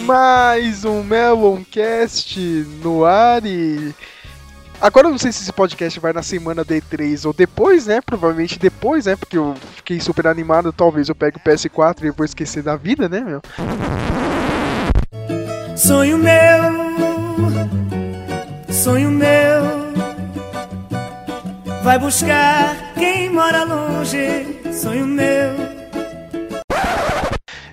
mais um Meloncast no ar e... Agora eu não sei se esse podcast vai na semana D3 ou depois, né? Provavelmente depois, né? Porque eu fiquei super animado, talvez eu pegue o PS4 e vou esquecer da vida, né, meu? Sonho meu, sonho meu, vai buscar quem mora longe. Sonho meu.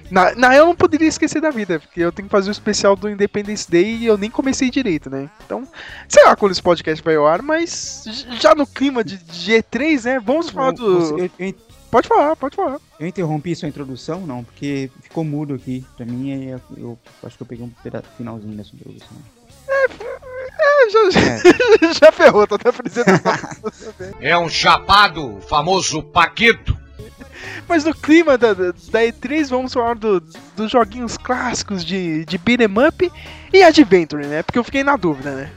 Na, na real, eu não poderia esquecer da vida, porque eu tenho que fazer o especial do Independence Day e eu nem comecei direito, né? Então, sei lá quando esse podcast vai ao ar, mas já no clima de, de E3, né? Vamos falar do. Você- eu, eu, Pode falar, pode falar. eu interrompi sua introdução, não, porque ficou mudo aqui pra mim e eu, eu acho que eu peguei um finalzinho dessa introdução. É, já, já ferrou, tô até apresentando. É um chapado, o famoso Paquito. Mas no clima da, da, da E3, vamos falar do- dos joguinhos clássicos de, de beat'em up e adventure, né? Porque eu fiquei na dúvida, né?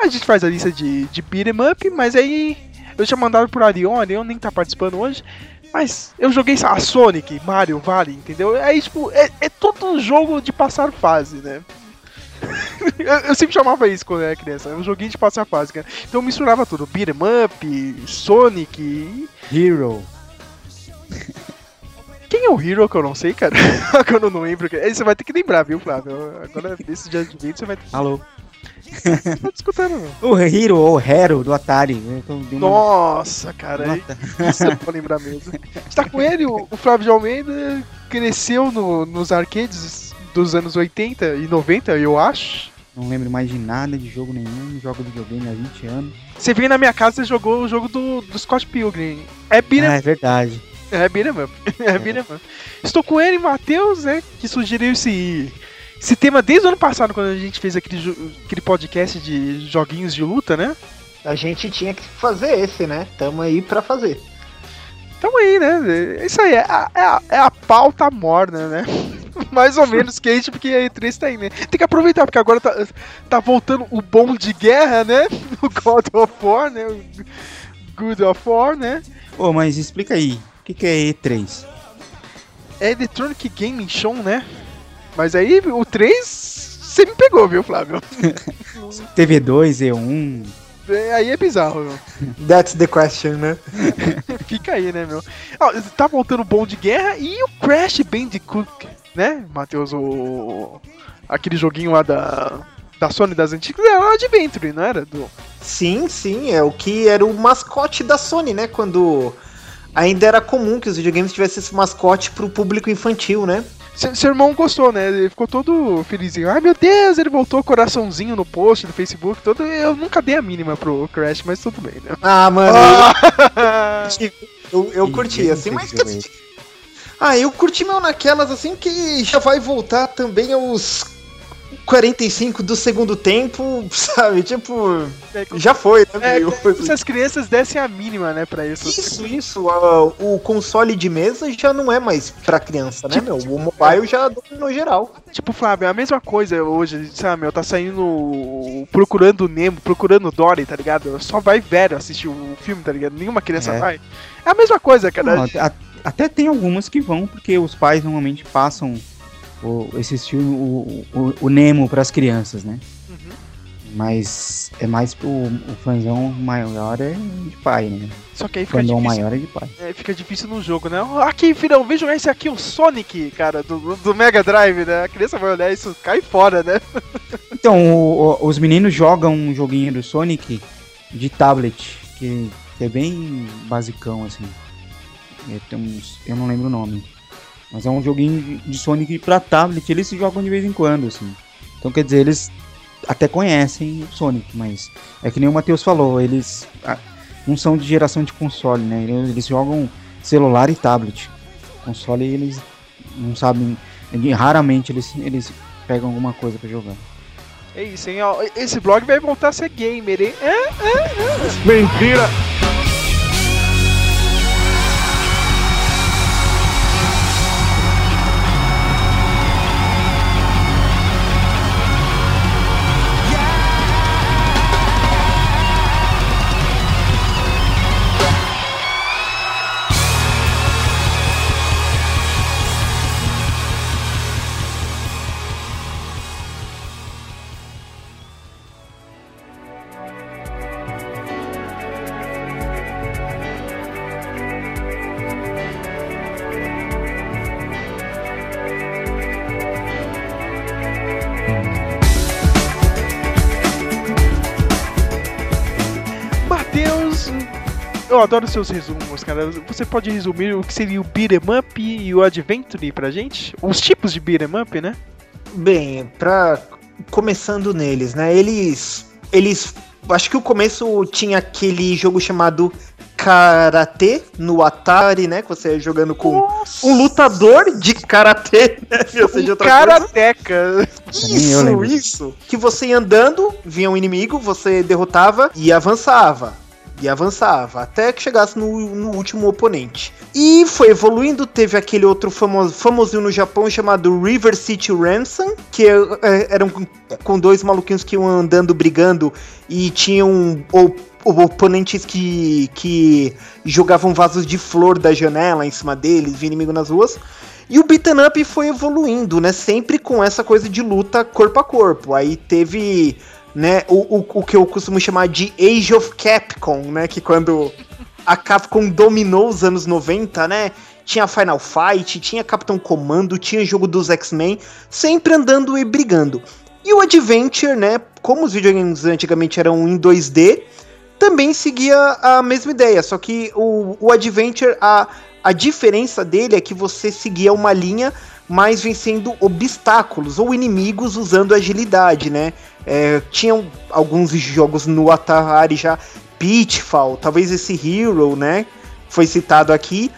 A gente faz a lista de, de beat'em up, mas aí eu tinha mandado por Arion, Arion nem tá participando hoje. Mas eu joguei lá, Sonic, Mario, Vale, entendeu? Aí, tipo, é, é todo um jogo de passar fase, né? eu, eu sempre chamava isso quando eu era criança, é um joguinho de passar fase, cara. Então eu misturava tudo, beat'em up, Sonic, Hero. Quem é o Hero que eu não sei, cara? Agora eu não lembro. Aí você vai ter que lembrar, viu, Flávio? Agora, nesse dia de vídeo, você vai ter que Alô. estar discutando. não. O Hero, ou Hero do Atari. Dei uma Nossa, cara. nota. Isso eu vou lembrar mesmo. Você tá com ele, o, o Flávio de Almeida cresceu no- nos arcades dos anos 80 e 90, eu acho. Não lembro mais de nada de jogo nenhum. Jogo videogame há 20 anos. Você veio na minha casa e jogou o jogo do, do Scott Pilgrim. É beat'em Ah, é verdade. É beat'em up. É beat'em up. Estou com ele, Matheus, né? Que sugeriu esse, esse tema desde o ano passado, quando a gente fez aquele, aquele podcast de joguinhos de luta, né? A gente tinha que fazer esse, né? Tamo aí pra fazer. Tamo aí, né? É Isso aí, é a, é a, é a pauta morna, né? Mais ou menos quente, porque a E3 tá aí, né? Tem que aproveitar, porque agora tá, tá voltando o bom de guerra, né? O God of War, né? O Good of War, né? Ô, mas explica aí. O que, que é E3? É Electronic Gaming Show, né? Mas aí o 3 você me pegou, viu, Flávio? TV2, E1. É, Aí é bizarro, meu. That's the question, né? Fica aí, né, meu? Tá voltando o bom de guerra e o Crash Bandicoot, né, Matheus? O... Aquele joguinho lá da, da Sony das antigas era um Adventure, não era? Do... Sim, sim, é o que era o mascote da Sony, né? Quando ainda era comum que os videogames tivessem esse mascote pro público infantil, né? Seu, seu irmão gostou, né? Ele ficou todo felizinho. Ai meu Deus, ele voltou coraçãozinho no post do Facebook. Todo... Eu nunca dei a mínima pro Crash, mas tudo bem, né? Ah, mano, Ah! eu, eu Ih, curti, assim, mas. Ah, eu curti meu naquelas assim que já vai voltar também aos 45 do segundo tempo, sabe? Tipo, É, já foi, né? É, meu? como se as crianças dessem a mínima, né, pra isso. Isso, isso. o console de mesa já não é mais pra criança, né, meu? O mobile já dominou geral. Tipo, Flávio, é a mesma coisa hoje, sabe, meu, tá saindo procurando o Nemo, procurando o Dory, tá ligado? Só vai velho assistir o filme, tá ligado? Nenhuma criança É. vai. É a mesma coisa, cara. Não, a- até tem algumas que vão, porque os pais normalmente passam o, esses filmes, o, o, o Nemo pras crianças, né? Uhum. Mas é mais pro o fãzão maior é de pai, né? Só que aí fica fandom difícil, maior é de pai. é, fica difícil no jogo, né? Ó, Aqui, filhão, vem jogar esse aqui, o Sonic, cara, do, do Mega Drive, né? A criança vai olhar isso, cai fora, né? Então, o- o- os meninos jogam um joguinho do Sonic de tablet, que, é bem basicão, assim. É, uns- eu não lembro o nome. Mas é um joguinho de, Sonic pra tablet, eles se jogam de vez em quando, assim. Então, quer dizer, eles até conhecem o Sonic, mas é que nem o Matheus falou, eles não são de geração de console, né? Eles, jogam celular e tablet. Console eles não sabem, raramente eles, eles pegam alguma coisa pra jogar. É isso, hein? Esse blog vai voltar a ser gamer, hein? É? Mentira! Adoro seus resumos, cara. Você pode resumir o que seria o beat'em up e o adventure pra gente? Os tipos de beat'em up, né? Bem, pra. Começando neles, né? Eles. Eles. Acho que o começo tinha aquele jogo chamado Karate no Atari, né? Que você ia jogando com um lutador de karatê, né? Ou seja, outra coisa. Karateca. Isso, isso. Que você ia andando, vinha um inimigo, você derrotava e avançava. E avançava, até que chegasse no, no último oponente. E foi evoluindo, teve aquele outro famoso, famosinho no Japão chamado River City Ransom, que é, é, eram com, dois maluquinhos que iam andando, brigando, e tinham o- o- oponentes que, que jogavam vasos de flor da janela em cima deles, via inimigo nas ruas. E o beaten up foi evoluindo, né? Sempre com essa coisa de luta corpo a corpo. Aí teve, né, o, o, o que eu costumo chamar de Age of Capcom, né? Que quando a Capcom dominou os anos 90, né? Tinha Final Fight, tinha Capitão Comando, tinha jogo dos X-Men, sempre andando e brigando. E o Adventure, né? Como os videogames antigamente eram em 2D, também seguia a mesma ideia, só que o, o Adventure, a, a diferença dele é que você seguia uma linha, mas vencendo obstáculos ou inimigos usando agilidade, né? É, tinham alguns jogos no Atari já, Pitfall, talvez esse Hero, né? Foi citado aqui.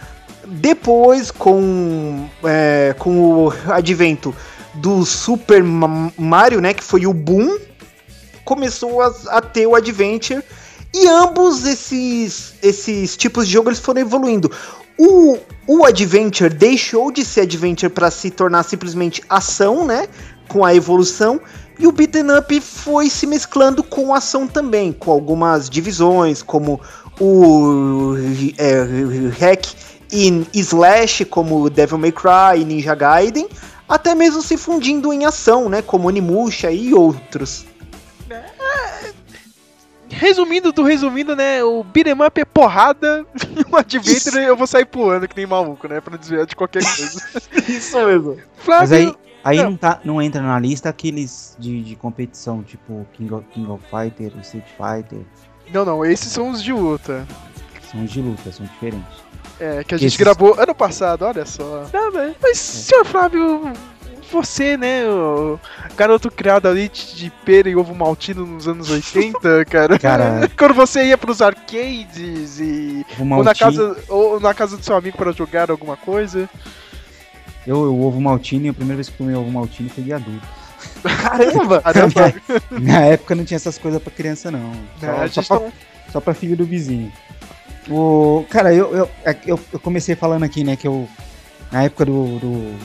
Depois, com, é, com o advento do Super Ma- Mario, né? Que foi o boom, começou a, a ter o Adventure. E ambos esses, esses tipos de jogo eles foram evoluindo. O, o Adventure deixou de ser Adventure para se tornar simplesmente ação, né? Com a evolução. E o Beaten Up foi se mesclando com ação também, com algumas divisões, como o é, Hack e Slash, como Devil May Cry e Ninja Gaiden, até mesmo se fundindo em ação, né? Como Onimusha e outros. Resumindo do resumindo, né? O beat'em up é porrada e o adventure eu vou sair pulando que nem maluco, né? Pra desviar de qualquer coisa. Isso mesmo. Flávio, Mas aí, aí não. não. tá, não entra na lista aqueles de, de competição, tipo King of, King of Fighter, Street Fighter. Não, não, esses são os de luta. São os de luta, são diferentes. É, que a gente Esses- gravou ano passado, olha só. Velho. Mas, senhor Flávio, você, né, o garoto criado ali de pera e ovo maltino nos anos 80, cara. Cara. Quando você ia pros arcades e. Ou na, casa, ou na casa do seu amigo para jogar alguma coisa. eu, o ovo maltine, a primeira vez que eu tomei ovo maltine foi de adulto. Caramba! Caramba, Na época não tinha essas coisas pra criança, não. Só, a só, pra, só pra filho do vizinho. O, cara, eu, eu, é eu, eu comecei falando aqui, né, que eu, na época do, do,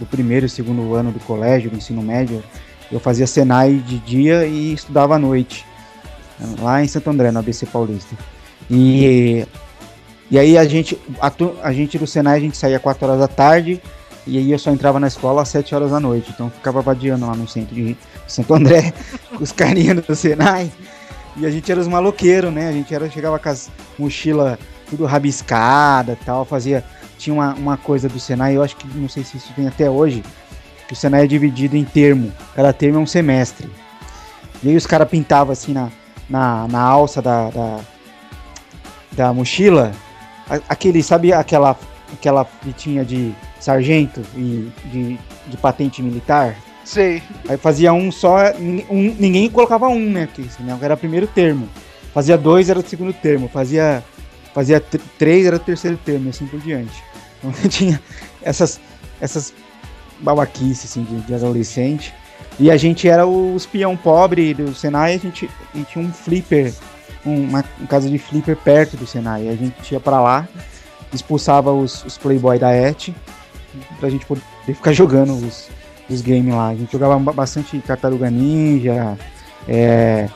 do primeiro e segundo ano do colégio, do ensino médio, eu fazia Senai de dia e estudava à noite, lá em Santo André, na ABC Paulista. E, e aí a gente, a, a gente do Senai, a gente saía 4 horas da tarde, e aí eu só entrava na escola às 7 horas da noite, então ficava vadiando lá no centro de Santo André, com os carinhas do Senai. E a gente era os maloqueiros, né? A gente era, chegava com as mochila tudo rabiscada tal, fazia. Tinha uma, uma coisa do Senai, eu acho que não sei se isso tem até hoje, que o Senai é dividido em termo. Cada termo é um semestre. E aí os caras pintavam assim na, na, na alça da, da, da mochila, aquele, sabe aquela, aquela fitinha de sargento e de, de patente militar? Sei. Aí fazia um só, um- ninguém colocava um, né? Porque senão era o primeiro termo. Fazia dois, era o segundo termo. Fazia, fazia tr- três, era o terceiro termo, e assim por diante. Então tinha essas, essas babaquices assim, de, de adolescente. E a gente era o espião pobre do Senai, a gente, a gente tinha um flipper, um- uma, uma casa de flipper perto do Senai. A gente ia pra lá, expulsava os, os playboy da ET, pra gente poder ficar jogando os, os games lá. A gente jogava ba- bastante Tartaruga Ninja, é,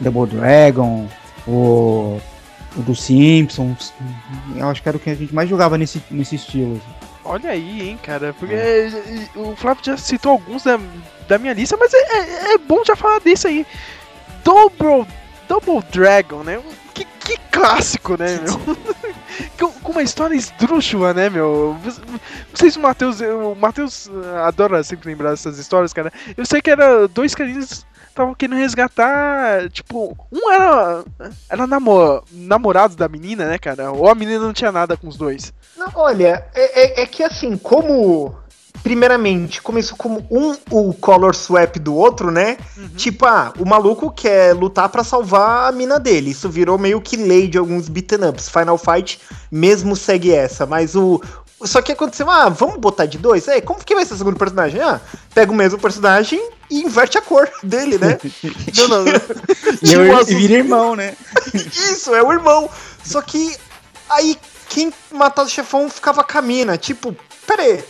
Double Dragon, o, o dos Simpsons. Eu acho que era o que a gente mais jogava nesse, nesse estilo. assim. Olha aí, hein, cara. Porque é, o Flávio já citou alguns da, da minha lista, mas é, é- é bom já falar desse aí. Double, Double Dragon, né? Que, que clássico, né, meu? com, uma história esdrúxula, né, meu? Não sei se o Matheus. O Matheus ah, adora sempre lembrar dessas histórias, cara. Eu sei que era dois carinhos estavam querendo resgatar. Tipo, um era. Era namo, namorado da menina, né, cara? Ou a menina não tinha nada com os dois. Não, olha, é, é- é que assim, como. Primeiramente, começou como um o color swap do outro, né? Tipo, ah, o maluco quer lutar pra salvar a mina dele. Isso virou meio que lei de alguns beaten ups. Final Fight mesmo segue essa, mas o. Só que aconteceu, ah, vamos botar de dois? É, como que vai ser o segundo personagem? Ah, pega o mesmo personagem e inverte a cor dele, né? Não, não, não. E, e azul- vira irmão, né? Isso, é o irmão. Só que aí quem matava o chefão ficava com a mina. Tipo, pera aí.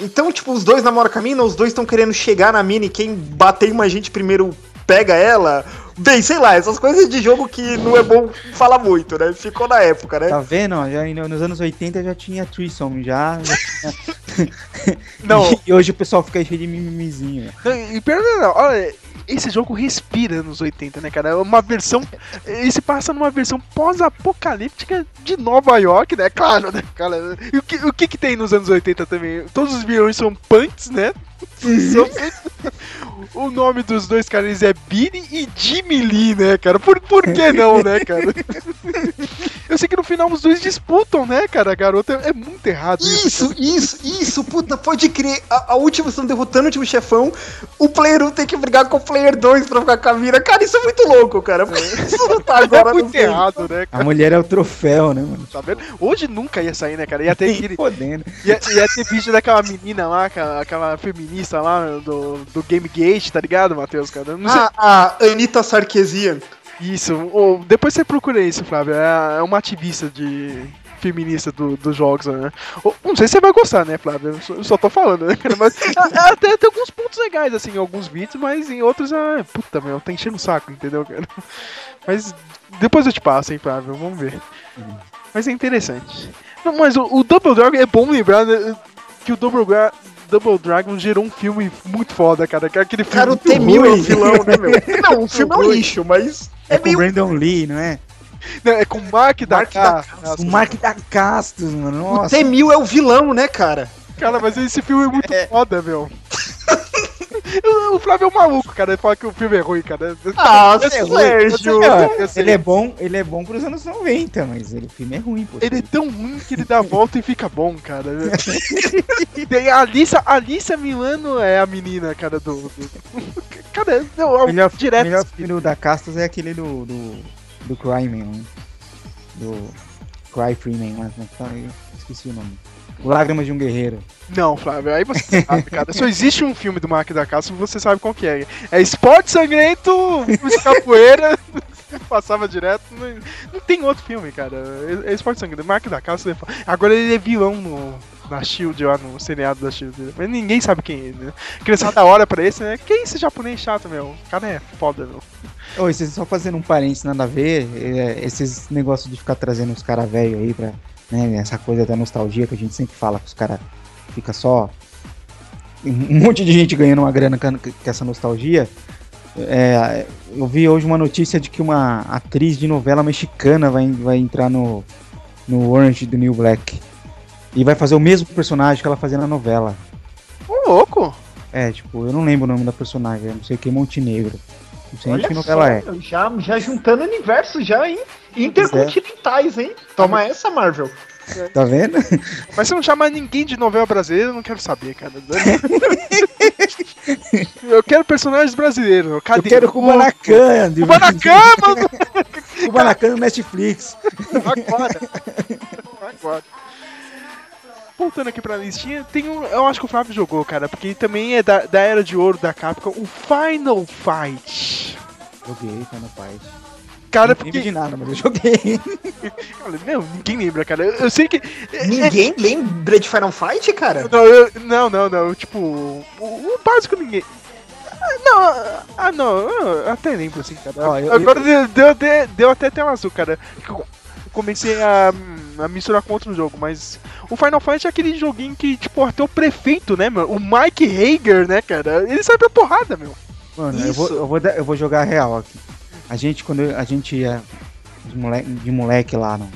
Então, tipo, os dois namoram com a mina, os dois estão querendo chegar na mina e quem bater uma gente primeiro pega ela. Bem, sei lá, essas coisas de jogo que não é bom falar muito, né? Ficou na época, né? Tá vendo? Já, nos anos 80 já tinha threesome, já. já tinha- Não. E hoje o pessoal fica cheio de mimimizinho. Não, E não, não, olha, esse jogo respira nos 80, né, cara? É uma versão. Ele se passa numa versão pós-apocalíptica de Nova York, né? Claro, né, cara? E o que, o que que tem nos anos 80 também? Todos os vilões são punks, né? O nome dos dois caras é Billy e Jimmy Lee, né, cara? Por, por que não, né, cara? Eu sei que no final os dois disputam, né, cara? A garota é, é muito errado Isso, isso, isso, puta, pode crer. A, a última estão derrotando o último chefão. O player 1 tem que brigar com o player 2 pra ficar com a mina. Cara, isso é muito louco, cara. Que Isso não tá agora É muito errado, né, A cara? mulher é o troféu, né, mano? Tá vendo? Hoje nunca ia sair, né, cara? Ia ter aquele. Podendo. Ia, ia ter vídeo daquela menina lá, aquela, aquela feminista lá do, do Gamegate, tá ligado, Matheus, cara? Não sei. Ah, a Anitta Sarkeesian. Isso. ô, depois você procura isso, Flávio. É, é uma ativista de feminista do- dos jogos, né? Ô, não sei se você vai gostar, né, Flávio? Eu só, eu só tô falando, né, cara? Mas a- até tem alguns pontos legais, assim, em alguns vídeos, mas em outros, ah, puta, meu, tá enchendo o saco, entendeu, cara? Mas depois eu te passo, hein, Flávio? Vamos ver. Mas é interessante. Não, mas o, o Double Dragon é bom lembrar né, que o Double, Gra- Double Dragon gerou um filme muito foda, cara. é Aquele filme Cara, o muito T-1000 é ruim. vilão, né, meu? Não, o filme é um lixo, mas É, é com o meio... Brandon Lee, não é? Não, é com o Mark da Mark da K. O Mark da Castos, mano. O Nossa. T-1000 é o vilão, né, cara? Cara, mas esse filme é muito foda, meu. o Flávio é um maluco, cara. Ele fala que o filme é ruim, cara. Ah, Esse é. Sérgio! Eu sei. Ele é bom, ele é bom pros anos 90, mas ele, o filme é ruim, pô. Ele é tão ruim que ele dá a volta e fica bom, cara. Tem a Alissa, a Alissa Milano é a menina, cara, do. do... Cara, não, O melhor, direto. melhor filme do- da Castos é aquele do. do. do Cryman, né? Do. Cry Freeman, é fala? Eu esqueci o nome. Lágrimas de um Guerreiro. Não, Flávio, aí você sabe, cara. Só existe um filme do Mark da Casa, você sabe qual que é. É Esporte Sangrento, Capoeira, passava direto. Não, não tem outro filme, cara. É, é Esporte Sangrento, Mark da Casa. Agora ele é vilão no, na Shield, lá no seriado da Shield. Mas ninguém sabe quem é ele, né? Criançada hora pra esse, né? Quem é esse japonês chato, meu? O cara é foda, meu. Oi, vocês só fazendo um parênteses nada a ver, é, esses negócios de ficar trazendo os caras velhos aí pra. Né, essa coisa da nostalgia que a gente sempre fala que os caras fica só. Um monte de gente ganhando uma grana com essa nostalgia. É, eu vi hoje uma notícia de que uma atriz de novela mexicana vai, vai entrar no, no Orange do New Black. E vai fazer o mesmo personagem que ela fazia na novela. Ô, louco! É, tipo, eu não lembro o nome da personagem, não sei o que, Montenegro. Olha novela é. só, já, já juntando universos já, hein? Intercontinentais, hein? Toma essa, Marvel. Tá vendo? Mas se não chamar ninguém de novela brasileira, eu não quero saber, cara. eu quero personagens brasileiros. Eu Cadê? quero Kubanacan. de- Kubanacan, mano! Kubanacan no Netflix. Agora. Agora. Voltando aqui pra listinha, tem um. Eu acho que o Flávio jogou, cara, porque também é da, da era de ouro da Capcom, o Final Fight. Joguei Final Fight. Cara, não lembro porque. de nada, mas eu joguei. Olha, Meu, ninguém lembra, cara. Eu, eu sei que. Ninguém lembra de Final Fight, cara? Não, eu- não, não, não. Tipo, o, o básico ninguém. Ah, Não, ah, não, eu até lembro assim, cara. Ó, eu- Agora deu, deu, até- deu até tela azul, cara. Comecei a, a misturar com outro jogo, mas o Final Fight é aquele joguinho que, tipo, até o prefeito, né, meu? O Mike Hager, né, cara? Ele sai pra porrada, meu. Mano, eu vou, eu, vou, eu vou jogar a real aqui. A gente, quando eu- a gente ia de moleque, de moleque lá no,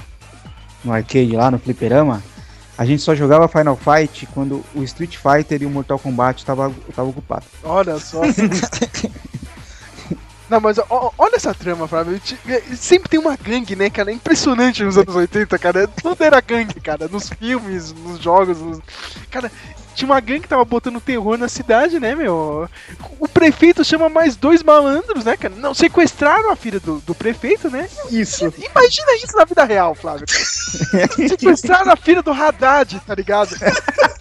no arcade, lá no fliperama, a gente só jogava Final Fight quando o Street Fighter e o Mortal Kombat tava, tava ocupado. Olha só. Não, mas ó, olha essa trama, Flávio. Ti- Sempre tem uma gangue, né, cara? É impressionante nos anos 80, cara. Tudo era gangue, cara. Nos filmes, nos jogos. nos- Cara, tinha uma gangue que tava botando terror na cidade, né, meu? O prefeito chama mais dois malandros, né, cara? Não, sequestraram a filha do, do prefeito, né? Isso. Imagina isso na vida real, Flávio. sequestraram a filha do Haddad, tá ligado?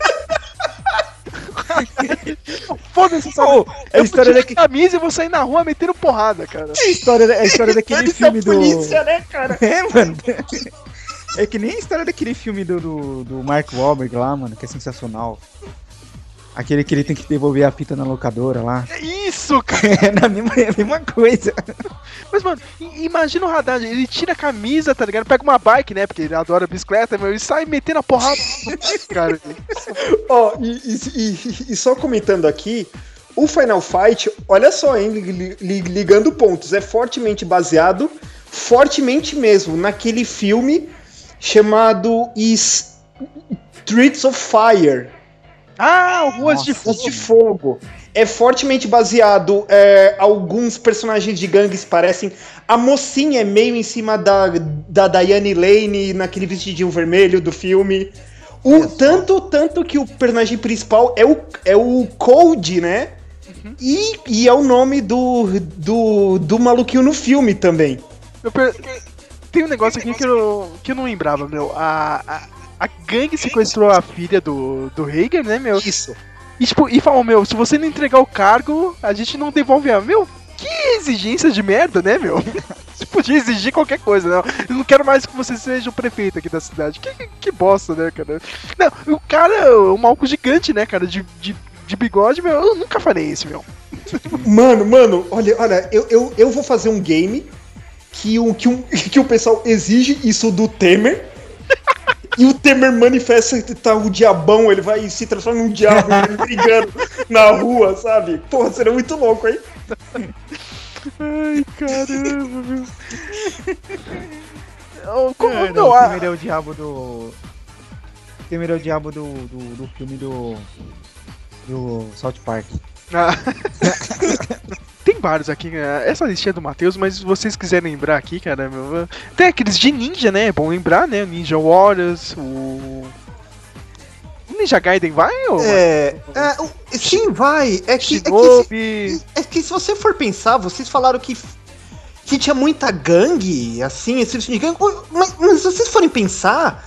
Foda-se essa Ô, é a história daqui- camisa e vou sair na rua metendo porrada, cara. É a história, é a história daquele filme do. polícia, né, cara? É, mano. É que nem a história daquele filme do, do, do Mark Wahlberg lá, mano, que é sensacional. Aquele que ele tem que devolver a fita na locadora lá. É isso, cara. É na mesma, é a mesma coisa. Mas, mano, imagina o Haddad, ele tira a camisa, tá ligado? Pega uma bike, né? Porque ele adora bicicleta, meu, e sai metendo a porrada cara. Ó, e, e- e- e só comentando aqui, o Final Fight, olha só, hein, li- li- ligando pontos, é fortemente baseado, fortemente mesmo, naquele filme chamado Streets of Fire. Ah, ruas de Fogo. de Fogo. É fortemente baseado. é, alguns personagens de gangues parecem. A mocinha é meio em cima da, da Diane Lane naquele vestidinho vermelho do filme. O, tanto, tanto que o personagem principal é o, é o Cold, né? E, e é o nome do, do, do maluquinho no filme também. Eu per- Tem um negócio aqui que eu, que eu não lembrava, meu. A, a, a gangue sequestrou a filha do, do Hager, né, meu? Isso. E, tipo, e falou, meu, se você não entregar o cargo, a gente não devolve a. Meu, que exigência de merda, né, meu? Você podia exigir qualquer coisa, não. Eu não quero mais que você seja o prefeito aqui da cidade. Que, que, que bosta, né, cara? Não, o cara, o malco gigante, né, cara, de, de, de bigode, meu, eu nunca farei isso, meu. Mano, mano, olha, olha, eu, eu, eu vou fazer um game que o, que, um, que o pessoal exige isso do Temer. E o Temer manifesta que tá o diabão, ele vai se transformar num diabo brigando na rua, sabe? Porra, seria muito louco, hein? Ai, caramba, meu. Oh, como, É, não, o Temer é o diabo do. O Temer é o diabo do, do, do filme do. Do South Park. Ah. Tem vários aqui, né? essa listinha é do Matheus, mas se vocês quiserem lembrar aqui, cara, tem aqueles de ninja, né? É bom lembrar, né? O Ninja Warriors, o. O Ninja Gaiden vai, ou? É, é, o- sim, vai. É que, é, que, Shinobi. é que se você for pensar, vocês falaram que, que tinha muita gangue, assim, esse tipo de gangue. Mas, mas se vocês forem pensar,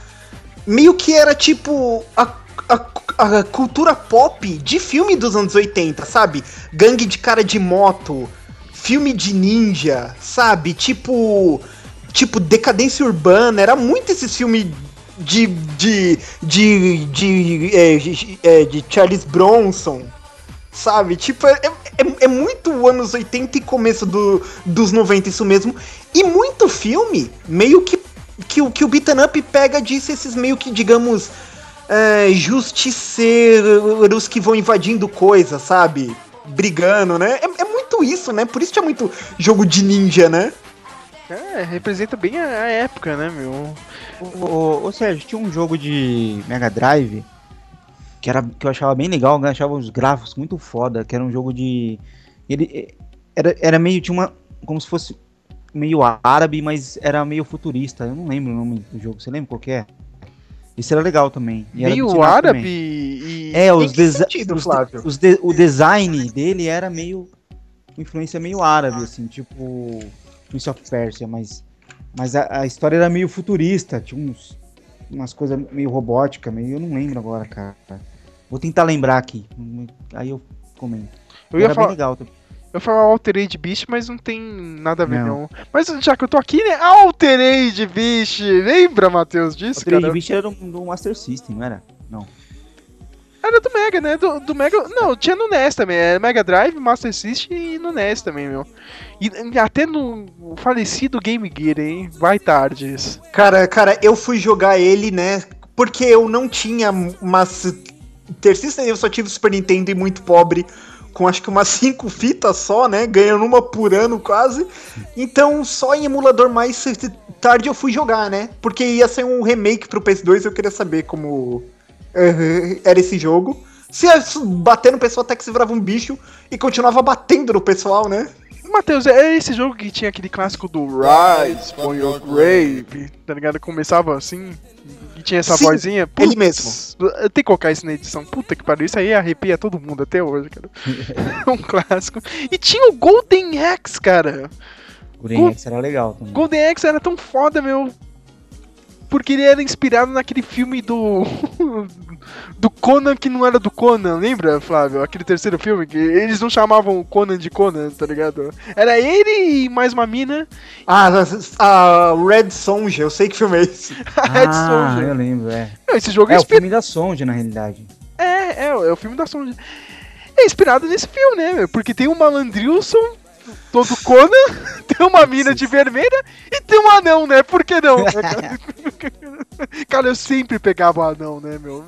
meio que era tipo a, a, a cultura pop de filme dos anos 80, sabe? Gangue de cara de moto, filme de ninja, sabe? Tipo. Tipo, decadência urbana, era muito esses filmes de. de. de. de, é, de, é, de Charles Bronson. Sabe? Tipo, é, é, é muito anos 80 e começo do, dos 90, isso mesmo. E muito filme, meio que. que, que o Beaten Up pega disso, esses meio que, digamos. É, justiceiros que vão invadindo coisas, sabe? Brigando, né? É, é muito isso, né? Por isso tinha muito jogo de ninja, né? É, representa bem a, a época, né, meu? Ô, ô, ô, Sérgio, tinha um jogo de Mega Drive que, era, que eu achava bem legal, eu achava os gráficos muito foda, que era um jogo de. Ele eh, era, era meio. Tinha uma. Como se fosse meio árabe, mas era meio futurista. Eu não lembro o nome do jogo. Você lembra qual que é? Isso era legal também. E Meio árabe também. e. É, os, desi- sentido, os, de- o design dele era meio. influência meio árabe, assim, tipo. Prince of Persia, mas. Mas a, a história era meio futurista, tinha uns, umas coisas meio robótica, meio. Eu não lembro agora, cara. Vou tentar lembrar aqui. Aí eu comento. Eu ia Era falar- bem legal. Eu falar Altered Beast, mas não tem nada a ver, não. Não. Mas já que eu tô aqui, né? Altered Beast! Lembra, Matheus, disso, O Trade cara? Beast era do, do Master System, não era? Não. Era do Mega, né? Do, do Mega. Não, tinha no NES também. Era Mega Drive, Master System e no NES também, meu. E até no falecido Game Gear, hein? Vai tarde isso. Cara, cara, eu fui jogar ele, né? Porque eu não tinha uma Ter System, eu só tive Super Nintendo e muito pobre, com acho que umas cinco fitas só, né? Ganhando uma por ano quase. Então, só em emulador mais tarde eu fui jogar, né? Porque ia ser um remake pro PS2 eu queria saber como eh, era esse jogo. Se ia bater no pessoal até que se virava um bicho e continuava batendo no pessoal, né? Matheus, é esse jogo que tinha aquele clássico do Rise from Your Grave, tá ligado? Começava assim e tinha essa Sim, vozinha. ele Putz, Tem que colocar isso na edição. Puta que pariu, isso aí arrepia todo mundo até hoje, cara. É um clássico. E tinha o Golden Axe, cara. Golden Axe era legal também. Golden Axe era tão foda, meu. Porque ele era inspirado naquele filme do. do Conan que não era do Conan, lembra, Flávio? Aquele terceiro filme que eles não chamavam o Conan de Conan, tá ligado? Era ele e mais uma mina. Ah, a Red Sonja, eu sei que filme é esse. A Red ah, Sonja. eu lembro, é. Não, Esse jogo é, É o filme da Sonja, na realidade. É, é, é o filme da Sonja. É inspirado nesse filme, né? meu? Porque tem o Malandrilson, todo Conan, tem uma mina de vermelha e tem um anão, né? Por que não? cara? Eu sempre pegava o anão, né, meu?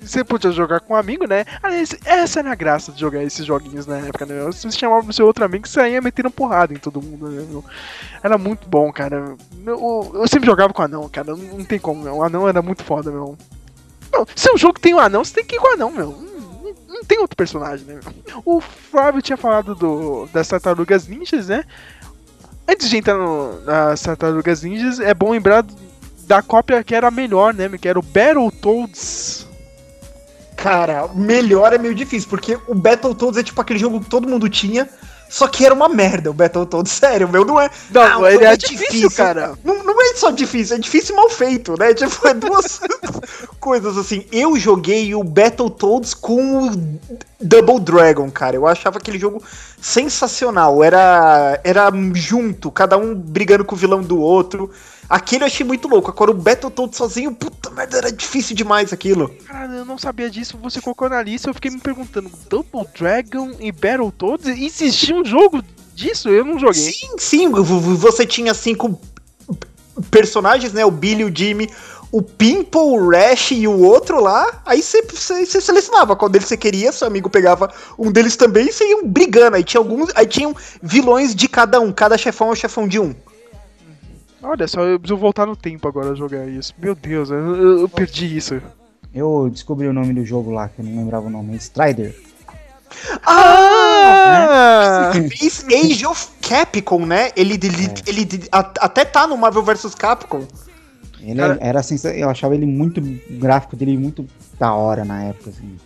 Você podia jogar com um amigo, né? Aliás, essa era a graça de jogar esses joguinhos na época, né? Você chamava o seu outro amigo e saía metendo porrada em todo mundo, né, meu? Era muito bom, cara. Eu, eu sempre jogava com o anão, cara. Não, não tem como, meu. O anão era muito foda, meu. Não, se o jogo tem um anão, você tem que ir com o anão, meu. Não, tem outro personagem, né? O Flávio tinha falado do, das tartarugas ninjas, né? Antes de entrar no- nas tartarugas ninjas, é bom lembrar da cópia que era melhor, né? Que era o Battletoads. Cara, melhor é meio difícil, porque o Battletoads é tipo aquele jogo que todo mundo tinha, só que era uma merda o Battletoads. Sério, meu, não é. Não, o ele jogo é difícil, cara. Não, não é só difícil, é difícil e mal feito, né? Tipo, é duas coisas assim. Eu joguei o Battletoads com o Double Dragon, cara. Eu achava aquele jogo sensacional. Era, era junto, cada um brigando com o vilão do outro. Aquele eu achei muito louco. Agora o Battletoads sozinho, puta merda, era difícil demais aquilo. Cara, eu não sabia disso. Você colocou na lista, eu fiquei me perguntando: Double Dragon e Battletoads? Existia um jogo disso? Eu não joguei. Sim, sim, você tinha cinco personagens, né? O Billy, o Jimmy, o Pimple, o Rash e o outro lá. Aí você, selecionava qual deles você queria, seu amigo pegava um deles também e você iam brigando. Aí tinha alguns. Aí tinham vilões de cada um, cada chefão é o chefão de um. Olha só, eu preciso voltar no tempo agora jogar isso. Meu Deus, eu, eu- eu perdi isso. Eu descobri o nome do jogo lá, que eu não lembrava o nome. Strider. Ah! Fez Age of Capcom, né? Ele, ele, É. ele a- até tá no Marvel vs Capcom. Ele Cara- era sensa... Eu achava ele muito. O gráfico dele muito da hora na época, assim.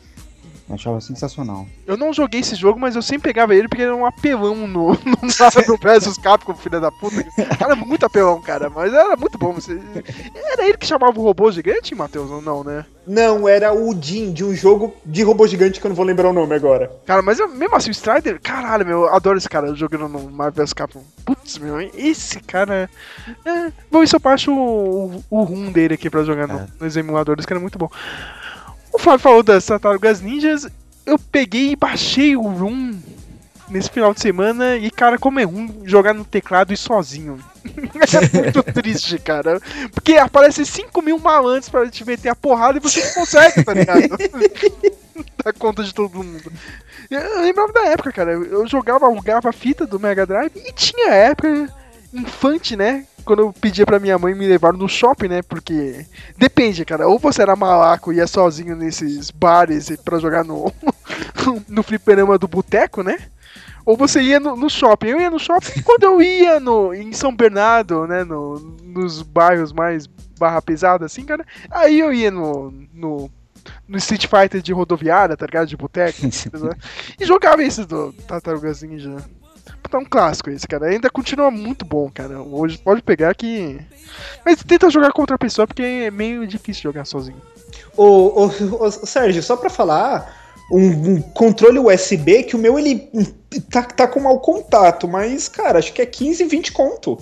Eu achava sensacional. Eu não joguei esse jogo, mas eu sempre pegava ele porque ele era um apelão no, no Marvel vs Capcom, filha da puta. Cara, é muito apelão, cara, mas era muito bom. Você... Era ele que chamava o robô gigante, Matheus, ou não, né? Não, era o Jin de um jogo de robô gigante que eu não vou lembrar o nome agora. Cara, mas eu- mesmo assim, o Strider, caralho, meu, eu adoro esse cara jogando no Marvel vs Capcom. Putz, meu, esse cara. É, vou ver se eu baixo o, o rum dele aqui pra jogar no- É. nos emuladores, que era muito bom. O Flávio falou das Tartarugas Ninjas, eu peguei e baixei o rum nesse final de semana e, cara, como é ruim jogar no teclado e sozinho. é muito triste, cara. Porque aparece 5 mil malandros pra te meter a porrada e você não consegue, tá ligado? Dá conta de todo mundo. Eu lembrava da época, cara. Eu jogava, alugava a fita do Mega Drive e tinha época infante, né? Quando eu pedia pra minha mãe me levar no shopping, né? Porque depende, cara. Ou você era malaco e ia sozinho nesses bares e- pra jogar no, no fliperama do boteco, né? Ou você ia no, no shopping. Eu ia no shopping quando eu ia no, em São Bernardo, né? No, nos bairros mais barra pesada, assim, cara. Aí eu ia no, no, no Street Fighter de rodoviária, tá ligado? De boteco. e jogava esse do Tartarugas Ninja. É um clássico esse, cara. Ainda continua muito bom, cara. Hoje pode pegar que. Mas tenta jogar com outra pessoa, porque é meio difícil jogar sozinho. Ô, ô, ô, Sérgio, só pra falar, um, um controle USB que o meu ele tá, tá com mau contato, mas, cara, acho que é 15, 20 conto.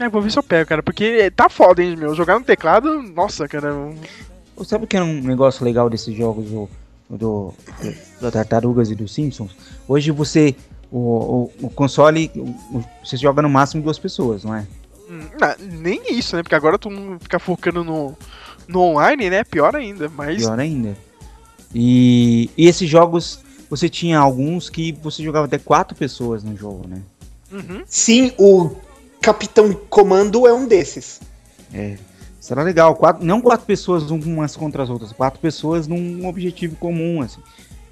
É, vou ver se eu pego, cara, porque tá foda, hein, meu. Jogar no teclado, nossa, cara. Sabe o que é um negócio legal desses jogos do, do, do Tartarugas e dos Simpsons? Hoje você. O, o, o console. O, você joga no máximo duas pessoas, não é? Hum, não, nem isso, né? Porque agora todo mundo fica focando no, no online, né? Pior ainda. Mas. Pior ainda. E, e esses jogos, você tinha alguns que você jogava até quatro pessoas no jogo, né? Uhum. Sim, o Capitão Comando é um desses. É. Era legal. Quatro, não quatro pessoas umas contra as outras, quatro pessoas num objetivo comum, assim.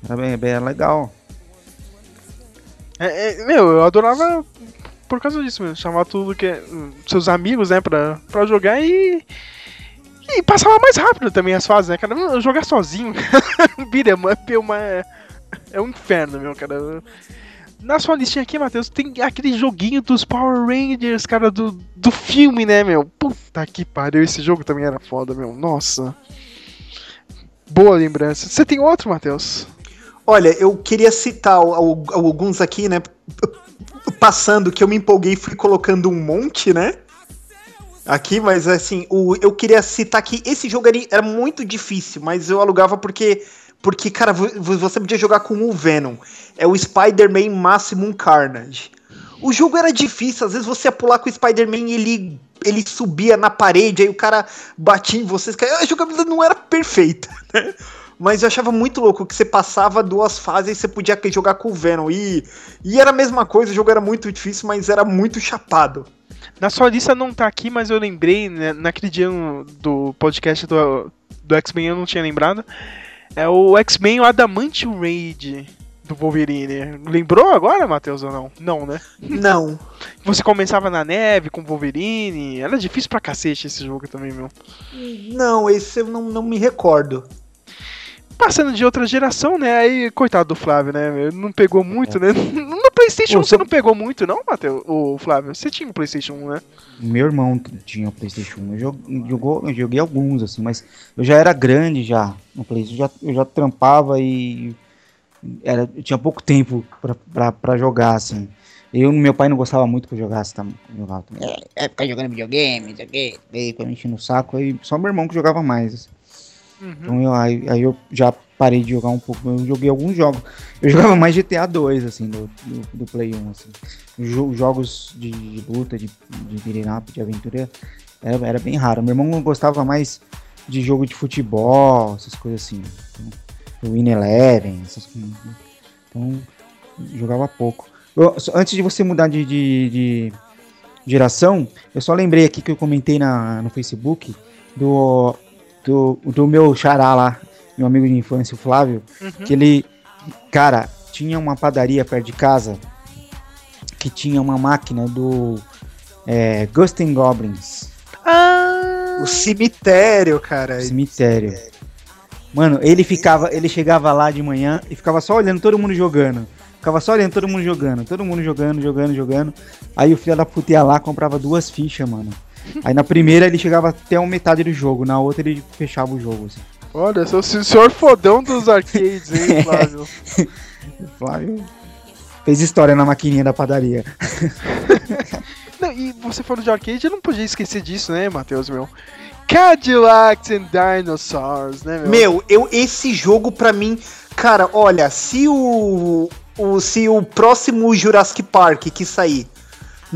Era bem, bem legal. É, é, meu, eu adorava por causa disso mesmo. Chamar tudo que é, seus amigos, né, pra, pra jogar e. E passava mais rápido também as fases, né, cara? Jogar sozinho, beat'em up é uma. É um inferno, meu, cara. Na sua listinha aqui, Matheus, tem aquele joguinho dos Power Rangers, cara, do, do filme, né, meu? Puta que pariu, esse jogo também era foda, meu. Nossa. Boa lembrança. Você tem outro, Matheus? Olha, eu queria citar alguns aqui, né? Passando que eu me empolguei e fui colocando um monte, né? Aqui, mas assim, o, eu queria citar que esse jogo era, muito difícil, mas eu alugava porque, porque, cara, você podia jogar com o Venom. É o Spider-Man Maximum Carnage. O jogo era difícil, às vezes você ia pular com o Spider-Man e ele, ele subia na parede, aí o cara batia em vocês. A jogabilidade não era perfeita, né? Mas eu achava muito louco que você passava duas fases e você podia jogar com o Venom. E, e era a mesma coisa, o jogo era muito difícil, mas era muito chapado. Na sua lista não tá aqui, mas eu lembrei, né, naquele dia do podcast do, do X-Men eu não tinha lembrado. É o X-Men o Adamantium Raid do Wolverine. Lembrou agora, Matheus, ou não? Não, né? Não. Você começava na neve com o Wolverine. Era difícil pra cacete esse jogo também, meu. Não, esse eu não, não me recordo passando de outra geração, né? Aí, coitado do Flávio, né? Não pegou muito, né? No PlayStation Ô, você não pegou muito, não, Matheus? O Flávio? Você tinha um PlayStation 1, né? Meu irmão tinha o um PlayStation 1. Eu, jogou, eu joguei alguns, assim, mas eu já era grande já no PlayStation. Eu já, eu já trampava e. Era, eu tinha pouco tempo pra, pra, pra jogar, assim. Eu, meu pai não gostava muito que eu jogasse, tá, jogava também. É, é, ficar jogando videogame, não sei o quê. Aí, pra me encher no saco, aí só meu irmão que jogava mais, assim. Uhum. Então eu, aí, aí, eu já parei de jogar um pouco. Eu joguei alguns jogos. Eu jogava mais GTA 2, assim, do, do, do Play 1, assim. jogos de, de, luta, de, de de aventura, era, era bem raro. Meu irmão gostava mais de jogo de futebol, essas coisas assim. Então, Win Eleven, essas coisas. Né? Então, jogava pouco. Eu, antes de você mudar de, de, de, geração, eu só lembrei aqui que eu comentei na, no Facebook do do, do meu xará lá, meu amigo de infância, o Flávio, uhum. que ele, cara, tinha uma padaria perto de casa que tinha uma máquina do é, Ghost and Goblins. Ah, o cemitério, cara. O cemitério. Mano, ele ficava, ele chegava lá de manhã e ficava só olhando todo mundo jogando. Ficava só olhando todo mundo jogando, todo mundo jogando, jogando, jogando. Aí o filho da puta ia lá, comprava duas fichas, mano. Aí na primeira ele chegava até a metade do jogo, na outra ele fechava o jogo. Assim. Olha, sou o senhor fodão dos arcades, hein, Flávio? Flávio fez história na maquininha da padaria. não, e você falou de arcade, eu não podia esquecer disso, né, Matheus, meu? Cadillacs and Dinosaurs, né, meu? Meu, eu, esse jogo pra mim, cara, olha, se o, o se o próximo Jurassic Park que sair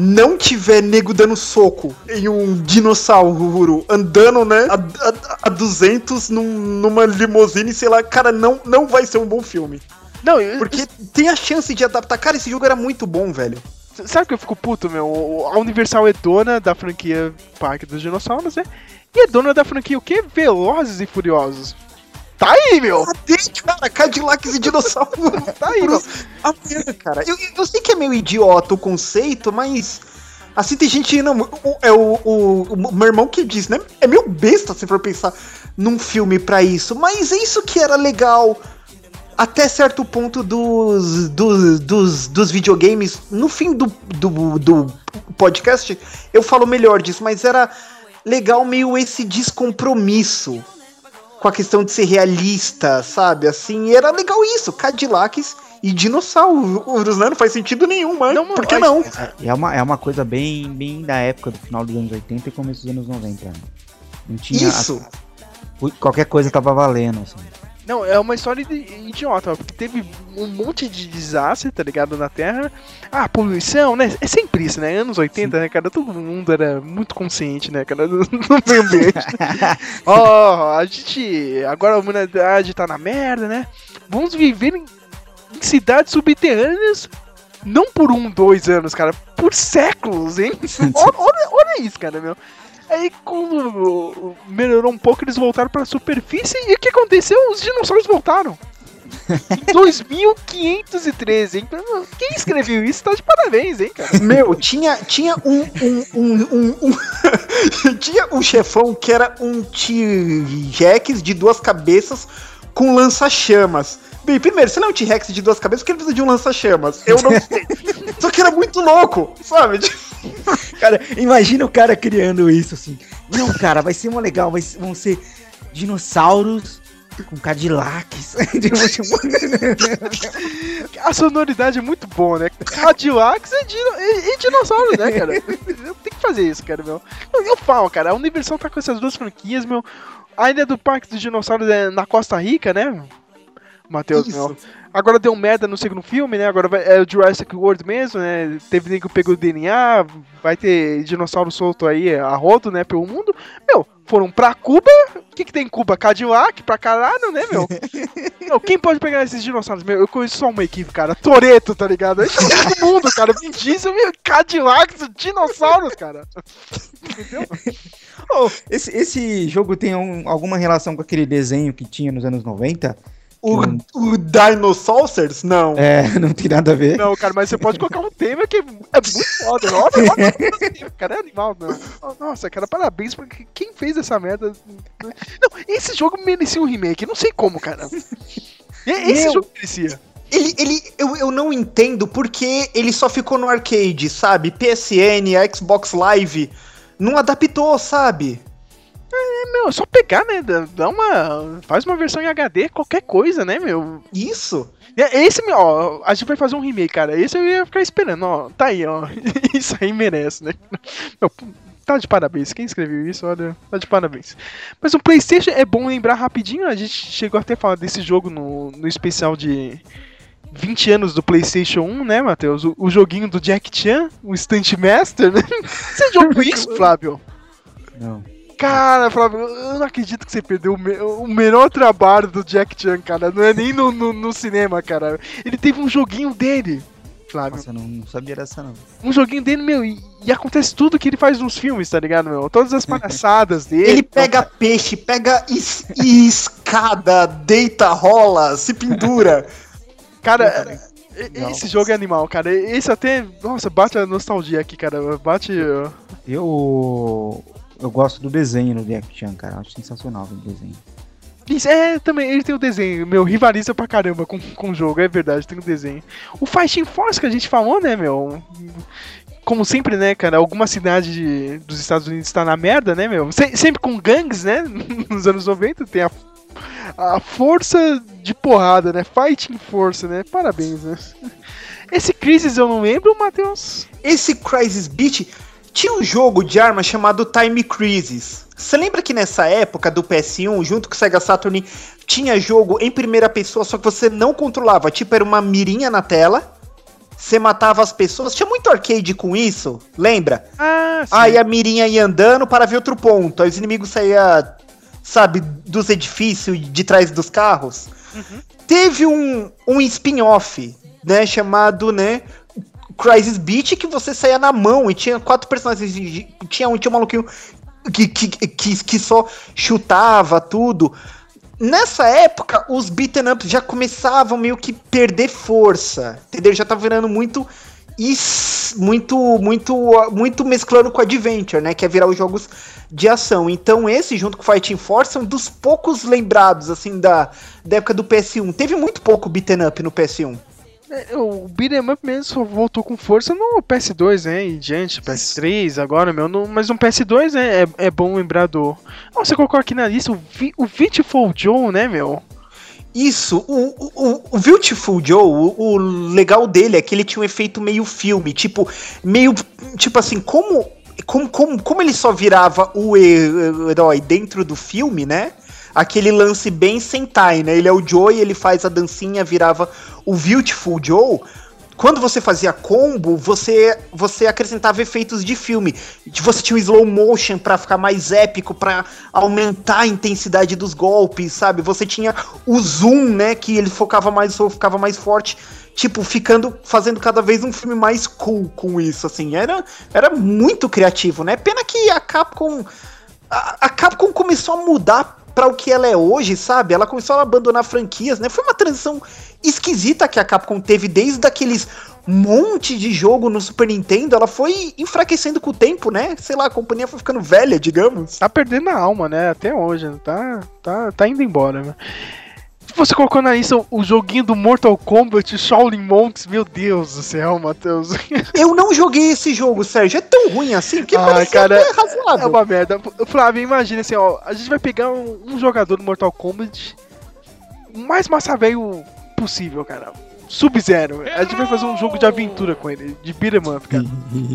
não tiver nego dando soco em um dinossauro andando, né, a, a, a 200 num, numa limusine, sei lá, cara, não, não vai ser um bom filme. Não, eu, porque tem a chance de adaptar. Cara, esse jogo era muito bom, velho. Sabe que eu fico puto, meu? A Universal é dona da franquia Parque dos Dinossauros, né? E é dona da franquia o quê? Velozes e Furiosos. Tá aí, meu! Cadê, cara? Cadillacs e dinossauro. tá aí, meu. Amanhã, cara. Eu, eu sei que é meio idiota o conceito, mas. Assim, tem gente. Não, é o, o, o, meu irmão que diz, né? É meio besta se for pensar num filme pra isso. Mas é isso que era legal. até certo ponto dos, dos, dos, dos videogames. No fim do, do, do podcast, eu falo melhor disso, mas era legal meio esse descompromisso com a questão de ser realista, sabe? Assim, era legal isso, Cadillacs e dinossauros, né? Não faz sentido nenhum, mas Não, por que não? É uma, é uma coisa bem, bem da época do final dos anos 80 e começo dos anos 90. né? Não tinha. Isso! qualquer coisa tava valendo, assim. Não, é uma história de- idiota, porque teve um monte de desastre, tá ligado, na Terra. Ah, poluição, né? É sempre isso, né? Anos 80, né, cara? Todo mundo era muito consciente, né, cara, do, do meio ambiente. Ó, a gente. Agora a humanidade tá na merda, né? Vamos viver em, em cidades subterrâneas. Não por um, dois anos, cara, por séculos, hein? olha, olha- olha isso, cara, meu. Aí, quando melhorou um pouco, eles voltaram pra superfície e o que aconteceu? Os dinossauros voltaram. Em 2513, hein? Quem escreveu isso tá de parabéns, hein, cara? Meu, tinha, tinha um. um, um, um- um- tinha um chefão que era um T-Rex de duas cabeças com lança-chamas. Bem, primeiro, se não é um T-Rex de duas cabeças, que ele precisa de um lança-chamas? Eu não sei. Só que era muito louco, sabe? Cara, imagina o cara criando isso assim. Não, cara, vai ser uma legal, vai vão ser dinossauros com Cadillacs. A sonoridade é muito boa, né? Cadillacs e, dino, e, e dinossauros, né, cara? Tem que fazer isso, cara, meu. Eu, eu falo, cara, a Universal tá com essas duas franquias, meu. A Ilha do Parque dos Dinossauros é na Costa Rica, né? Matheus, meu. Agora deu merda no segundo filme, né? Agora vai- é o Jurassic World mesmo, né? Teve nego que pegou o DNA, vai ter dinossauro solto aí a rodo, né? Pelo mundo. Meu, foram pra Cuba. O que, que tem em Cuba? Cadillac pra caralho, né, meu? Meu, quem pode pegar esses dinossauros? Meu, eu conheço só uma equipe, cara. Toreto, tá ligado? Aí chama todo mundo, cara. Vin Diesel, meu, Cadillacs, dinossauros, cara. oh, esse, esse jogo tem um- alguma relação com aquele desenho que tinha nos anos 90? O, o Dinosaurs? Não. É, não tem nada a ver. Não, cara, mas você pode colocar um tema que é muito foda. Olha, olha, olha, cara, é animal, meu. Nossa, cara, parabéns pra quem fez essa merda. Não, esse jogo merecia um remake, não sei como, cara. Esse Meu. jogo merecia. Ele, ele eu, eu não entendo porque ele só ficou no arcade, sabe? PSN, Xbox Live. Não adaptou, sabe? Meu, é só pegar, né? dá- uma. Faz uma versão em HD, qualquer coisa, né, meu? Isso. É, Esse, meu, ó, a gente vai fazer um remake, cara. Esse eu ia ficar esperando, ó. Tá aí, ó. Isso aí merece, né? Meu, tá de parabéns. Quem escreveu isso, olha, tá de parabéns. Mas o PlayStation é bom lembrar rapidinho. A gente chegou até a falar desse jogo no, no especial de 20 anos do PlayStation 1, né, Matheus? O, o joguinho do Jack Chan, o Stunt Master, né? Você jogou isso, Flávio? Não. Cara, Flávio, eu não acredito que você perdeu o, me- o melhor trabalho do Jack Chan, cara. Não é nem no, no, no cinema, cara. Ele teve um joguinho dele, Flávio. Nossa, eu não, não sabia dessa não. Um joguinho dele, meu, e, e acontece tudo que ele faz nos filmes, tá ligado, meu? Todas as palhaçadas dele. Ele pega peixe, pega es- escada, deita, rola, se pendura. Cara, e- Não. esse jogo é animal, cara. Esse até. Nossa, bate a nostalgia aqui, cara. Bate. Eu. Eu gosto do desenho do Jack Chan, cara. Acho sensacional o desenho. Isso, é, também, ele tem o desenho, meu, rivaliza pra caramba com, com o jogo, é verdade, tem o desenho. O Fighting Force que a gente falou, né, meu? Como sempre, né, cara, alguma cidade de- dos Estados Unidos está na merda, né, meu? Se- sempre com gangues, né? Nos anos 90 tem a, a força de porrada, né? Fighting Force, né? Parabéns, né? Esse Crisis eu não lembro, Matheus. Esse Crisis Beat tinha um jogo de arma chamado Time Crisis. Você lembra que nessa época do PS1, junto com o Sega Saturn, tinha jogo em primeira pessoa, só que você não controlava? Tipo, era uma mirinha na tela, você matava as pessoas. Tinha muito arcade com isso, lembra? Ah, sim. Aí a mirinha ia andando para ver outro ponto. Aí os inimigos saíam, sabe, dos edifícios, de trás dos carros. Teve um, um spin-off, né, chamado, né, Crisis Beat, que você saía na mão e tinha quatro personagens. Tinha um, tinha um maluquinho que, que, que, que só chutava tudo. Nessa época, os beaten ups já começavam meio que perder força, entendeu? Já tava virando muito s- muito, muito, muito mesclando com Adventure, né? Que é virar os jogos de ação. Então esse, junto com Fighting Force, é um dos poucos lembrados, assim, da, da época do PS1. Teve muito pouco beaten up no PS1. É, O beat'em up mesmo só voltou com força no PS2, né? E diante, PS3 agora, meu. No, mas no PS2, né? É, é bom lembrar do. Ó, você colocou aqui na lista o, Vi- o Beautiful Joe, né, meu? Isso, o, o, o Beautiful Joe, o, o legal dele é que ele tinha um efeito meio filme, tipo, meio, tipo assim, como, como, como, como ele só virava o he- herói dentro do filme, né? Aquele lance bem Sentai, né? Ele é o Joe e ele faz a dancinha, virava o Beautiful Joe. Quando você fazia combo, você você acrescentava efeitos de filme. Você tinha o slow motion pra ficar mais épico, pra aumentar a intensidade dos golpes, sabe? Você tinha o zoom, né, que ele focava mais, ficava mais forte, tipo, ficando fazendo cada vez um filme mais cool com isso, assim. Era era muito criativo, né? Pena que a Capcom a, a Capcom começou a mudar pra o que ela é hoje, sabe? Ela começou a abandonar franquias, né? Foi uma transição esquisita que a Capcom teve desde aqueles monte de jogo no Super Nintendo, ela foi enfraquecendo com o tempo, né? Sei lá, a companhia foi ficando velha, digamos. Tá perdendo a alma, né? Até hoje. né? Tá, tá, tá indo embora, né? Você colocou na lista o joguinho do Mortal Kombat Shaolin Monks, meu Deus do céu, Matheus. Eu não joguei esse jogo, Sérgio. É tão ruim assim que Ah, cara, até razoável. É uma merda. Flávio, imagina assim, ó. A gente vai pegar um, um jogador do Mortal Kombat o mais massa velho possível, cara. Sub-Zero. A gente vai fazer um jogo de aventura com ele, de beat'em up, cara.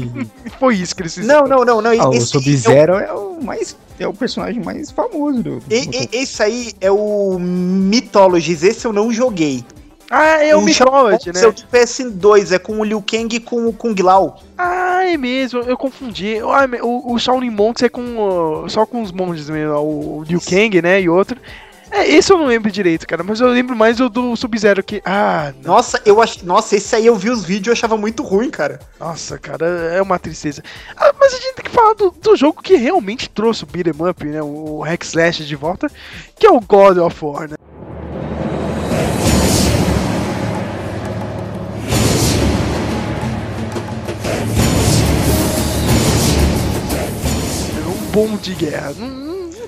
Foi isso que eles fizeram. Não, não, não, não. Ah, o esse- Sub-Zero é o mais. É o personagem mais famoso do. do E- e- esse aí é o Mythologies, esse eu não joguei. Ah, é o Mythology, né? Esse é o de PS2, é com o Liu Kang e com o Kung Lao. Ah, é mesmo, eu confundi. Ah, O, o Shaolin Monks é com uh, só com os monges mesmo, o Liu Kang, né, e outro. É, esse eu não lembro direito, cara, mas eu lembro mais do, do Sub-Zero que... Ah. Nossa, eu ach... Nossa, esse aí eu vi os vídeos e eu achava muito ruim, cara. Nossa, cara, é uma tristeza. Ah, mas a gente tem que falar do, do jogo que realmente trouxe o beat'em up, né, o Hack Slash de volta, que é o God of War, né? É um bom de guerra. Não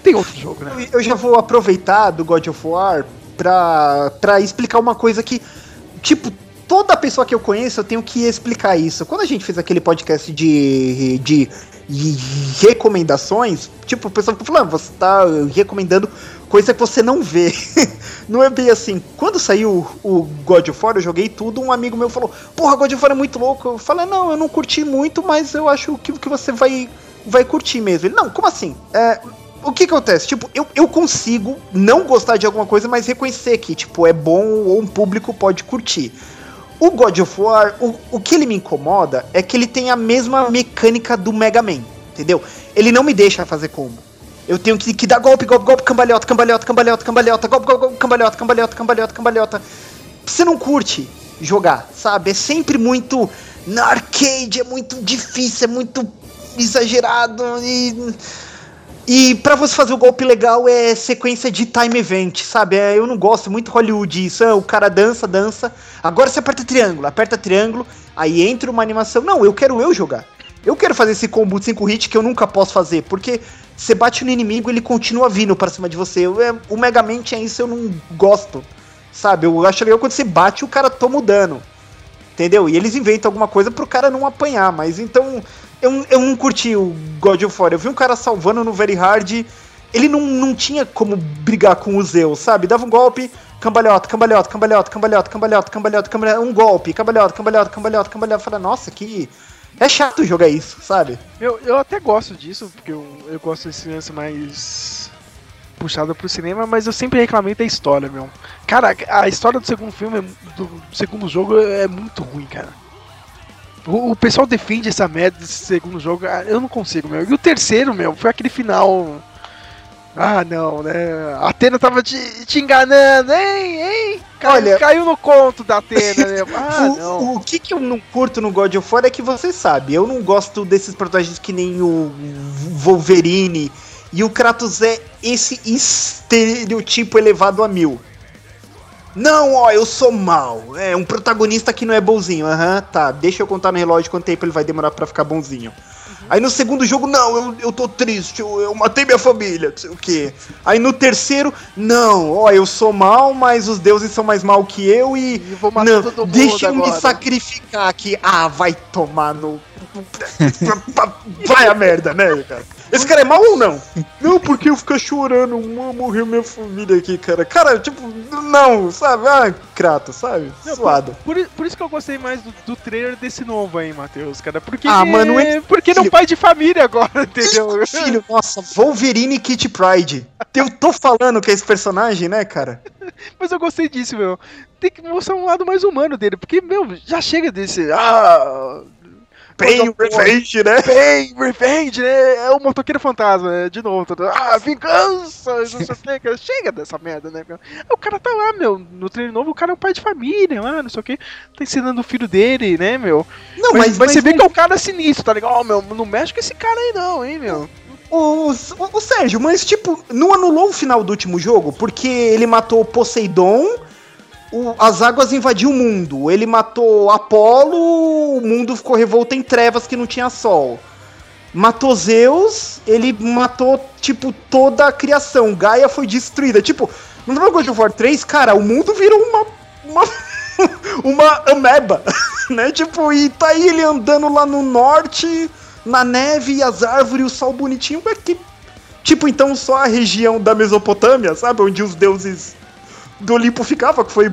tem outro jogo, né? Eu- já vou aproveitar do God of War pra, pra explicar uma coisa que, tipo, toda pessoa que eu conheço eu tenho que explicar isso. Quando a gente fez aquele podcast de, de, de recomendações, tipo, o pessoal ficou falando, "Ah, você tá recomendando coisa que você não vê. não é bem assim. Quando saiu o God of War, eu joguei tudo, um amigo meu falou, porra, God of War é muito louco. Eu falei, não, eu não curti muito, mas eu acho que, que você vai, vai curtir mesmo. Ele, não, como assim? É, o que acontece? Tipo, eu, eu consigo não gostar de alguma coisa, mas reconhecer que, tipo, é bom ou um público pode curtir. O God of War, o, o que ele me incomoda é que ele tem a mesma mecânica do Mega Man, entendeu? Ele não me deixa fazer combo. Eu tenho que, que dar golpe, golpe, golpe, cambalhota, cambalhota, cambalhota, cambalhota, golpe, golpe, golpe, cambalhota, cambalhota, cambalhota, cambalhota. Você não curte jogar, sabe? É sempre muito. Na arcade é muito difícil, é muito exagerado e. E pra você fazer o golpe legal é sequência de time event, sabe? É, eu não gosto muito Hollywood isso. é, o cara dança, dança. Agora você aperta triângulo, aperta triângulo, aí entra uma animação. Não, eu quero eu jogar. Eu quero fazer esse combo de 5 hits que eu nunca posso fazer, porque você bate no inimigo ele continua vindo pra cima de você. Eu, é, o Mega Man é isso, eu não gosto. Sabe? Eu acho legal quando você bate o cara toma o dano. Entendeu? E eles inventam alguma coisa pro cara não apanhar, mas então. Eu, eu não curti o God of War. Eu vi um cara salvando no Very Hard. Ele não, não tinha como brigar com o Zeus, sabe? Dava um golpe, cambalhota, cambalhota, cambalhota, cambalhota, cambalhota, cambalhota, cambalhota, um golpe, cambalhota, cambalhota, cambalhota, cambalhota. Fala, nossa, que. É chato jogar isso, sabe? Eu, eu até gosto disso, porque eu, eu gosto desse lance mais puxado pro cinema, mas eu sempre reclamei da história, meu. Cara, a história do segundo filme, do segundo jogo é muito ruim, cara. O, o pessoal defende essa merda desse segundo jogo, ah, eu não consigo, meu. E o terceiro, meu, foi aquele final. Ah, não, né? A Atena tava te, te enganando, hein, hein? Caiu, Olha- caiu no conto da Atena, né? Ah, o, não. o que, que eu não curto no God of War é que você sabe, eu não gosto desses personagens que nem o Wolverine e o Kratos é esse estereotipo elevado a mil. Não, ó, eu sou mal. É um protagonista que não é bonzinho. Aham, tá. Deixa eu contar no relógio quanto tempo ele vai demorar pra ficar bonzinho. Aí no segundo jogo, não, eu, eu tô triste, eu, eu matei minha família, não sei o quê. Aí no terceiro, não, ó, eu sou mal, mas os deuses são mais mal que eu e. E vou matar não, todo mundo deixa eu me sacrificar aqui. Ah, vai tomar no. Vai a merda, né, cara? Esse cara é mal ou não? Não, porque eu ficar chorando, "Ah, morreu minha família aqui, cara. Cara, tipo, não, sabe? Ah, Kratos, sabe? Não, Suado. Por, por- por isso que eu gostei mais do, do trailer desse novo aí, Matheus, cara. Porque, Ah, mano, ele- porque é um pai de família agora, entendeu? Filho, nossa, Wolverine Kit Pride. Eu tô falando que é esse personagem, né, cara? Mas eu gostei disso, meu. Tem que mostrar um lado mais humano dele, porque, meu, já chega desse. Ah. Pain, Revenge, né? Pain, Revenge, né? É o motoqueiro fantasma, né? De novo. Todo, ah, vingança! Não sei o que, cara. Chega dessa merda, né, O cara tá lá, meu, no treino novo, o cara é um pai de família lá, não sei o que. Tá ensinando o filho dele, né, meu? Não, mas, mas, você vê que é um cara sinistro, tá ligado? Ó, meu, não mexe com esse cara aí não, hein, meu? O, o, o Sérgio, mas tipo, não anulou o final do último jogo? Porque ele matou Poseidon, o- as águas invadiu o mundo. Ele matou Apolo, o mundo ficou revolto em trevas que não tinha sol. Matou Zeus, ele matou, tipo, toda a criação. Gaia foi destruída. Tipo, no God of War 3, cara, o mundo virou uma. uma. uma ameba, né? Tipo, e tá aí ele andando lá no norte, na neve e as árvores, o sol bonitinho, mas que. Tipo, então só a região da Mesopotâmia, sabe? Onde os deuses do Olimpo ficavam, que foi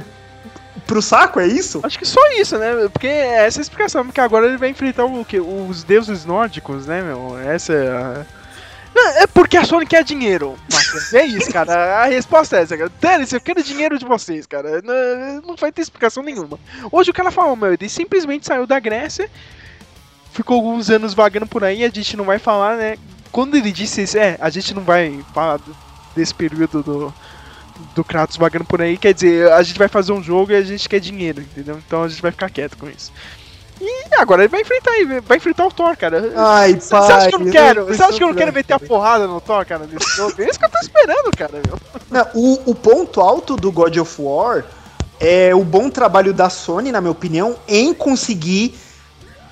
pro saco, é isso? Acho que só isso, né? Porque é essa a explicação, porque agora ele vai enfrentar o quê? Os deuses nórdicos, né, meu? Essa é a... É porque a Sony quer dinheiro, Marcos. É isso, cara. A resposta é essa, cara. Eu quero dinheiro de vocês, cara. Não, não vai ter explicação nenhuma. Hoje o cara falou, meu, ele simplesmente saiu da Grécia, ficou alguns anos vagando por aí, a gente não vai falar, né? Quando ele disse isso, é, a gente não vai falar desse período do, do Kratos vagando por aí, quer dizer, a gente vai fazer um jogo e a gente quer dinheiro, entendeu? Então a gente vai ficar quieto com isso. E agora ele vai enfrentar aí, vai enfrentar o Thor, cara. Ai, Você acha que eu não quero? Você acha que eu não quero meter a porrada no Thor, cara, nesse jogo? É isso que eu tô esperando, cara, meu. Não, o, o ponto alto do God of War é o bom trabalho da Sony, na minha opinião, em conseguir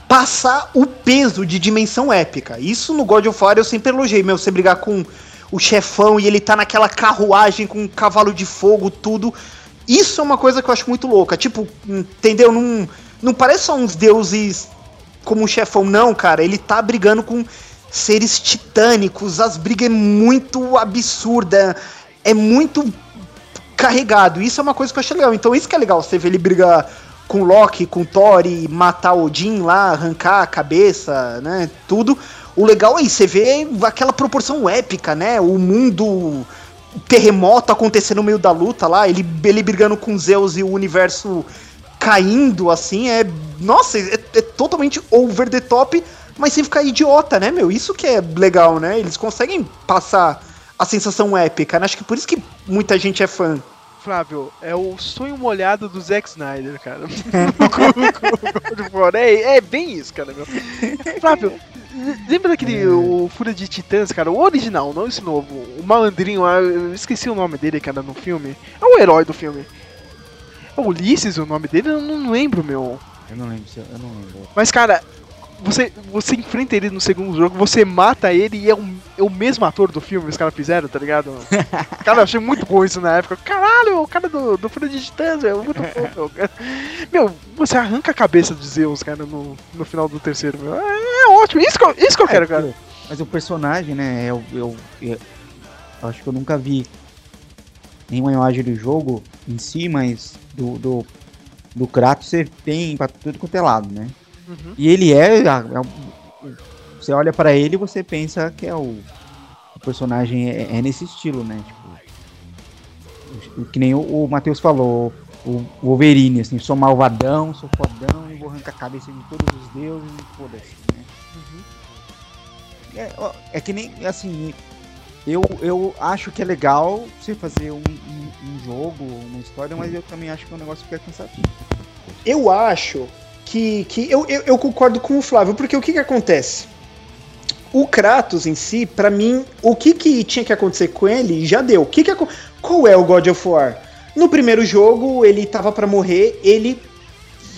passar o peso de dimensão épica. Isso no God of War eu sempre elogiei, meu, você brigar com o chefão e ele tá naquela carruagem com um cavalo de fogo, tudo. Isso é uma coisa que eu acho muito louca. Tipo, entendeu? Não, não parece só uns deuses como um chefão, não, cara. Ele tá brigando com seres titânicos. As brigas é muito absurda. É muito carregado. Isso é uma coisa que eu achei legal. Então isso que é legal, você vê ele brigar com Loki, com Thor e matar Odin lá, arrancar a cabeça, né? Tudo. O legal é isso, você vê aquela proporção épica, né? O mundo terremoto acontecendo no meio da luta lá, ele, ele brigando com Zeus e o universo caindo assim, é. Nossa, é, é totalmente over the top, mas sem ficar idiota, né, meu? Isso que é legal, né? Eles conseguem passar a sensação épica, né? Acho que por isso que muita gente é fã. Flávio, é o sonho molhado do Zack Snyder, cara. É, é bem isso, cara, meu. Flávio, lembra daquele o Fúria de Titãs, cara? O original, não esse novo. O malandrinho lá, eu esqueci o nome dele, cara, no filme. É o herói do filme. É Ulisses o nome dele? Eu não lembro, meu. Eu não lembro, eu não lembro. Mas, cara, você, você enfrenta ele no segundo jogo, você mata ele e é, um, é o mesmo ator do filme que os caras fizeram, tá ligado? Cara, eu achei muito bom isso na época. Caralho, o cara do, do Fúria de Titãs, é muito bom, meu. Meu, você arranca a cabeça de Zeus, cara, no, no final do terceiro, meu. É, é ótimo, isso que eu, isso que eu quero, cara. Mas o personagem, né? Eu, eu, eu, eu acho que eu nunca vi nenhuma imagem do jogo em si, mas do, do, do Kratos você tem pra tudo quanto é lado, né? Uhum. E ele é, é o- Você olha pra ele e você pensa que é o, o personagem é, é nesse estilo, né? Tipo, que nem o, o Matheus falou, o Wolverine, assim, sou malvadão, sou fodão e vou arrancar a cabeça de todos os deuses e foda-se, né? É, ó, é que nem, assim, eu, eu acho que é legal você fazer um, um, um jogo, uma história, mas eu também acho que o negócio fica cansativo. Eu acho que. que eu, eu, eu concordo com o Flávio, porque o que, que acontece? O Kratos em si, pra mim, o que, que tinha que acontecer com ele já deu. O que que Qual é o God of War? No primeiro jogo, ele tava pra morrer, ele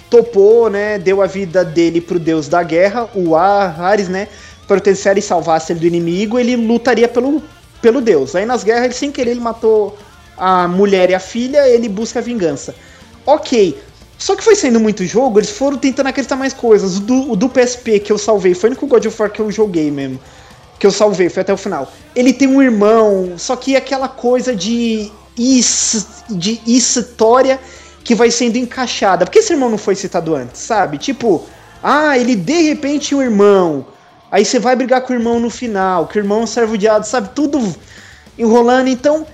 topou, né, deu a vida dele pro deus da guerra, o Ares, né, proteger e salvasse ele do inimigo, ele lutaria pelo, pelo deus. Aí nas guerras, ele, sem querer, ele matou a mulher e a filha, ele busca a vingança. Ok, só que foi sendo muito jogo, eles foram tentando acreditar mais coisas. O do, o do PSP que eu salvei, foi o único God of War que eu joguei mesmo. Que eu salvei, foi até o final. Ele tem um irmão, só que aquela coisa de, is, de história que vai sendo encaixada. Por que esse irmão não foi citado antes, sabe? Tipo, ah, ele de repente tinha um irmão. Aí você vai brigar com o irmão no final, que o irmão é um servo de ado, sabe? Tudo enrolando. Então,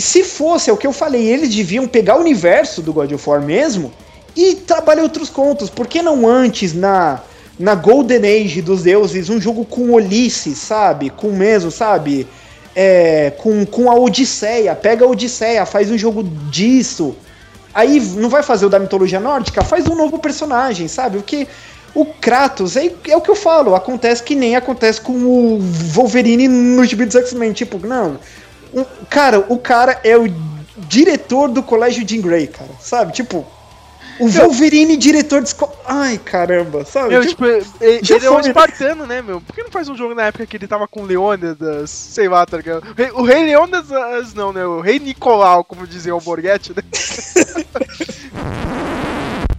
se fosse, é o que eu falei, eles deviam pegar o universo do God of War mesmo e trabalhar outros contos. Por que não antes, na, na Golden Age dos deuses, um jogo com Ulisses, sabe? Com mesmo, sabe? É, com, com a Odisseia. Pega a Odisseia, faz um jogo disso. Aí não vai fazer o da mitologia nórdica? Faz um novo personagem, sabe? Porque o Kratos, é, é o que eu falo, acontece que nem acontece com o Wolverine no gibi dos X-Men. Tipo, não, um, cara, o cara é o diretor do colégio Jean Grey, cara. Sabe? Tipo, o Wolverine, diretor de escola. Ai, caramba, sabe? Meu, tipo, ele, ele é um né? espartano, né, meu? Por que não faz um jogo na época que ele tava com Leônidas, sei lá, tá ligado? O rei, o rei Leônidas, não, né? O rei Nicolau, como dizia o Borghetti, né?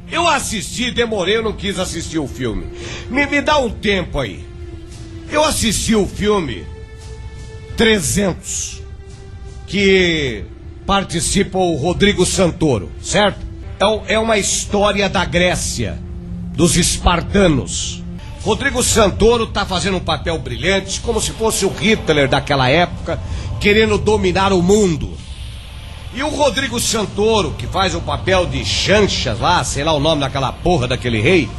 Eu assisti, demorei, eu não quis assistir o filme. Me, me dá um tempo aí. Eu assisti o filme 300, que participa o Rodrigo Santoro, certo? É o- É uma história da Grécia, dos espartanos. Rodrigo Santoro tá fazendo um papel brilhante, como se fosse o Hitler daquela época, querendo dominar o mundo. E o Rodrigo Santoro, que faz o papel de Chanchas lá, sei lá o nome daquela porra daquele rei,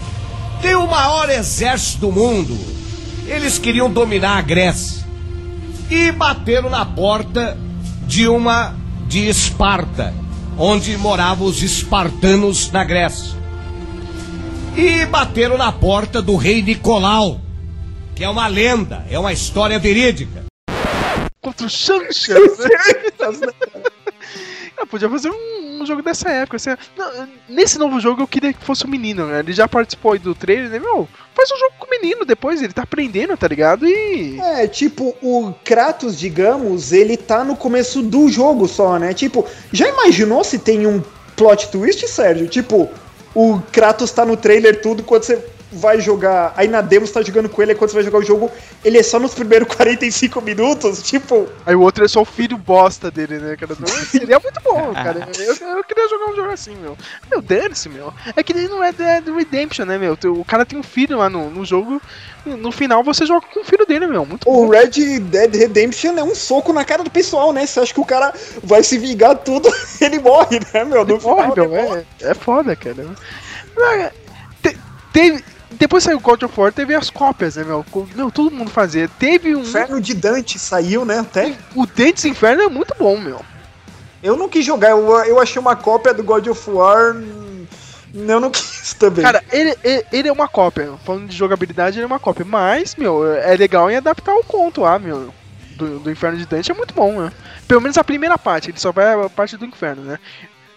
tem o maior exército do mundo. Eles queriam dominar a Grécia. E bateram na porta de uma de Esparta, onde moravam os espartanos na Grécia. E bateram na porta do rei Nicolau, que é uma lenda, é uma história verídica. Contra o Xanxas, né? Podia fazer um, um jogo dessa época. Assim, não, nesse novo jogo eu queria que fosse um menino, né? Ele já participou aí do trailer, né? Meu, faz um jogo com o menino depois, ele tá aprendendo, tá ligado? E. É, tipo, o Kratos, digamos, ele tá no começo do jogo só, né? Tipo, já imaginou se tem um plot twist, Sérgio? Tipo, o Kratos tá no trailer tudo, quando você vai jogar. Aí na demo você tá jogando com ele, quando você vai jogar o jogo, ele é só nos primeiros 45 minutos, tipo. Aí o outro é só o filho bosta dele, né, cara? Não, seria muito bom, cara. Eu, eu queria jogar um jogo assim, meu. Meu, dane-se, meu. É que ele não é do- Redemption, né, meu? O cara tem um filho lá no, no jogo. No final você joga com o filho dele, meu. Muito O bom. Red Dead Redemption é um soco na cara do pessoal, né? Você acha que o cara vai se vingar tudo, ele morre, né, meu? No Morre, final, meu. ele morre. É, é foda, cara. Te- teve. Depois saiu o God of War, teve as cópias, né, meu? Meu, todo mundo fazia. Teve um. Inferno de Dante saiu, né? Até. O Dentes Inferno é muito bom, meu. Eu não quis jogar, eu, eu achei uma cópia do God of War. hum, Eu não quis também. Cara, ele, ele, ele é uma cópia. Falando de jogabilidade, ele é uma cópia. Mas, meu, é legal em adaptar o conto lá, meu. Do, do Inferno de Dante é muito bom, né? Pelo menos a primeira parte, ele só vai a parte do inferno, né?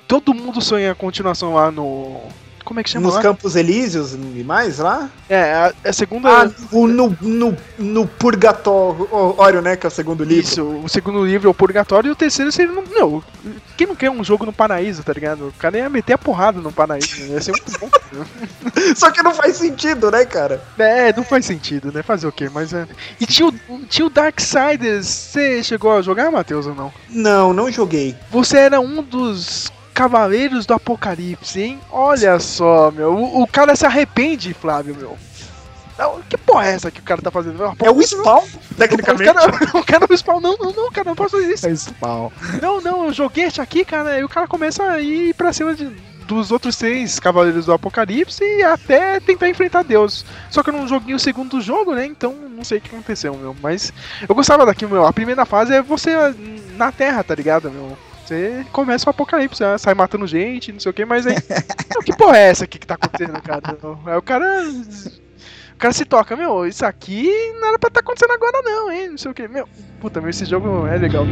Todo mundo sonha a continuação lá no. Como é que chama Nos lá? Campos Elíseos e mais lá? É, a, a segunda. Ah, o, no, no, no Purgatório, né? Que é o segundo livro. Isso, o segundo livro é o Purgatório e o terceiro seria. no- Não, quem não quer um jogo no paraíso, tá ligado? O cara ia meter a porrada no paraíso, né? Ia ser muito bom. Só que não faz sentido, né, cara? É, não faz sentido, né? Fazer o quê? Mas é. E tinha o, tinha o Darksiders. Você chegou a jogar, Matheus, ou não? Não, não joguei. Você era um dos Cavaleiros do Apocalipse, hein? Olha só, meu. O, o cara se arrepende, Flávio, meu. Não, que porra é essa que o cara tá fazendo? Meu, É o Spawn, O tecnicamente. cara, o cara não spawn, não, não, não, cara, não posso fazer isso. É spawn. Não, não, eu joguei esse aqui, cara, e o cara começa a ir pra cima de- dos outros seis Cavaleiros do Apocalipse e até tentar enfrentar Deus. Só que eu não joguei o segundo jogo, né? Então não sei o que aconteceu, meu. Mas eu gostava daqui, meu. A primeira fase é você na Terra, tá ligado, meu? Você começa o apocalipse, né? sai matando gente, não sei o que, mas aí. Meu, que porra é essa aqui que tá acontecendo, cara? Aí o cara. O cara se toca, meu, isso aqui não era pra tá acontecendo agora, não, hein? Não sei o que. Meu, puta, meu, esse jogo é legal.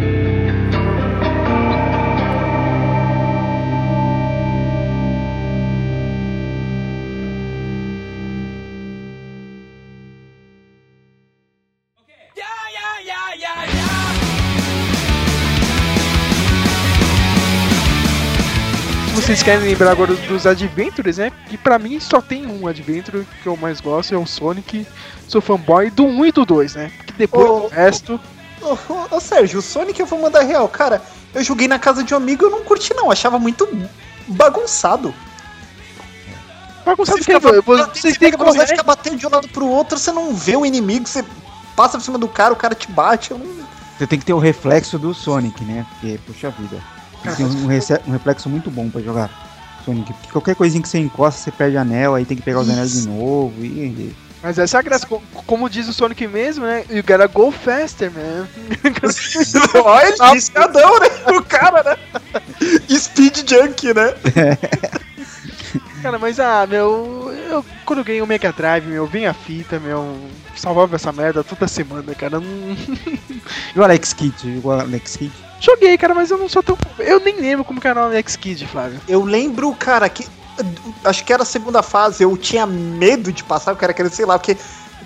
Vocês querem lembrar agora dos Adventures, né? Que pra mim só tem um Adventure que eu mais gosto, é o Sonic. Sou fanboy do 1 e do 2, né? Porque depois Ô, o resto. Ô, ô, ô, Sérgio, o Sonic eu vou mandar real. Cara, eu joguei na casa de um amigo e eu não curti, não. Achava muito bagunçado. Bagunçado Você que fica, você vocês têm que velocidade correr. fica batendo de um lado pro outro, você não vê o inimigo, você passa por cima do cara, o cara te bate. Eu não... Você tem que ter o reflexo do Sonic, né? Porque, puxa vida. Tem um, um reflexo muito bom pra jogar Sonic. Porque qualquer coisinha que você encosta, você perde anel, aí tem que pegar os anéis de novo. E, Mas essa é a graça. Co- Como diz o Sonic mesmo, né? You gotta go faster, man. Olha, ele discadão, né? O cara, né? Speed Junk, né? Cara, mas ah, meu. Eu, quando eu ganhei o Mega Drive, meu, vem a fita, meu. Salvava essa merda toda semana, cara. Não... e o Alex Kidd? Jogou o Alex Kidd? Joguei, cara, mas eu não sou tão. Eu nem lembro como que era o Alex Kidd, Flávio. Eu lembro, cara, que. Acho que era a segunda fase, eu tinha medo de passar, porque era querendo, sei lá, porque.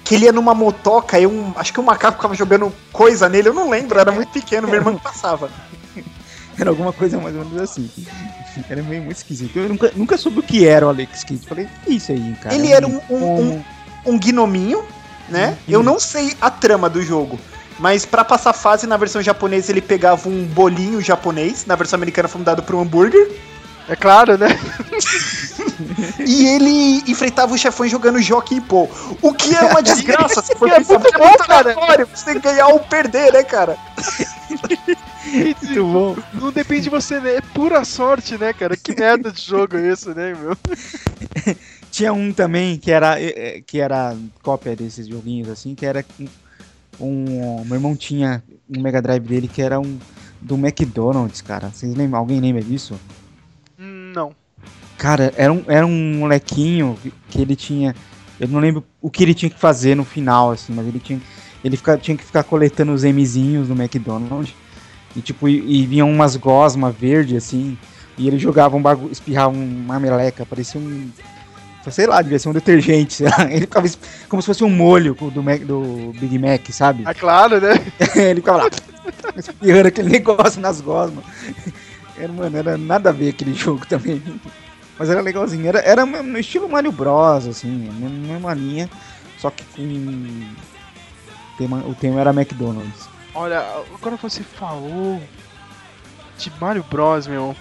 Que ele ia numa motoca e um. Acho que um macaco ficava jogando coisa nele, eu não lembro, era muito pequeno, meu irmão que passava. Era alguma coisa mais ou menos assim. Era meio muito esquisito. Eu nunca, nunca soube o que era o Alex Kidd. Falei, que isso aí, cara? Ele era um- um- Como- Um gnominho, né? Hum, Eu não sei a trama do jogo. Mas pra passar fase, na versão japonesa, ele pegava um bolinho japonês. Na versão americana foi mudado por um hambúrguer. É claro, né? E ele enfrentava os chefões jogando Jockey Pô. O que é uma desgraça, se for É pensar, muito bom, cara. aleatório, Você tem que ganhar ou perder, né, cara? Muito bom. Não depende de você, né? É pura sorte, né, cara? Que merda de jogo é esse, né, meu? Tinha um também que era, eh, eh, que era cópia desses joguinhos assim, que era um, Meu irmão tinha um Mega Drive dele que era um do McDonald's, cara. Vocês lembram? Alguém lembra disso? Não. Cara, era um, era um molequinho que- ele tinha. Eu não lembro o que ele tinha que fazer no final, assim, mas ele tinha, ele fica, tinha que ficar coletando os Mzinhos no McDonald's. E tipo, e, e vinham umas gosma verde, assim, e ele jogava um bagulho, espirrava uma meleca, parecia um. Sei lá, devia ser um detergente, sei lá. Ele ficava como se fosse um molho do, Mac- do Big Mac, sabe? Ah, claro, né? ele ficava lá, espirrando aquele negócio nas gosmas. Era, mano, era nada a ver aquele jogo também. Mas era legalzinho. Era, era no estilo Mario Bros, assim, mesma linha, só que com. tema- o tema era McDonald's. Olha, agora você falou de Mario Bros, meu.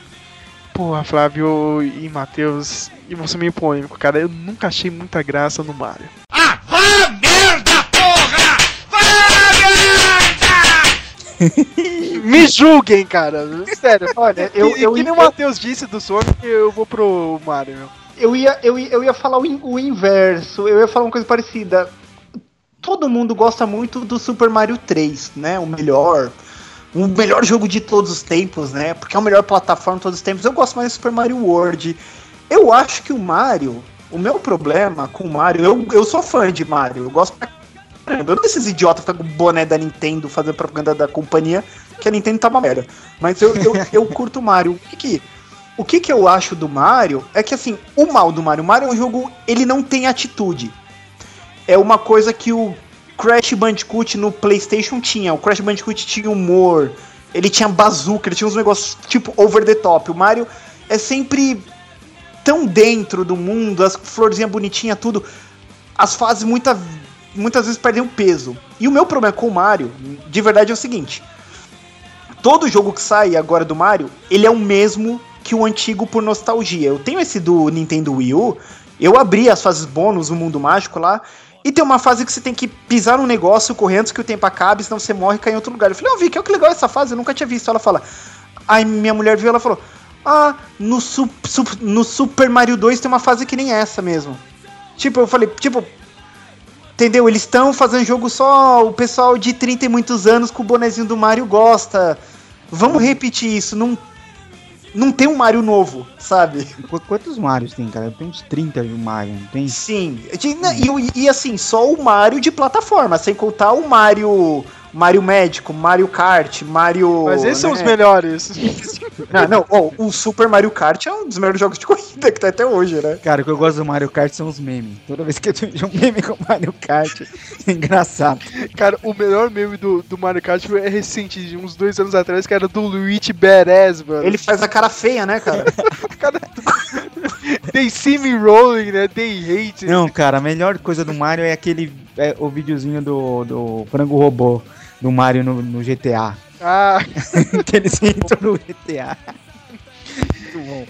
Porra, Flávio e Matheus, e você meio polêmico, cara. Eu nunca achei muita graça no Mario. Ah, vá merda, porra! Me julguem, cara. Sério, olha, eu- eu, eu- que nem o eu- Matheus disse do Sonic, eu vou pro Mario, meu. Eu ia, eu, ia, eu ia falar o, in- o inverso, eu ia falar uma coisa parecida. Todo mundo gosta muito do Super Mario 3, né? O melhor. O melhor jogo de todos os tempos, né? Porque é o melhor plataforma de todos os tempos. Eu gosto mais do Super Mario World. Eu acho que o Mario. O meu problema com o Mario. Eu, eu sou fã de Mario. Eu gosto pra caramba. Eu não esses idiotas com o boné da Nintendo fazendo propaganda da companhia. Que a Nintendo tá uma merda. Mas eu, eu, eu curto o Mario. O que que. O que, que eu acho do Mario é que assim, o mal do Mario, o Mario é um jogo, ele não tem atitude. É uma coisa que o Crash Bandicoot no PlayStation tinha. O Crash Bandicoot tinha humor, ele tinha bazuca, ele tinha uns negócios tipo over the top. O Mario é sempre tão dentro do mundo, as florzinhas bonitinhas, tudo. As fases muita, muitas vezes perdem o peso. E o meu problema com o Mario, de verdade, é o seguinte: todo jogo que sai agora do Mario, ele é o mesmo que o antigo por nostalgia. Eu tenho esse do Nintendo Wii U, eu abri as fases bônus, o mundo mágico lá, e tem uma fase que você tem que pisar num negócio, correr antes que o tempo acabe, senão você morre e cai em outro lugar. Eu falei, Vicky, olha que legal essa fase, eu nunca tinha visto. Ela fala, aí minha mulher viu, ela falou, ah, no, Su- Su- no Super Mario 2 tem uma fase que nem essa mesmo. Tipo, eu falei, tipo, entendeu? Eles estão fazendo jogo só o pessoal de 30 e muitos anos com o bonezinho do Mario gosta. Vamos repetir isso, não não tem um Mario novo, sabe? Qu- Quantos Marios tem, cara? Tem uns 30 de Mario, não tem? Sim. Né, E, e assim, só o Mario de plataforma, sem contar o Mario. Mario Médico, Mario Kart, Mario. Mas esses são né? os melhores. Não, não, ó, o Super Mario Kart é um dos melhores jogos de corrida que tá até hoje, né? Cara, o que eu gosto do Mario Kart são os memes. Toda vez que eu vejo um meme com Mario Kart, é engraçado. Cara, o melhor meme do, do Mario Kart é recente, de uns dois anos atrás, que era do Luigi Beres, mano. Ele faz a cara feia, né, cara? Cara, they see me rolling, né? They hate. Não, cara, a melhor coisa do Mario é aquele. É, o videozinho do, do frango robô do Mario no, no GTA. Ah, que eles entram no GTA. Muito bom.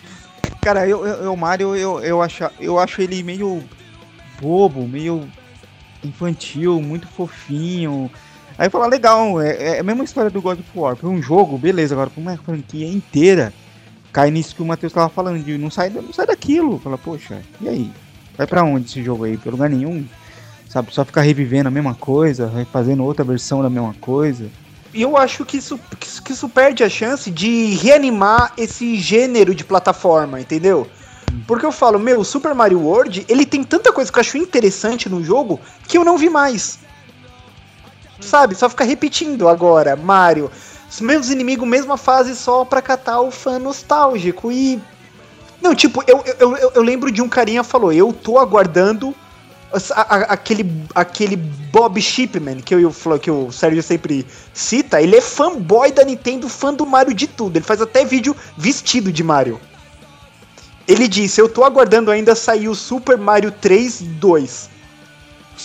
Cara, eu, eu, eu- o Mario, eu, eu, acho, eu acho ele meio bobo, meio infantil, muito fofinho. Aí fala, legal, é, é a mesma história do God of War. Pra um jogo, beleza, agora pra uma franquia inteira, cai nisso que o Matheus tava falando, de não sai, não sai daquilo. Fala, poxa, e aí? Vai pra onde esse jogo aí? Pra lugar nenhum? Sabe, só ficar revivendo a mesma coisa, fazendo outra versão da mesma coisa. E eu acho que isso, que isso- que isso perde a chance de reanimar esse gênero de plataforma, entendeu? Porque eu falo, meu, Super Mario World, ele tem tanta coisa que eu acho interessante no jogo que eu não vi mais. Sabe? Só fica repetindo agora, Mario. Os mesmos inimigos, mesma fase só pra catar o fã nostálgico. E. Não, tipo, eu, eu, eu, eu lembro de um carinha falou, eu tô aguardando a- a- aquele, aquele Bob Shipman que, eu, falo- que o Sérgio sempre cita, ele é fanboy da Nintendo, fã do Mario de tudo. Ele faz até vídeo vestido de Mario. Ele disse: Eu tô aguardando ainda sair o Super Mario 3 2.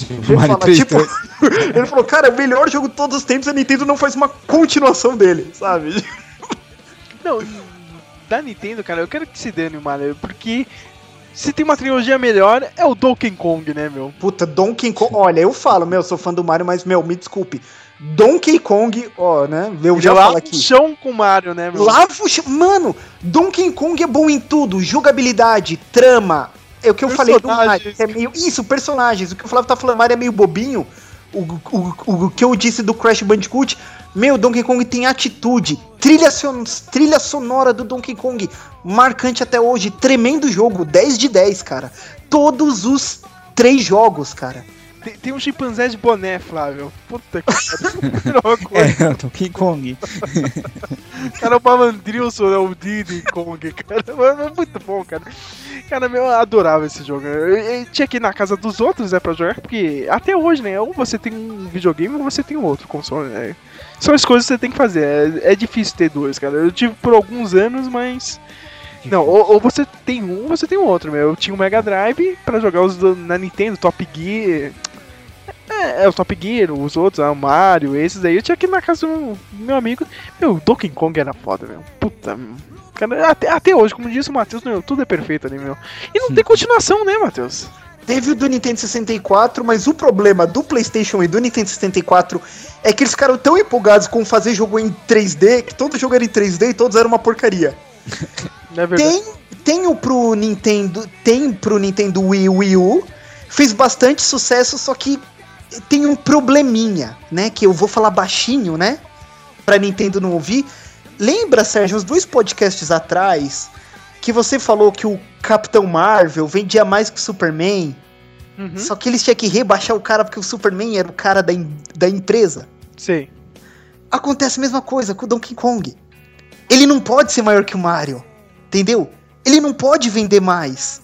Ele, Mario fala, 3, tipo, ele falou: Cara, o melhor jogo de todos os tempos, a Nintendo não faz uma continuação dele, sabe? não, da Nintendo, cara, eu quero que se dane o Mario, porque se tem uma trilogia melhor, é o Donkey Kong, né, meu? Puta, Donkey Kong. Olha, eu falo, meu, sou fã do Mario, mas, meu, me desculpe. Donkey Kong, ó, né? Eu já falo aqui. chão com o Mario, né, meu? Lava o chão. Mano, Donkey Kong é bom em tudo. Jogabilidade, trama. É o que eu falei do Mario. É meio... Isso, personagens. O que o Flávio tá falando, Mario é meio bobinho. O, o, o, que eu disse do Crash Bandicoot. Meu, Donkey Kong tem atitude. Trilha, son... trilha sonora do Donkey Kong. Marcante até hoje. Tremendo jogo. 10 de 10, cara. Todos os três jogos, cara. Tem, tem um chimpanzé de boné, Flávio. Puta que pariu. Melhor coisa. É, o Donkey Kong. Cara, o Malandrilson é o Diddy Kong, cara. É muito bom, cara. Cara, meu, eu adorava esse jogo. Eu, eu tinha que ir na casa dos outros, né, pra jogar, porque até hoje, né, ou você tem um videogame ou você tem um outro console, né. São as coisas que você tem que fazer. É, é difícil ter dois, cara. Eu tive por alguns anos, mas... Não, ou, ou você tem um ou você tem o outro, meu. Eu tinha o Mega Drive pra jogar os do- na Nintendo, Top Gear... É, é, o Top Gear, os outros, ah, o Mario, esses aí. Eu tinha que ir na casa do meu amigo. Meu, o Donkey Kong era foda, meu. Puta. meu. Cara, até, até hoje, como disse o Matheus, meu, tudo é perfeito ali, meu. E não tem continuação, né, Matheus? Teve o do Nintendo 64, mas o problema do PlayStation e do Nintendo 64 é que eles ficaram tão empolgados com fazer jogo em 3D que todo jogo era em 3D e todos eram uma porcaria. Não é verdade? Tem, tem o pro Nintendo, tem pro Nintendo Wii Wii U, fez bastante sucesso, só que tem um probleminha, né, que eu vou falar baixinho, né, pra Nintendo não ouvir. Lembra, Sérgio, uns dois podcasts atrás que você falou que o Capitão Marvel vendia mais que o Superman? Uhum. Só que eles tinham que rebaixar o cara porque o Superman era o cara da, da empresa. Sei. Acontece a mesma coisa com o Donkey Kong. Ele não pode ser maior que o Mario. Entendeu? Ele não pode vender mais.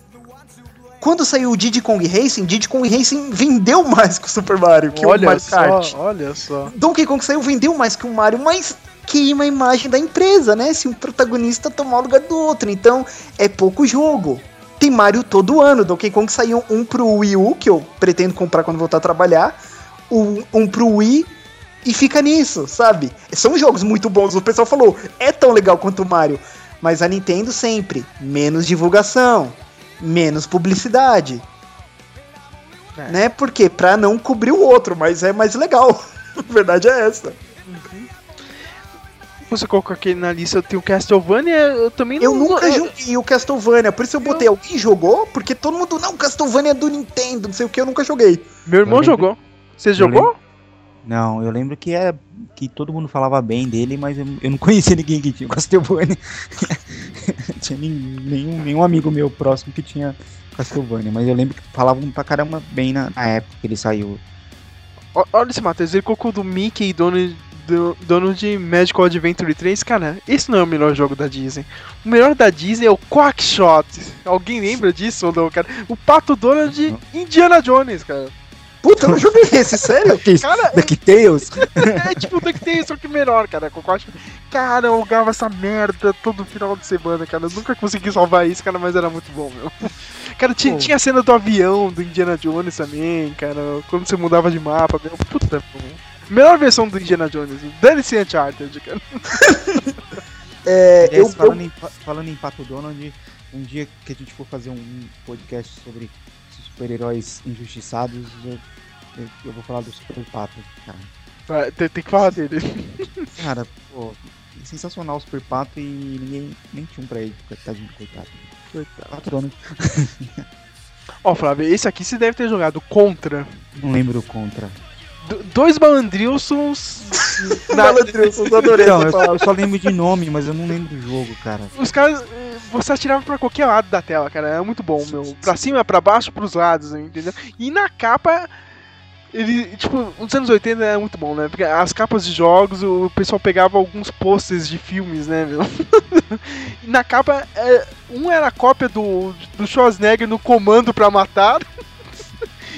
Quando saiu o Diddy Kong Racing, Diddy Kong Racing vendeu mais que o Super Mario, que o olha Mario só, Kart. olha só. Donkey Kong saiu, vendeu mais que o Mario, mas queima a imagem da empresa, né? Se um protagonista tomar o lugar do outro. Então, é pouco jogo. Tem Mario todo ano. Donkey Kong saiu um pro Wii U, que eu pretendo comprar quando voltar a trabalhar. Um, um pro Wii e fica nisso, sabe? São jogos muito bons. O pessoal falou, é tão legal quanto o Mario. Mas a Nintendo sempre, menos divulgação, menos publicidade. É. Né? Porque pra não cobrir o outro, mas é mais legal. A verdade é essa. Você colocou aqui na lista, eu tenho Castlevania, eu também Eu não... nunca eu- joguei o Castlevania, por isso eu botei. Alguém jogou? Porque todo mundo, não, Castlevania é do Nintendo, não sei o que, eu nunca joguei. Meu irmão lembro- jogou. Você eu jogou? Não, eu lembro que é que todo mundo falava bem dele, mas eu, eu não conhecia ninguém que tinha Castlevania. tinha nenhum, nenhum amigo meu próximo que tinha Castlevania, mas eu lembro que falavam pra caramba bem na, na época que ele saiu. Olha esse Matheus, ele colocou do Mickey e dono, do, dono de Magical Adventure 3. Cara, esse não é o melhor jogo da Disney. O melhor da Disney é o Quackshot. Alguém lembra disso ou não, cara? O Pato Donald de Indiana Jones, cara. Puta, eu não joguei esse, sério? Que isso? Cara, DuckTales? é tipo o DuckTales, só que menor, cara. Quatro... Cara, eu jogava essa merda todo final de semana, cara. Eu nunca consegui salvar isso, cara, mas era muito bom, meu. Cara, tinha, tinha a cena do avião, do Indiana Jones também, cara. Quando você mudava de mapa, meu. Puta, meu. Melhor versão do Indiana Jones. Dane-se Uncharted, cara. É, eu, falando, em, fa- falando em Pato Donald, um dia que a gente for fazer um podcast sobre super-heróis injustiçados, eu, eu, eu vou falar do Super Pato, cara. Vai, tem, tem que falar dele. Cara, pô, sensacional o Super Pato e ninguém nem tinha um pra ele, tadinho, coitado. Pato Donald. Ó, Flávio, esse aqui você deve ter jogado contra. Não lembro contra. Do- dois malandrilsons. na- Malandrilson, eu adorei Não, essa eu, eu só lembro de nome, mas eu não lembro do jogo, cara. os caras. Você atirava pra qualquer lado da tela, cara. É muito bom, meu. Pra cima, pra baixo, pros lados, entendeu? E na capa. Ele, tipo, nos anos 80 era muito bom, né? Porque as capas de jogos, o pessoal pegava alguns posters de filmes, né, meu? e na capa, é, um era a cópia do, do Schwarzenegger no Comando pra Matar.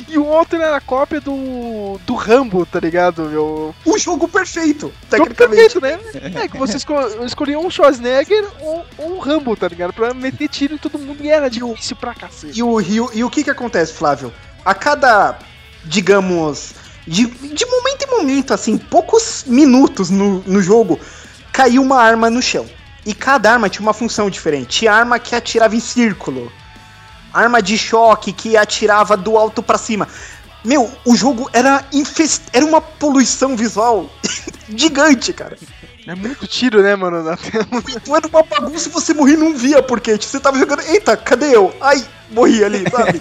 e o outro era a cópia do, do Rambo, tá ligado, meu? O jogo perfeito, Jogo tecnicamente. perfeito, né? É que você esco escolhia um Schwarzenegger ou, ou um Rambo, tá ligado? Pra meter tiro em todo mundo e era difícil pra cacete. E o, e, o, e o que que acontece, Flávio? A cada, digamos, de, de momento em momento, assim, poucos minutos no, no jogo, caiu uma arma no chão. E cada arma tinha uma função diferente. Tinha arma que atirava em círculo. Arma de choque que atirava do alto pra cima. Meu, o jogo era infest... era uma poluição visual gigante, cara. É muito tiro, né, mano, na tela. Era uma bagunça e você morria e não via, porque tipo, você tava jogando. Eita, cadê eu? Ai, morri ali, sabe?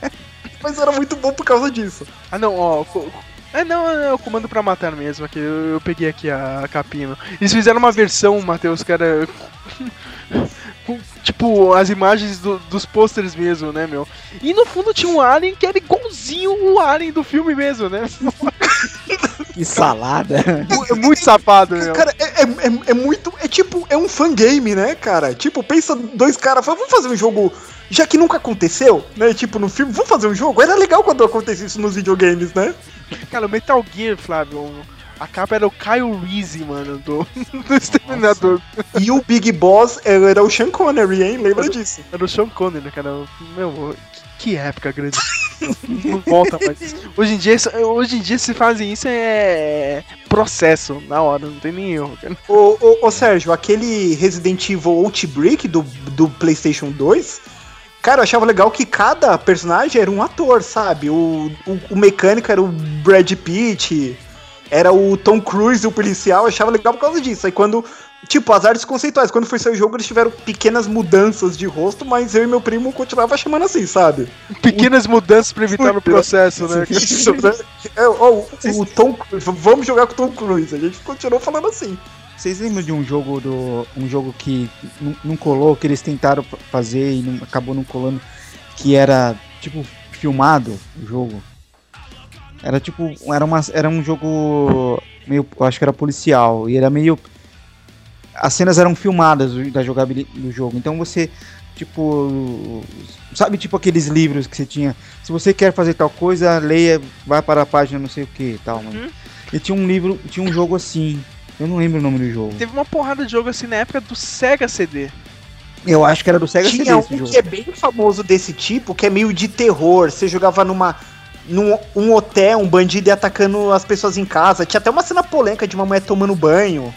Mas era muito bom por causa disso. Ah, não, ó. É, não, é o comando pra matar mesmo. Aqui, eu, eu peguei aqui a, capinha. meu. Eles fizeram uma versão, Matheus, que era. com, tipo, as imagens do- dos pôsteres mesmo, né, meu? E no fundo tinha um alien que era igualzinho o alien do filme mesmo, né? Que salada. É muito safado, meu. Cara, é, é, é- é muito. É tipo, é um fangame, né, cara? Tipo, pensa dois caras, vamos fazer um jogo. Já que nunca aconteceu, né? Tipo, no filme, vamos fazer um jogo? Era legal quando acontecia isso nos videogames, né? Cara, o Metal Gear, Flávio, a capa era o Kyle Reese, mano, do, do Exterminador. E o Big Boss era o Sean Connery, hein? Lembra disso? Era o Sean Connery, cara. Meu, que, que época grande. Não volta mais. Hoje em dia, isso- hoje em dia se fazem isso é processo, na hora, não tem nem erro. Ô, ô, ô, Sérgio, aquele Resident Evil Outbreak do, do PlayStation 2, cara, eu achava legal que cada personagem era um ator, sabe? O, o, o mecânico era o Brad Pitt, era o Tom Cruise, o policial, eu achava legal por causa disso. Aí quando. Tipo, as artes conceituais, quando foi sair o jogo, eles tiveram pequenas mudanças de rosto, mas eu e meu primo continuava chamando assim, sabe? Pequenas mudanças pra evitar o processo, né? Isso, né? É, o, o Tom Cruise, vamos jogar com o Tom Cruise. A gente continuou falando assim. Vocês lembram de um jogo do. um jogo que não- não colou, que eles tentaram fa- fazer e não- acabou não colando, que era tipo filmado o jogo? Era tipo. Era, uma, era um jogo meio. Eu acho que era policial. E era meio. As cenas eram filmadas da jogabilidade do jogo. Então você. Tipo. Sabe, tipo aqueles livros que você tinha. Se você quer fazer tal coisa, leia, vai para a página não sei o que tal, mano. E tinha um livro, tinha um jogo assim. Eu não lembro o nome do jogo. Teve uma porrada de jogo assim na época do Sega CD. Eu acho que era do Sega CD Tinha um esse jogo. que é bem famoso desse tipo, que é meio de terror. Você jogava numa. Num um hotel, um bandido ia atacando as pessoas em casa. Tinha até uma cena polêmica de uma mulher tomando banho.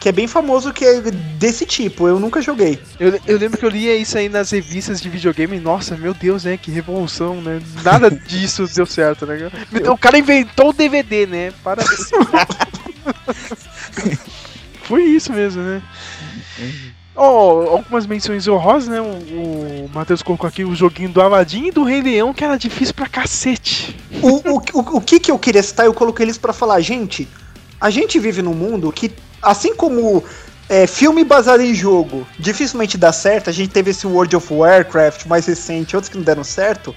Que é bem famoso, que é desse tipo. Eu nunca joguei. Eu, eu lembro que eu lia isso aí nas revistas de videogame. Nossa, meu Deus, né? Que revolução, né? Nada disso deu certo, né? O cara inventou o DVD, né? Parabéns. Foi isso mesmo, né? Ó, algumas menções honrosas, né? O, o Matheus colocou aqui o joguinho do Aladdin e do Rei Leão, que era difícil pra cacete. O, o, o, o que que eu queria citar, eu coloquei eles pra falar, gente, a gente vive num mundo que, assim como é, filme baseado em jogo dificilmente dá certo, a gente teve esse World of Warcraft mais recente, outros que não deram certo.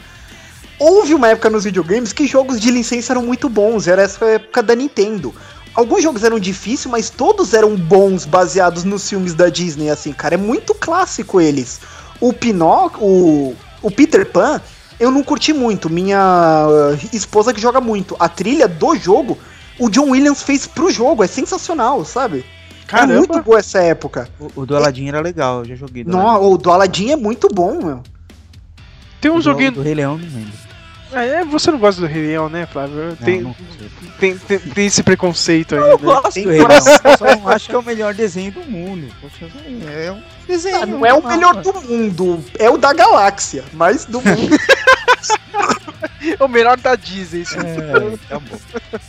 Houve uma época nos videogames que jogos de licença eram muito bons, era essa época da Nintendo. Alguns jogos eram difíceis, mas todos eram bons baseados nos filmes da Disney, assim, cara. É muito clássico eles. O Pinóquio, o, o Peter Pan, eu não curti muito. Minha uh, esposa que joga muito. A trilha do jogo, o John Williams fez pro jogo. É sensacional, sabe? Caramba. É muito boa essa época. O, o do Aladdin era legal, eu já joguei. do Não, o do Aladdin é muito bom, meu. Tem um Do- joguinho. Do Rei Leão, não lembro. Ah, é, você não gosta do Rei Leão, né, Flávio? Não, Tem, não tem, tem, tem esse preconceito aí, Eu né? gosto Tem do Rei Leão, só não acho que é o melhor desenho do mundo. Poxa, é um desenho. Ah, não é o normal, melhor do mundo, é o da galáxia, mas do mundo. É o melhor da Disney. isso. É, tá bom.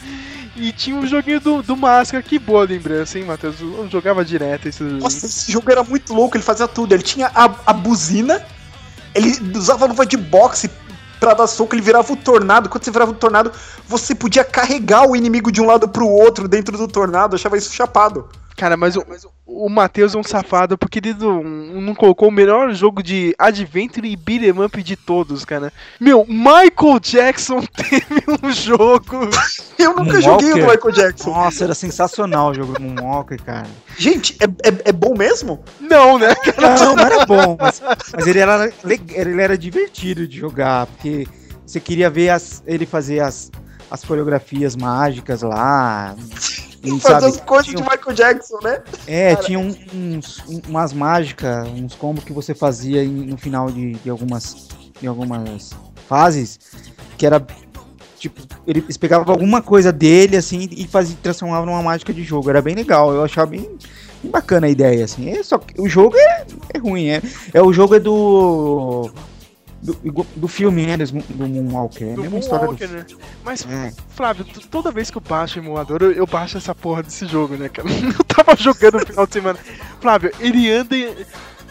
E tinha um joguinho do, do Máscara, que boa lembrança, hein, Matheus? Eu jogava direto esse. Nossa, esse jogo era muito louco, ele fazia tudo. Ele tinha a, a buzina, ele usava luva de boxe pra dar soco, ele virava o tornado. Quando você virava o tornado, você podia carregar o inimigo de um lado pro outro dentro do tornado. Eu achava isso chapado. Cara, mas o, o Matheus é um safado porque ele não, não colocou o melhor jogo de Adventure e Beat'em Up de todos, cara. Meu, Michael Jackson teve um jogo. Eu nunca Um joguei o do? Michael Jackson. Nossa, era sensacional o jogo do Moonwalker, cara. Gente, é, é, é bom mesmo? Não, né? Não, não era bom, mas, mas ele, era, le- ele era divertido de jogar, porque você queria ver as- ele fazer as, as coreografias mágicas lá. E, Fazer as coisas tinha de Michael Jackson, né? É, tinha um- uns, um- umas mágicas, uns combos que você fazia em- no final de, de algumas, de algumas fases, que era tipo, ele- eles pegavam alguma coisa dele assim e fazia, transformava numa mágica de jogo. Era bem legal, eu achava bem, bem bacana a ideia, assim. É, só que o jogo é, é ruim, é, é. O jogo é do. Do, do filme, né? Do, Moonwalker. Do história do. Moonwalker, né? Mas, É. Flávio, toda vez que eu baixo o emulador, eu, eu baixo essa porra desse jogo, né, cara? Eu tava jogando no final de semana. Flávio, ele anda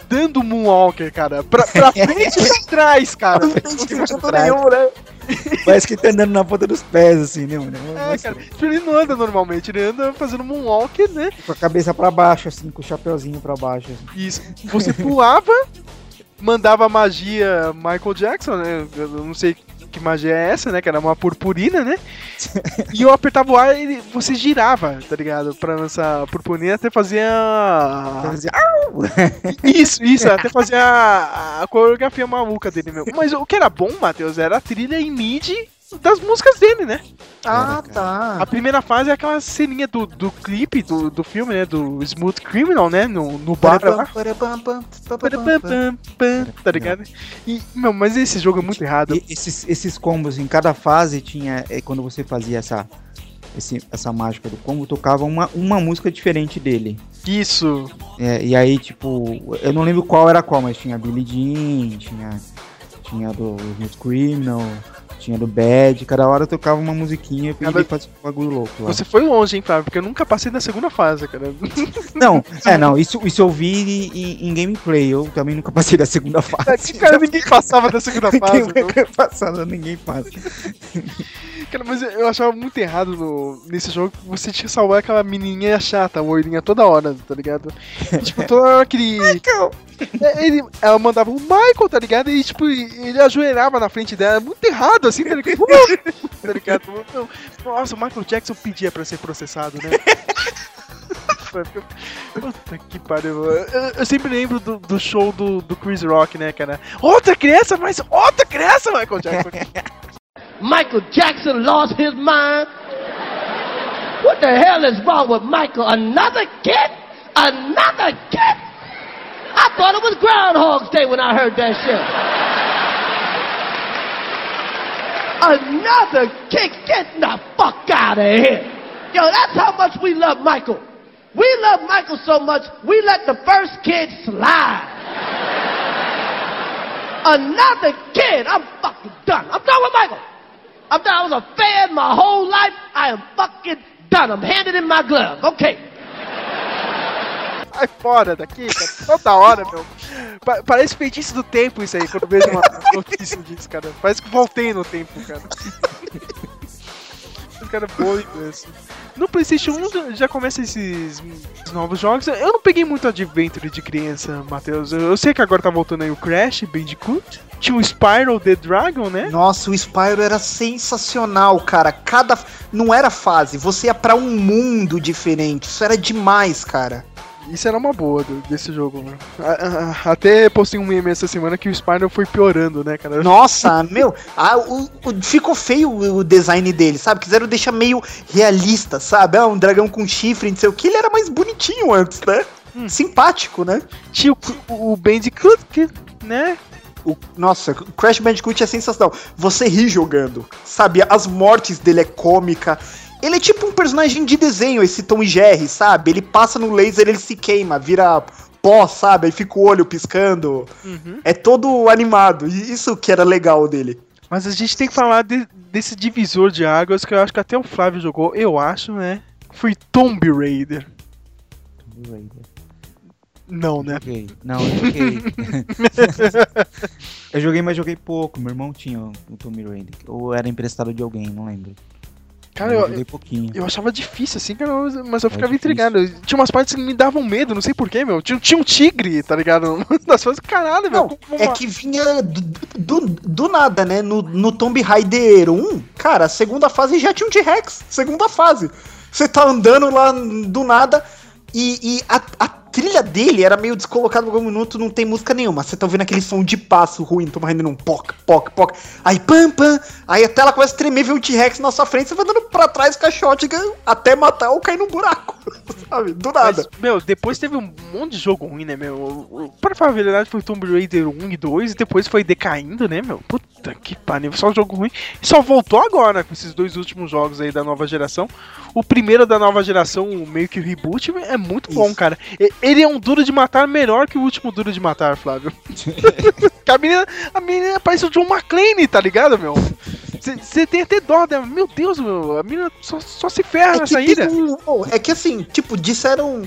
dando Moonwalker, cara. Pra, pra frente e pra trás, cara. Não tem sentido nenhum, né? Parece que tá andando na ponta dos pés, assim, né, mano? É, cara. Tipo, Ele não anda normalmente, ele anda fazendo Moonwalker, né? Com a cabeça pra baixo, assim, com o chapeuzinho pra baixo. Assim. Isso. Você pulava, mandava magia Michael Jackson, né? Eu não sei que magia é essa, né? Que era uma purpurina, né? E eu apertava o ar e você girava, tá ligado? Pra lançar a purpurina até fazia. Fazia- Isso, isso, até fazia a, a coreografia maluca dele mesmo. Mas o que era bom, Matheus, era a trilha em MIDI das músicas dele, né? Ah, Era, tá. A primeira fase é aquela ceninha do, do clipe, do, do filme, né? Do Smooth Criminal, né? No, no bar lá. Pam, pam, Tá ligado? E, meu, mas esse jogo é muito errado. E esses, esses combos em cada fase tinha. É, quando você fazia essa. esse- essa mágica do combo, tocava uma, uma música diferente dele. Isso. É, e aí, tipo, eu não lembro qual era qual, mas tinha Billie Jean, tinha, tinha do Smooth Criminal, tinha do Bad, cada hora tocava uma musiquinha e Cada- ele fazia um bagulho louco lá. Você foi longe, hein, Flávio? Porque eu nunca passei da segunda fase, cara. Não, é, não, isso, isso eu vi em, em gameplay, eu também nunca passei da segunda fase. Cara, ninguém passava da segunda fase. então. Ninguém passada, ninguém passa. Cara, mas eu achava muito errado no, nesse jogo que você tinha que salvar aquela menininha chata, a loirinha toda hora, tá ligado? E, tipo, toda hora que ele, É, ele. Ela mandava o Michael, tá ligado? E tipo, ele ajoelhava na frente dela. Muito errado, assim, tá ligado? tá ligado? Nossa, o Michael Jackson pedia pra ser processado, né? Puta que pariu. Eu, eu sempre lembro do, do show do, do Chris Rock, né, cara? Outra criança, mas outra criança, Michael Jackson. Michael Jackson lost his mind. What the hell is wrong with Michael? Another kid? Another kid? I thought it was Groundhog's Day when I heard that shit. Another kid? Get the fuck out of here. Yo, that's how much we love Michael. We love Michael so much, we let the first kid slide. Another kid? I'm fucking done. I'm done with Michael. I'm done. I was a fan my whole life. I am fucking done. I'm handing in my glove. Okay. Sai fora daqui, cara. Toda hora, meu. Pa- parece feitiço do tempo isso aí, quando eu vejo uma notícia disso, cara. Parece que voltei no tempo, cara. Esse cara é bom isso. No Playstation 1 já- começa esses novos jogos. Eu não peguei muito Adventure de criança, Matheus. Eu, sei que agora tá voltando aí o Crash, Bandicoot. Tinha o Spyro the Dragon, né? Nossa, o Spyro era sensacional, cara. Cada. Não era fase, você ia pra um mundo diferente. Isso era demais, cara. Isso era uma boa do- desse jogo, mano. A- a- Até postei um meme essa semana que o Spider foi piorando, né, cara? Nossa, meu, ah, o- o- ficou feio o design dele, sabe? Quiseram deixar meio realista, sabe? Ah, um dragão com chifre, não sei o que. Ele era mais bonitinho antes, né? Simpático, né? Tinha o, o Bandicoot, né? O, nossa, Crash Bandicoot é sensacional. Você ri jogando, sabe? As mortes dele é cômica. Ele é tipo um personagem de desenho, esse Tom e Jerry, sabe? Ele passa no laser, ele se queima, vira pó, sabe? Aí fica o olho piscando. É todo animado. E isso que era legal dele. Mas a gente tem que falar de- desse divisor de águas que eu acho que até o Flávio jogou, eu acho, né? Foi Tomb Raider. Não, né? Joguei. Não, eu joguei. eu joguei, mas joguei pouco. Meu irmão tinha o Tomb Raider. Ou era emprestado de alguém, não lembro. Cara, eu eu, pouquinho. eu achava difícil, assim, cara, mas- eu ficava difícil. intrigado. Tinha umas partes que me davam medo, não sei porquê, meu. Tinha, tinha um tigre, tá ligado? Das coisas, caralho, meu. Como- é que vinha do, do, do nada, né? No, no Tomb Raider 1, cara, a segunda fase já tinha um T-Rex. Segunda fase. Você tá andando lá do nada e, e a, a trilha dele era meio descolocada por algum minuto, não tem música nenhuma. Você tá ouvindo aquele som de passo ruim, Tomb Raider 1, poc, poc, poc. Aí pam, pam. Aí a tela começa a tremer, vem um T-Rex na sua frente, você vai dando pra trás com a shotgun até matar ou cair num buraco. Sabe? Do nada. Mas, meu, depois teve um monte de jogo ruim, né, meu? Pra falar a verdade, foi Tomb Raider 1 e 2, e depois foi decaindo, né, meu? Puta que pariu, só jogo ruim. E só voltou agora com esses dois últimos jogos aí da nova geração. O primeiro da nova geração, o meio que o reboot, é muito bom, Isso. cara. E- Ele é um duro de matar melhor que o último duro de matar, Flávio. A menina, a menina parece o John McClane, tá ligado, meu? Você tem até dó dela. Meu Deus, meu, a menina só, só se ferra É nessa ilha. um- oh, é que assim, tipo, disseram.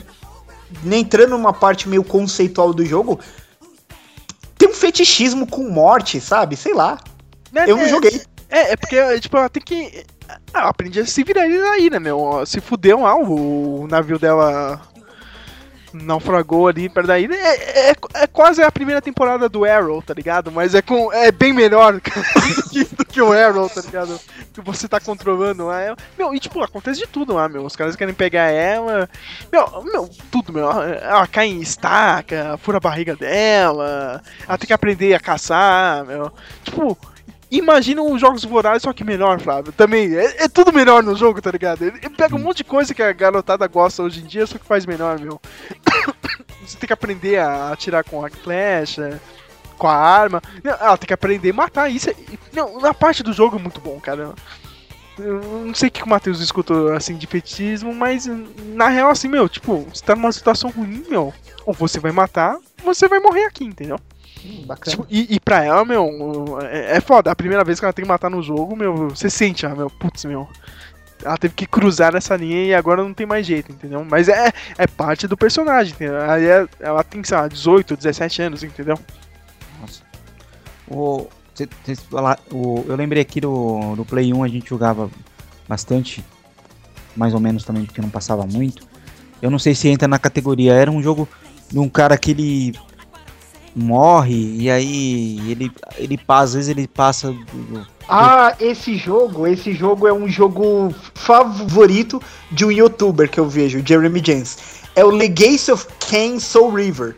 Entrando numa parte meio conceitual do jogo. Tem um fetichismo com morte, sabe? Sei lá. Né, Eu não é- joguei. É, é porque, tipo, ela tem que. Ah, ela aprende a se virar aí, né, meu? Se fudeu lá, o, o navio dela naufragou ali perto da ilha. É, é, é quase a primeira temporada do Arrow, tá ligado? Mas é, com, é bem melhor do que, do que o Arrow, tá ligado? Que você tá controlando lá. Ela. Meu, e tipo, acontece de tudo lá, meu. Os caras querem pegar ela. Meu, meu, tudo, meu. Ela cai em estaca, fura a barriga dela. Ela tem que aprender a caçar, meu. Tipo. Imagina os jogos vorazes, só que melhor, Flávio. Também, é, é tudo melhor no jogo, tá ligado? Ele, ele pega um monte de coisa que a garotada gosta hoje em dia, só que faz melhor, meu. Você tem que aprender a atirar com a flecha, com a arma. Ela tem que aprender a matar. Isso é, não, na parte do jogo é muito bom, cara. Eu não sei o que o Matheus escutou assim de fetismo, mas na real, assim, meu, tipo, você tá numa situação ruim, meu. Ou você vai matar, ou você vai morrer aqui, entendeu? Bacana. Tipo, e, e pra ela, meu, é, é foda. A primeira vez que ela tem que matar no jogo, meu, você sente, ah, meu, putz, meu. Ela teve que cruzar nessa linha e agora não tem mais jeito, entendeu? Mas é, é parte do personagem, entendeu? Aí é- ela tem, sei lá, 18, 17 anos, entendeu? Nossa. O, cê- cês fala- o- eu lembrei aqui do, do Play 1, a gente jogava bastante, mais ou menos também, porque não passava muito. Eu não sei se entra na categoria. Era um jogo de um cara que ele morre e aí ele, ele passa, às vezes ele passa. Ah, esse jogo, esse jogo é um jogo favorito de um youtuber que eu vejo, Jeremy Jens. É o Legacy of Kain Soul River.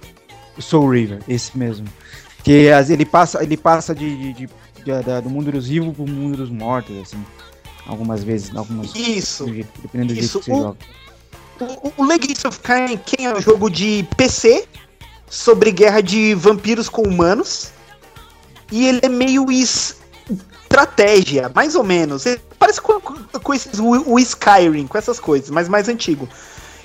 Soul River, esse mesmo. Que ele passa, ele passa de, de- de- de- do mundo dos vivos pro mundo dos mortos, assim. Algumas vezes, algumas. Isso. do jeito- Dependendo do Isso, jeito que você o- joga. O, o Legacy of Kain, Kain é um jogo de PC sobre guerra de vampiros com humanos. E ele é meio es- estratégia, mais ou menos. Ele parece com, com- esses, o, o Skyrim, com essas coisas, mas mais antigo.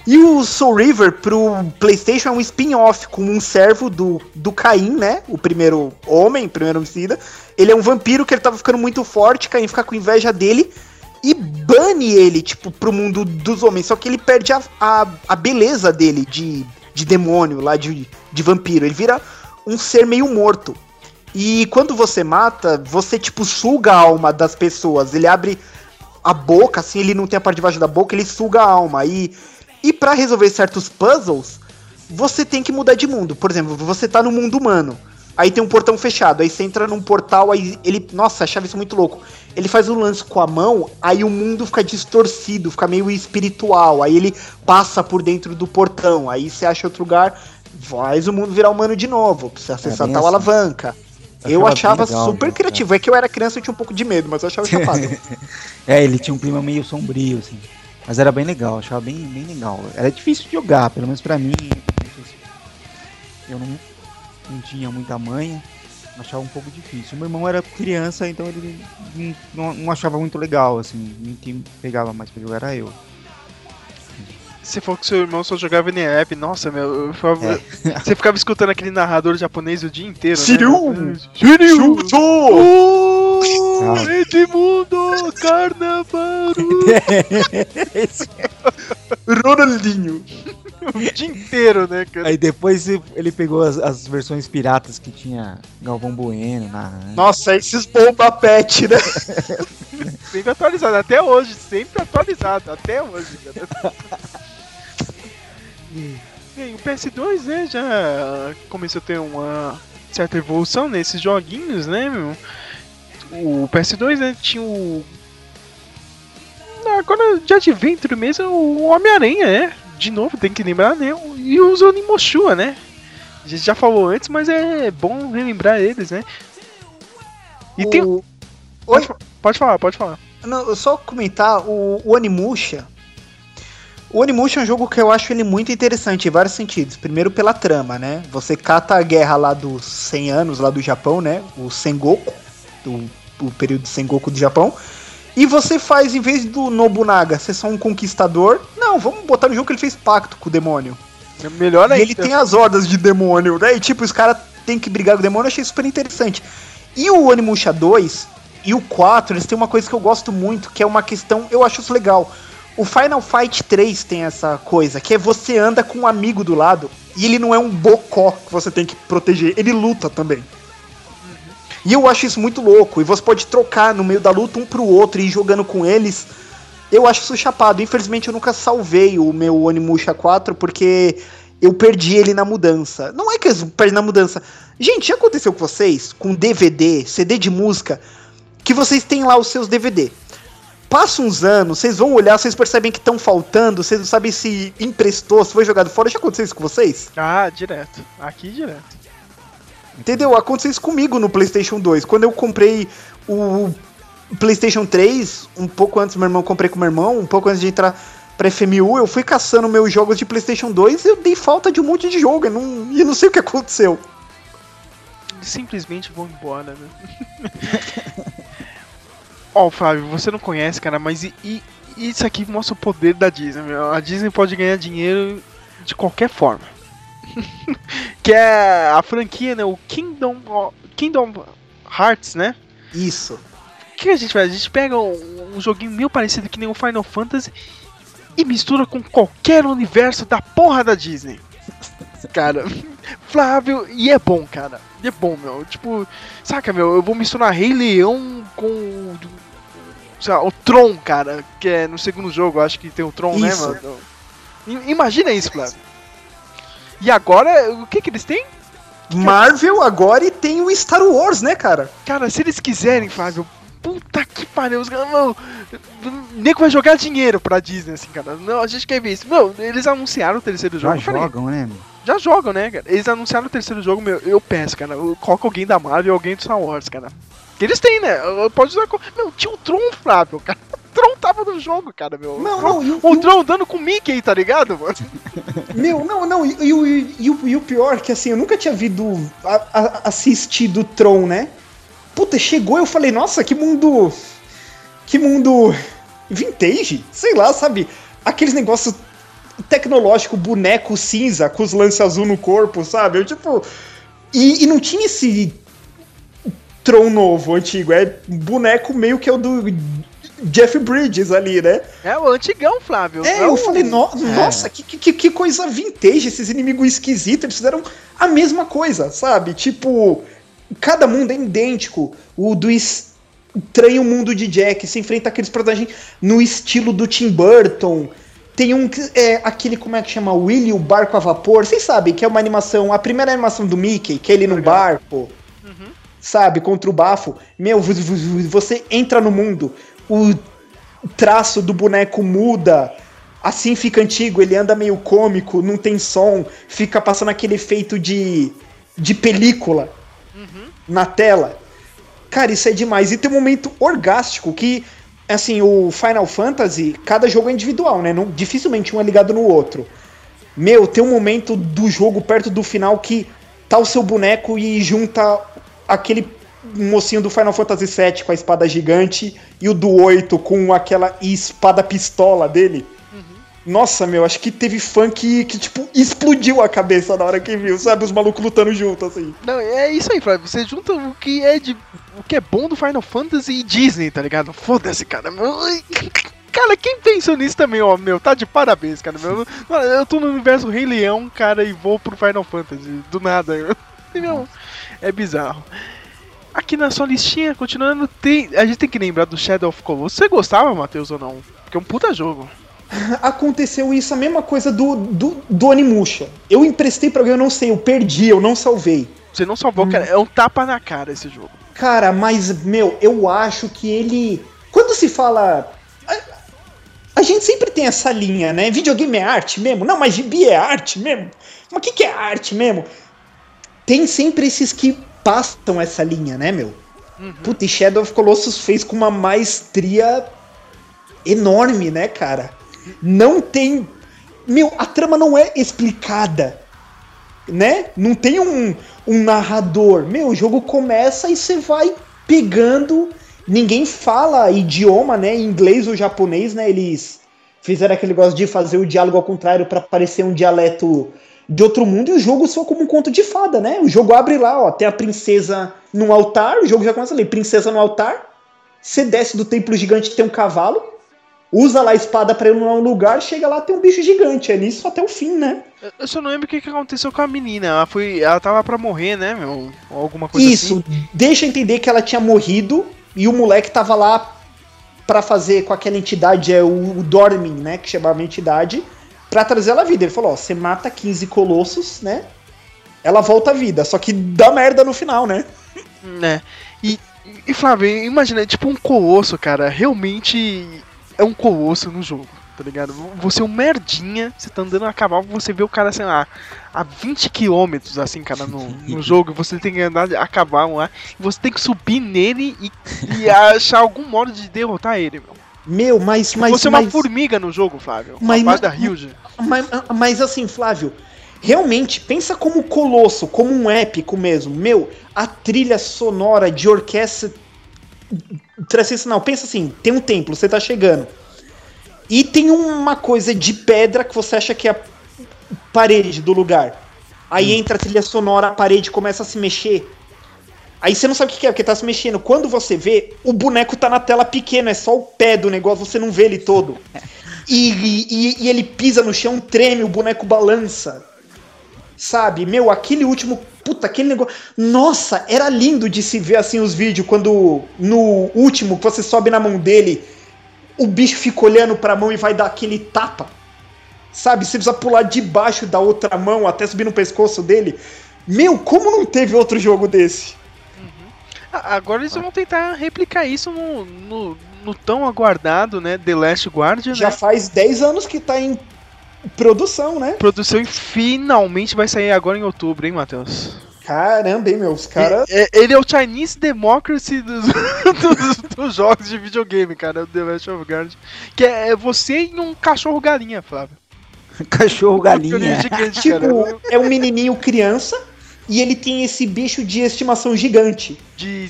E o Soul River pro PlayStation é um spin-off com um servo do, do Caim, né? O primeiro homem, primeiro homicida. Ele é um vampiro que ele tava ficando muito forte, Caim fica com inveja dele e bane ele, tipo, pro mundo dos homens. Só que ele perde a, a, a beleza dele de, de demônio lá, de, de vampiro. Ele vira um ser meio morto. E quando você mata, você, tipo, suga a alma das pessoas. Ele abre a boca, assim, ele não tem a parte de baixo da boca, ele suga a alma. E, e para resolver certos puzzles, você tem que mudar de mundo. Por exemplo, você tá no mundo humano. Aí tem um portão fechado, aí você entra num portal, aí ele. Nossa, achava isso muito louco. Ele faz um lance com a mão, aí o mundo fica distorcido, fica meio espiritual. Aí ele passa por dentro do portão, aí você acha outro lugar, faz o mundo virar humano de novo. Precisa acessar bem tal assim. alavanca. Eu Eu achava legal, super né? criativo. É que eu era criança e tinha um pouco de medo, mas eu achava chapado. É, ele tinha um clima meio sombrio, assim. Mas era bem legal, achava bem, bem legal. Era difícil de jogar, pelo menos pra mim. Eu não, não tinha muita manha, achava um pouco difícil. Meu irmão era criança, então ele não, não- não achava muito legal, assim. Quem pegava mais pra jogar era eu. Você falou que seu irmão só jogava NEP. Nossa, meu. eu ficava- É. Você ficava escutando aquele narrador japonês o dia inteiro. Shiryu! Né? Shiryu! Chuto! Oh, Ah. Edmundo Carnavaru! Ronaldinho! o dia inteiro, né, cara? Aí depois ele pegou as, as versões piratas que tinha Galvão Bueno na. Nossa, esses bomba pet, né? Sempre atualizado, até hoje, sempre atualizado, até hoje, cara. Bem, o PS2, né, já começou a ter uma certa evolução nesses joguinhos, né, meu? O PS2, né, tinha o... Agora, de Adventure mesmo, o Homem-Aranha, né? De novo, tem que lembrar, né? E os Onimushua, né? A gente já falou antes, mas é bom relembrar eles, né? E tem... O- Pode, pode falar, pode falar. Não, só comentar, o, o Onimusha. O Onimusha é um jogo que eu acho ele muito interessante em vários sentidos. Primeiro pela trama, né? Você cata a guerra lá dos 100 anos, lá do Japão, né? O Sengoku, do, o período Sengoku do Japão. E você faz, em vez do Nobunaga ser só um conquistador, não, vamos botar no jogo que ele fez pacto com o demônio. É melhor E ainda. ele tem as hordas de demônio, né? E tipo, os caras têm que brigar com o demônio, eu achei super interessante. E o Onimusha 2 e o 4, eles têm uma coisa que eu gosto muito, que é uma questão, eu acho isso legal. O Final Fight 3 tem essa coisa, que é você anda com um amigo do lado e ele não é um bocó que você tem que proteger, ele luta também. E eu acho isso muito louco. E você pode trocar no meio da luta um pro outro e ir jogando com eles. Eu acho isso chapado. Infelizmente eu nunca salvei o meu Onimusha 4 porque eu perdi ele na mudança. Não é que eu perdi na mudança. Gente, já aconteceu com vocês? Com DVD, CD de música, que vocês têm lá os seus DVD. Passa uns anos, vocês vão olhar, vocês percebem que estão faltando, vocês não sabem se emprestou, se foi jogado fora. Já aconteceu isso com vocês? Ah, direto. Aqui direto. Entendeu? Aconteceu isso comigo no PlayStation 2. Quando eu comprei o PlayStation 3, um pouco antes do meu irmão, comprei com meu irmão, um pouco antes de entrar pra FMU, eu fui caçando meus jogos de PlayStation 2 e eu dei falta de um monte de jogo. E não, eu não sei o que aconteceu. Simplesmente vão embora, né? Ó, Flávio, você não conhece, cara, mas e, e- isso aqui mostra o poder da Disney, meu. A Disney pode ganhar dinheiro de qualquer forma. que é a franquia, né? O Kingdom, Kingdom Hearts, né? Isso. O que a gente faz? A gente pega um, um joguinho meio parecido que nem o Final Fantasy e mistura com qualquer universo da porra da Disney. Cara, Flávio, e é bom, cara. E é bom, meu. Tipo, saca, meu, eu vou misturar Rei Leão com. O- sei lá, o Tron, cara, que é no segundo jogo, acho que tem o Tron, né, Isso. mano? I- Imagina isso, Flávio. E agora, o que que eles têm? Marvel agora e tem o Star Wars, né, cara? Cara, se eles quiserem, Flávio, puta que pariu, os caras, mano, o nego vai jogar dinheiro pra Disney, assim, cara. Não, a gente quer ver isso. Meu, eles anunciaram o terceiro Já jogo. eu falei, jogam, né? meu? já jogam, né, cara? Eles anunciaram o terceiro jogo, meu, eu peço, cara. eu Coloca alguém da Marvel e alguém do Star Wars, cara. Que eles têm, né? Pode usar. co- Meu, tinha o Tron, Flávio, cara. O Tron tava no jogo, cara, meu. Não, o Tron, não, e o- o Tron andando com o Mickey, tá ligado, mano? Meu, não, não, e, e o- e e o pior que assim, eu nunca tinha visto, a- a- assistido Tron, né? Puta, chegou eu falei, nossa, que mundo. Que mundo. vintage? Sei lá, sabe? Aqueles negócios tecnológico, boneco cinza com os lances azul no corpo, sabe? Eu tipo. E, e não tinha esse Tron novo, antigo. É boneco meio que é o do Jeff Bridges ali, né? É o antigão, Flávio. É, o- eu falei, no- nossa, que, que, que coisa vintage, esses inimigos esquisitos, eles fizeram a mesma coisa, sabe? Tipo, cada mundo é idêntico. O do Estranho Mundo de Jack se enfrenta aqueles personagens no estilo do Tim Burton. Tem um é aquele, como é que chama? Willy, o barco a vapor. Vocês sabem que é uma animação, a primeira animação do Mickey, que é ele no barco, sabe, contra o bafo. Meu, vo- vo- você entra no mundo, o traço do boneco muda, assim fica antigo, ele anda meio cômico, não tem som, fica passando aquele efeito de, de película na tela. Cara, isso é demais. E tem um momento orgástico que, assim, o Final Fantasy, cada jogo é individual, né? Não, dificilmente um é ligado no outro. Meu, tem um momento do jogo perto do final que tá o seu boneco e junta aquele mocinho do Final Fantasy VII com a espada gigante e o do 8 com aquela espada pistola dele. Nossa, meu, acho que teve fã que, que, tipo, explodiu a cabeça na hora que viu, sabe? Os malucos lutando junto, assim. Não, é isso aí, Flávio. Você junta o que é de. o que é bom do Final Fantasy e Disney, tá ligado? Foda-se, cara. Cara, quem pensou nisso também, ó, meu, tá de parabéns, cara. Meu, eu tô no universo Rei Leão, cara, e vou pro Final Fantasy. Do nada. Meu, é bizarro. Aqui na sua listinha, continuando, tem, a gente tem que lembrar do Shadow of Colossus. Você gostava, Matheus, ou não? Porque é um puta jogo. Aconteceu isso, a mesma coisa do, do, do Animusha. Eu emprestei pra alguém, eu não sei, eu perdi, eu não salvei. Você não salvou, cara. É um tapa na cara esse jogo. Cara, mas, meu, eu acho que ele. Quando se fala. A, a gente sempre tem essa linha, né? Videogame é arte mesmo? Não, mas gibi é arte mesmo? Mas o que, que é arte mesmo? Tem sempre esses que passam essa linha, né, meu? Puta, e Shadow of Colossus fez com uma maestria enorme, né, cara? Não tem. Meu, a trama não é explicada, né? Não tem um, um narrador. Meu, o jogo começa e você vai pegando. Ninguém fala idioma, né? Inglês ou japonês, né? Eles fizeram aquele negócio de fazer o diálogo ao contrário para parecer um dialeto de outro mundo e o jogo soa como um conto de fada, né? O jogo abre lá, ó, tem a princesa num altar, o jogo já começa ali, princesa no altar. Você desce do templo gigante tem um cavalo, usa lá a espada pra ir num lugar, chega lá tem um bicho gigante. É nisso até o fim, né? Eu- só não lembro o que, que aconteceu com a menina. Ela foi. Ela tava pra morrer, né, meu? Ou alguma coisa Isso, assim. deixa entender que ela tinha morrido e o moleque tava lá pra fazer com aquela entidade, é o, o Dormin, né, que chamava a entidade, pra trazer ela à vida. Ele falou, ó, você mata 15 colossos, né, ela volta à vida, só que dá merda no final, né? Né? E, e Flávio, imagina, tipo um colosso, cara. Realmente é um colosso no jogo, tá ligado? Você é um merdinha, você tá andando a cavalo, você vê o cara, sei lá, a 20 km, assim, cara, no, no jogo, e você tem que andar a cavalo lá, e você tem que subir nele e, e achar algum modo de derrotar ele, meu. Meu, mas... mas você é uma mas, formiga no jogo, Flávio. Mas Mas, não- da Ryuja. mas, mas assim, Flávio, realmente, pensa como colosso, como um épico mesmo. Meu, a trilha sonora de orquestra tradicional. Pensa assim, tem um templo, você tá chegando. E tem uma coisa de pedra que você acha que é a parede do lugar. Aí entra a trilha sonora, a parede começa a se mexer. Aí você não sabe o que é, porque tá se mexendo. Quando você vê, o boneco tá na tela pequena, é só o pé do negócio, você não vê ele todo. E, e- e ele pisa no chão, treme, o boneco balança. Sabe? Meu, aquele último. Puta, aquele negócio. Nossa, era lindo de se ver assim os vídeos quando no último você sobe na mão dele, o bicho fica olhando pra mão e vai dar aquele tapa. Sabe? Você precisa pular debaixo da outra mão até subir no pescoço dele. Meu, como não teve outro jogo desse? Ah, Agora eles vão tentar replicar isso no, no, no tão aguardado, né, The Last Guardian, Já né? faz 10 anos que tá em produção, né? Produção e finalmente vai sair agora em outubro, hein, Matheus? Caramba, hein, meu? Os caras. É- Ele é o Chinese Democracy dos, dos, dos jogos de videogame, cara, The Last of Guardian. Que é você e um cachorro galinha, Flávio. Cachorro galinha. Gigante, Tipo, cara. é um menininho criança e ele tem esse bicho de estimação gigante. De,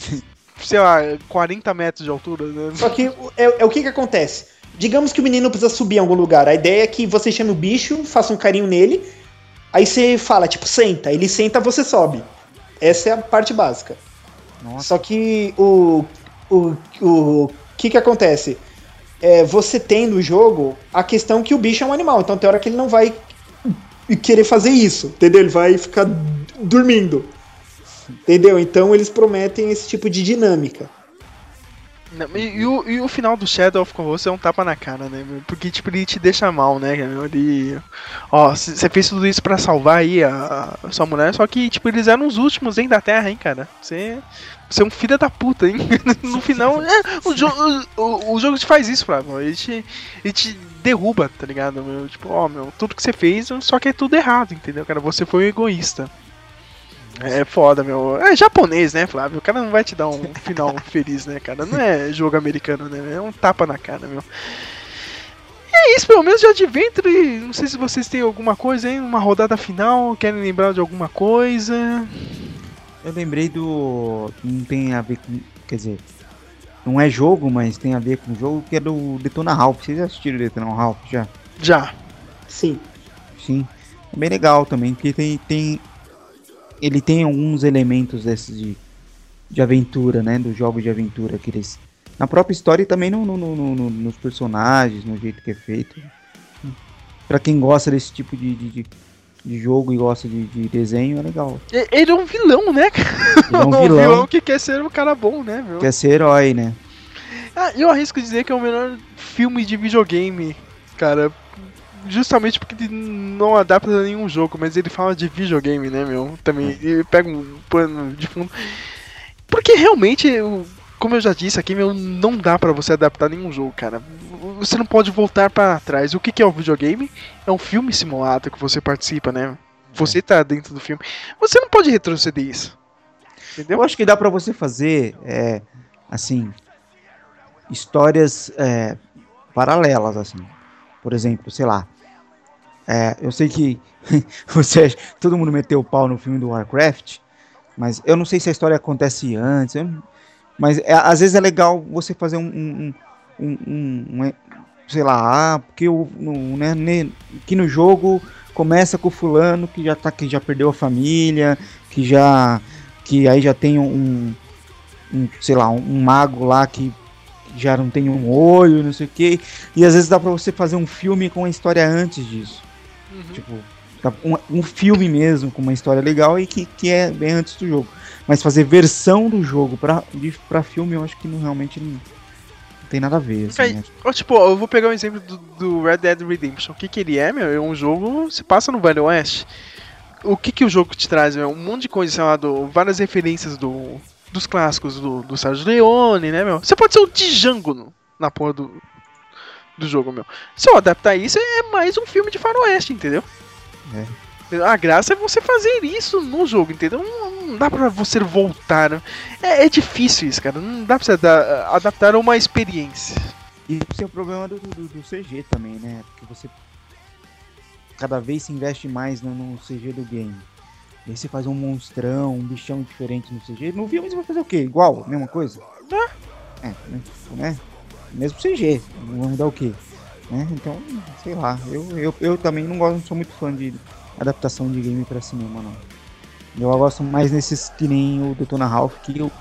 sei lá, 40 metros de altura, né? Só que é, é o que que acontece? Digamos que o menino precisa subir em algum lugar. A ideia é que você chame o bicho, faça um carinho nele, aí você fala, tipo, senta. Ele senta, você sobe. Essa é a parte básica. Nossa. Só que o. O, o que que acontece? É, você tem no jogo a questão que o bicho é um animal, então tem hora que ele não vai querer fazer isso, entendeu? Ele vai ficar dormindo. Entendeu? Então eles prometem esse tipo de dinâmica. Não, e, e o, e o final do Shadow of Colossus é um tapa na cara, né? Porque, tipo, ele te deixa mal, né? Ele. Ó, você fez tudo isso pra salvar aí a, a sua mulher, só que, tipo, eles eram os últimos, hein, da Terra, hein, cara? Você. É um filho da puta, hein? no final, é, o, jo o, o jogo te faz isso, Flávio. Ele te, ele te derruba, tá ligado? Meu? Tipo, ó, meu, tudo que você fez, só que é tudo errado, entendeu, cara? Você foi um egoísta. É foda, meu. É japonês, né, Flávio? O cara não vai te dar um final feliz, né, cara? Não é jogo americano, né? É um tapa na cara, meu. E é isso, pelo menos de Adventure. Não sei se vocês têm alguma coisa aí, uma rodada final, querem lembrar de alguma coisa. Eu lembrei do. Não tem a ver com. Quer dizer. Não é jogo, mas tem a ver com o jogo, que é do Detona Ralph. Vocês assistiram Detona Ralph já? Já. Sim. Sim. É bem legal também, porque tem. tem ele tem alguns elementos desses de, de aventura, né? Dos jogos de aventura que eles. Na própria história e também no, no, no, no nos personagens, no jeito que é feito. Pra quem gosta desse tipo de, de, de de jogo e gosta de, de, desenho, é legal. Ele é um vilão, né? Ele é um vilão. um vilão que quer ser um cara bom, né, meu? Quer ser herói, né? Ah, eu arrisco dizer que é o melhor filme de videogame, cara. Justamente porque ele não adapta a nenhum jogo, mas ele fala de videogame, né, meu? Também. É. Ele pega um pano de fundo. Porque realmente, como eu já disse aqui, meu, não dá para você adaptar nenhum jogo, cara você não pode voltar para trás. O que, que é o videogame? É um filme simulado que você participa, né? Você tá dentro do filme. Você não pode retroceder isso. Entendeu? Eu acho que dá para você fazer, é, assim, histórias é, paralelas, assim. Por exemplo, sei lá. É, eu sei que você, todo mundo meteu o pau no filme do Warcraft, mas eu não sei se a história acontece antes. Mas é, às vezes é legal você fazer um, um, um, um, sei lá, ah, porque o, no, né, que no jogo começa com o fulano que já tá que já perdeu a família, que já que aí já tem um, um sei lá, um mago lá que já não tem um olho, não sei o que, e às vezes dá para você fazer um filme com a história antes disso. Uhum. Tipo, um, um, filme mesmo com uma história legal e que, que é bem antes do jogo. Mas fazer versão do jogo pra, de, pra filme eu acho que não realmente não, tem nada a ver. Assim, né? tipo, eu vou pegar um exemplo do, do, Red Dead Redemption. O que, que ele é, meu? É um jogo. Se passa no Velho Oeste. O que, que o jogo te traz, meu? Um monte de coisa, sei lá, do, várias referências do, dos clássicos do, do Sérgio Leone, né, meu? Você pode ser o Django no, na porra do, do jogo, meu. Se eu adaptar isso, é mais um filme de faroeste, entendeu? É. A graça é você fazer isso no jogo, entendeu? Não, não dá pra você voltar. É, é, difícil isso, cara. Não dá pra você adaptar uma experiência. E é o problema do, do, do, CG também, né? Porque você cada vez se investe mais no, no CG do game. E aí você faz um monstrão, um bichão diferente no CG. No filme você vai fazer o quê? Igual? Mesma coisa? É. É, né? Mesmo CG. Vamos dar o quê? Né? Então, sei lá. Eu, eu, eu também não gosto, não sou muito fã de adaptação de game para cinema, não. Eu gosto mais nesses que nem o Detona Ralph, que, eu,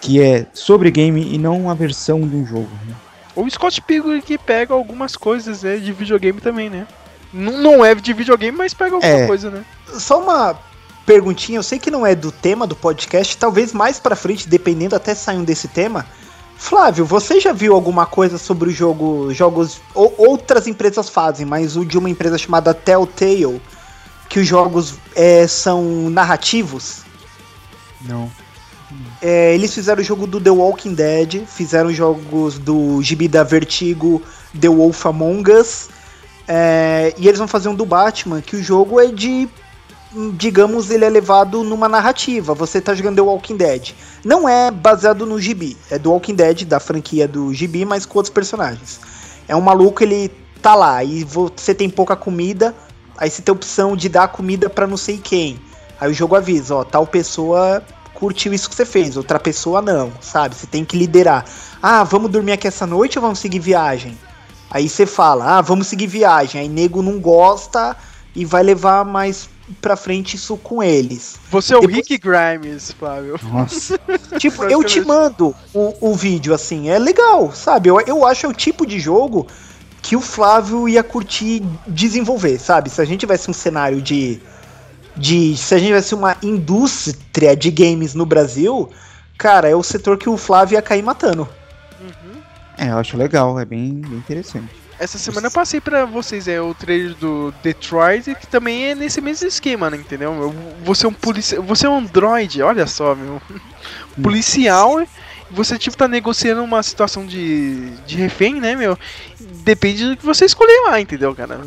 que é sobre game e não a versão de um jogo. Né? O Scott Pilgrim que pega algumas coisas né, de videogame também, né? Não, não é de videogame, mas pega alguma é. coisa, né? Só uma perguntinha, eu sei que não é do tema do podcast, talvez mais pra frente, dependendo até saindo desse tema. Flávio, você já viu alguma coisa sobre o jogo, jogos ou, outras empresas fazem, mas o de uma empresa chamada Telltale, que os jogos é, são narrativos. Não. É, eles fizeram o jogo do The Walking Dead, fizeram jogos do gibi da Vertigo, The Wolf Among Us, é, e eles vão fazer um do Batman, que o jogo é de. Digamos, ele é levado numa narrativa. Você tá jogando The Walking Dead. Não é baseado no gibi, é do Walking Dead, da franquia do gibi, mas com outros personagens. É um maluco, ele tá lá, e você tem pouca comida, Aí você tem a opção de dar comida para não sei quem. Aí o jogo avisa, ó, tal pessoa curtiu isso que você fez, outra pessoa não, sabe? Você tem que liderar. Ah, vamos dormir aqui essa noite ou vamos seguir viagem? Aí você fala, ah, vamos seguir viagem. Aí nego não gosta e vai levar mais pra frente isso com eles. Você é o Depois... Rick Grimes, Flávio. Nossa. tipo, eu te mando o, o vídeo, assim, é legal, sabe? Eu, eu acho é o tipo de jogo que o Flávio ia curtir desenvolver, sabe? Se a gente tivesse um cenário de. de se a gente tivesse uma indústria de games no Brasil, cara, é o setor que o Flávio ia cair matando. É, eu acho legal, é bem, bem interessante. Essa semana eu passei pra vocês é, o trailer do Detroit, que também é nesse mesmo esquema, né, entendeu? Eu- Você é um policial. Você é um android, olha só, meu. Policial, você tipo tá negociando uma situação de, de refém, né, meu? Depende do que você escolher lá, entendeu, cara?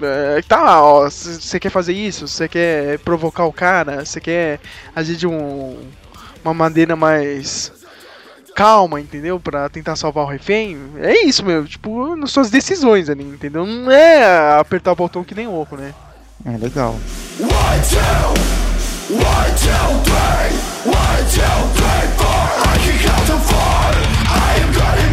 É, tá, ó, você quer fazer isso, você quer provocar o cara, você quer agir de um, uma maneira mais calma, entendeu? Pra tentar salvar o refém. É isso, meu. Tipo, nas suas decisões ali, entendeu? Não é apertar o botão que nem louco, né? É legal. É isso,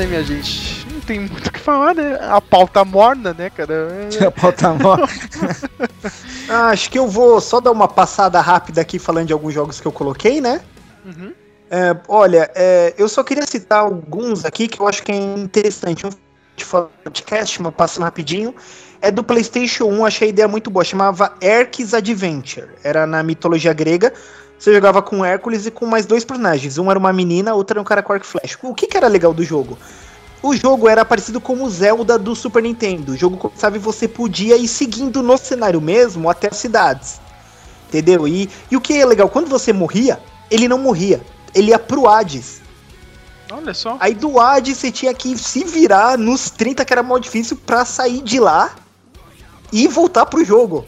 né, minha gente? Não tem muito o que falar, né? A pauta morna, né, cara? A pauta morta. Ah, acho que eu vou só dar uma passada rápida aqui falando de alguns jogos que eu coloquei, né? Uhum. É, olha, é, eu só queria citar alguns aqui que eu acho que é interessante. Um de podcast, mas passando rapidinho. É do PlayStation 1, achei a ideia muito boa. Chamava Hercules Adventure. Era na mitologia grega. Você jogava com Hércules e com mais dois personagens. Um era uma menina, outro era um cara com arco e flecha. O que, que era legal do jogo? O jogo era parecido com o Zelda do Super Nintendo. O jogo começava e você podia ir seguindo no cenário mesmo até as cidades. Entendeu? E, e o que é legal, quando você morria, ele não morria. Ele ia pro Hades. Olha só. Aí do Hades você tinha que se virar nos 30 que era mó difícil pra sair de lá e voltar pro jogo.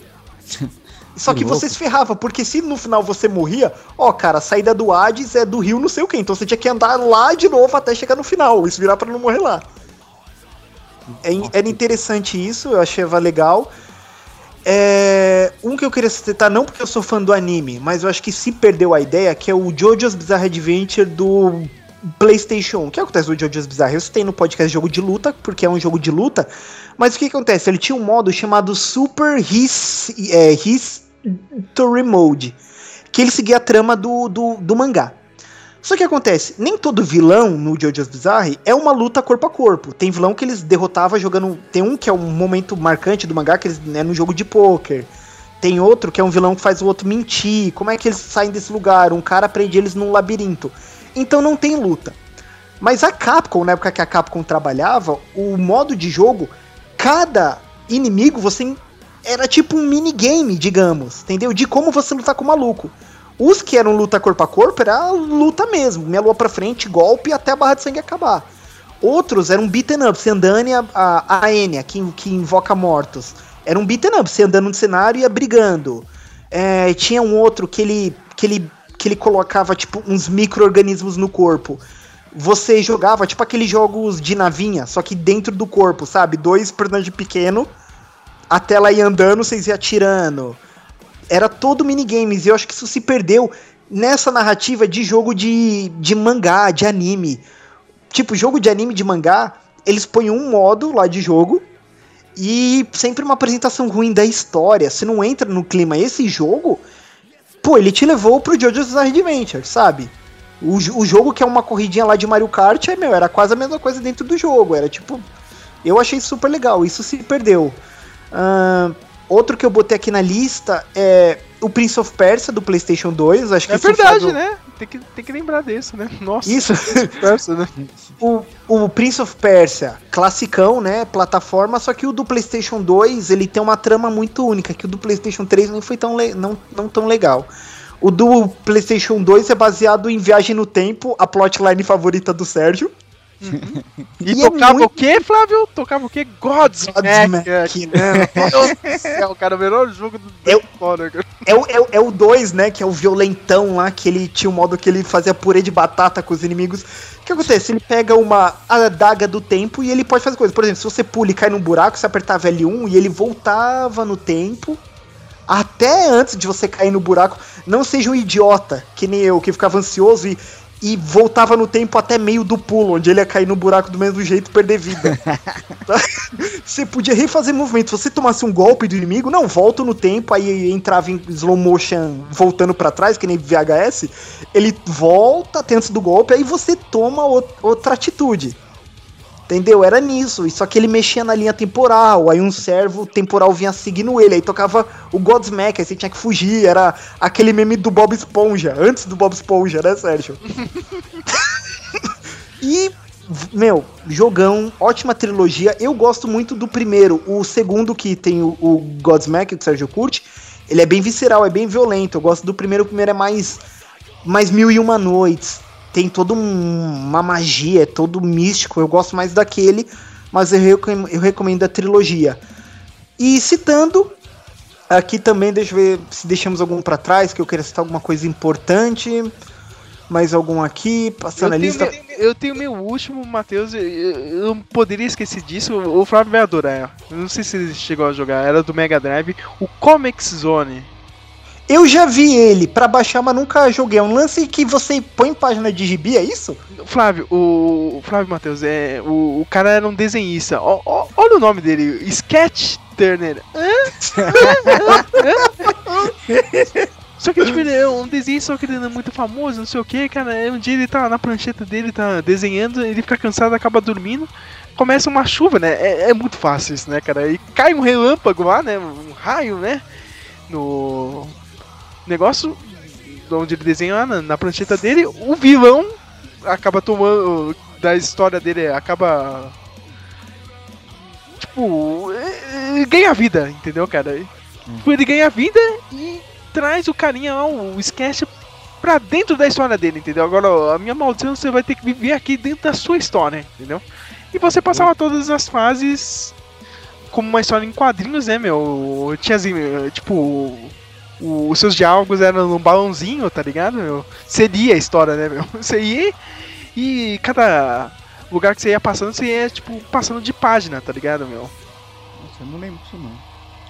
Só que louco. você se ferrava, porque se no final você morria, ó, cara, a saída do Hades é do rio não sei o que, então você tinha que andar lá de novo até chegar no final, se virar pra não morrer lá. É era interessante isso, eu achava legal. É, um que eu queria citar, não porque eu sou fã do anime, mas eu acho que se perdeu a ideia, que é o JoJo's Bizarre Adventure do PlayStation 1. O que acontece no JoJo's Bizarre? Eu citei no podcast jogo de luta, porque é um jogo de luta, mas o que acontece? Ele tinha um modo chamado Super His, é, History Mode, que ele seguia a trama do, do, do mangá. Só que acontece, nem todo vilão no JoJo's Bizarre é uma luta corpo a corpo. Tem vilão que eles derrotavam jogando. Tem um que é um momento marcante do mangá, que eles é no jogo de pôquer. Tem outro que é um vilão que faz o outro mentir. Como é que eles saem desse lugar? Um cara prende eles num labirinto. Então não tem luta. Mas a Capcom, na época que a Capcom trabalhava, o modo de jogo, cada inimigo você era tipo um minigame, digamos, entendeu? De como você lutar com o maluco. Os que eram luta corpo a corpo era luta mesmo, meia lua pra frente, golpe até a barra de sangue acabar. Outros eram beaten up, você andando e a, a, a Enya, que, que invoca mortos. Era um beaten up, você andando no cenário e ia brigando. É, tinha um outro que ele, que ele, que ele colocava tipo uns micro-organismos no corpo. Você jogava tipo aqueles jogos de navinha, só que dentro do corpo, sabe? Dois personagens pequenos, a tela ia andando, vocês iam atirando. Era todo minigames, e eu acho que isso se perdeu nessa narrativa de jogo de, de mangá, de anime. Tipo, jogo de anime de mangá, eles põem um modo lá de jogo e sempre uma apresentação ruim da história. Se não entra no clima esse jogo, pô, ele te levou pro JoJo's Adventure, sabe? O, o jogo que é uma corridinha lá de Mario Kart, é, meu, era quase a mesma coisa dentro do jogo. Era tipo. Eu achei super legal, isso se perdeu. Outro que eu botei aqui na lista é o Prince of Persia do PlayStation 2. Acho que É isso verdade, faz né? Tem que, tem que lembrar disso, né? Nossa. Isso. Persa, né? o, o Prince of Persia, classicão, né? Plataforma, só que o do PlayStation 2 ele tem uma trama muito única, que o do PlayStation 3 não foi tão, le- não, não tão legal. O do PlayStation 2 é baseado em Viagem no Tempo, a plotline favorita do Sérgio. E, E é tocava muito- o quê, Flávio? Tocava o quê? Godsmack. Godsmack, né? Meu Deus do céu, cara, o melhor jogo do. É o, é, o- é o 2, né? Que é o violentão lá, que ele tinha um modo que ele fazia purê de batata com os inimigos. O que acontece? Ele pega uma adaga do tempo e ele pode fazer coisas. Por exemplo, se você pula e cai num buraco, você apertava L1 e ele voltava no tempo. Até antes de você cair no buraco, não seja um idiota, que nem eu, que ficava ansioso e e voltava no tempo até meio do pulo, onde ele ia cair no buraco do mesmo jeito e perder vida. você podia refazer movimentos. Se você tomasse um golpe do inimigo, não, volta no tempo, aí entrava em slow motion voltando para trás, que nem VHS, ele volta antes do golpe, aí você toma outra atitude. Entendeu? Era nisso. Só que ele mexia na linha temporal. Aí um servo temporal vinha seguindo ele. Aí tocava o Godsmack. Aí você tinha que fugir. Era aquele meme do Bob Esponja. Antes do Bob Esponja, né, Sérgio? e, meu, jogão. Ótima trilogia. Eu gosto muito do primeiro. O segundo, que tem o, o Godsmack, que o Sérgio curte. Ele é bem visceral, é bem violento. Eu gosto do primeiro. O primeiro é mais, mais mil e uma noites tem toda um, uma magia, é todo místico. Eu gosto mais daquele, mas eu, recomendo, eu recomendo a trilogia. E citando, aqui também, deixa eu ver se deixamos algum para trás, que eu queria citar alguma coisa importante. Mais algum aqui, passando eu a lista. Meu, eu tenho meu último, Matheus. Eu, poderia esquecer disso. O Flávio vai adorar. Eu não sei se ele chegou a jogar. Era do Mega Drive. O Comics Zone. Eu já vi ele para baixar, mas nunca joguei. É um lance que você põe em página de gibi, é isso? Flávio, o, Flávio Matheus, é, o, o cara era um desenhista. O, o, olha o nome dele, Sketch Turner. Só que, tipo, ele é um desenhista, só que ele não é muito famoso, não sei o que, cara. Um dia ele tá na prancheta dele, tá desenhando, ele fica cansado, acaba dormindo. Começa uma chuva, né? É, é muito fácil isso, né, cara? E cai um relâmpago lá, né? Um raio, né? No, negócio onde ele desenha na, na prancheta dele, o vilão acaba tomando da história dele, acaba tipo, ganha vida, entendeu, cara? Hum. Ele ganha vida e traz o carinha lá, o sketch pra dentro da história dele, entendeu? Agora, a minha maldição você vai ter que viver aqui dentro da sua história, entendeu? E você passava todas as fases como uma história em quadrinhos, né, meu? Tinha assim, tipo, o, os seus diálogos eram num balãozinho, tá ligado? Meu? Seria a história, né, meu? Você ia e cada lugar que você ia passando, você ia, tipo, passando de página, tá ligado, meu? Nossa, eu não lembro disso não.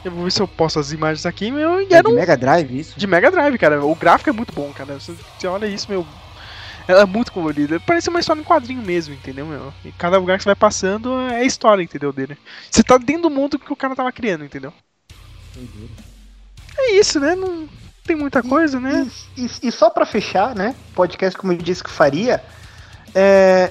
Eu vou ver se eu posto as imagens aqui, meu. E é era de um... Mega Drive isso? De Mega Drive, cara. O gráfico é muito bom, cara. Você, você olha isso, meu. Ela é muito colorida. Parece uma história em quadrinho mesmo, entendeu, meu? E cada lugar que você vai passando é a história, entendeu, dele. Você tá dentro do mundo que o cara tava criando, entendeu? Entendi. É isso, né? Não tem muita coisa, né? E, e, e só para fechar, né? Podcast como eu disse que faria. É,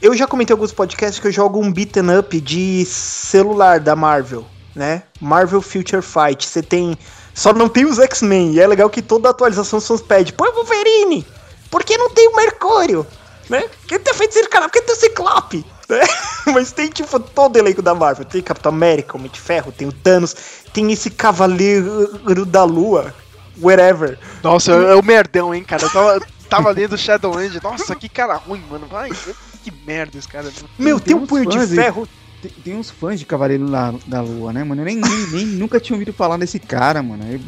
eu já comentei alguns podcasts que eu jogo um beaten up de celular da Marvel, né? Marvel Future Fight. Você tem. Só não tem os X-Men. E é legal que toda atualização são os pede. Põe o Wolverine! Por que não tem o Mercúrio? Né? Quem tem feito esse cara? Por que tem o Ciclope? Né? Mas tem, tipo, todo o elenco da Marvel. Tem Capitão América, Homem de Ferro, tem o Thanos, tem esse Cavaleiro da Lua, whatever. Nossa, é o merdão, hein, cara. Eu tava, tava lendo Shadowland. Nossa, que cara ruim, mano. Vai, que merda esse cara. Meu, tem, tem um punho de ferro. Tem, tem, uns fãs de Cavaleiro da, da Lua, né, mano? Eu nem, nem, nem nunca tinha ouvido falar desse cara, mano. Eu,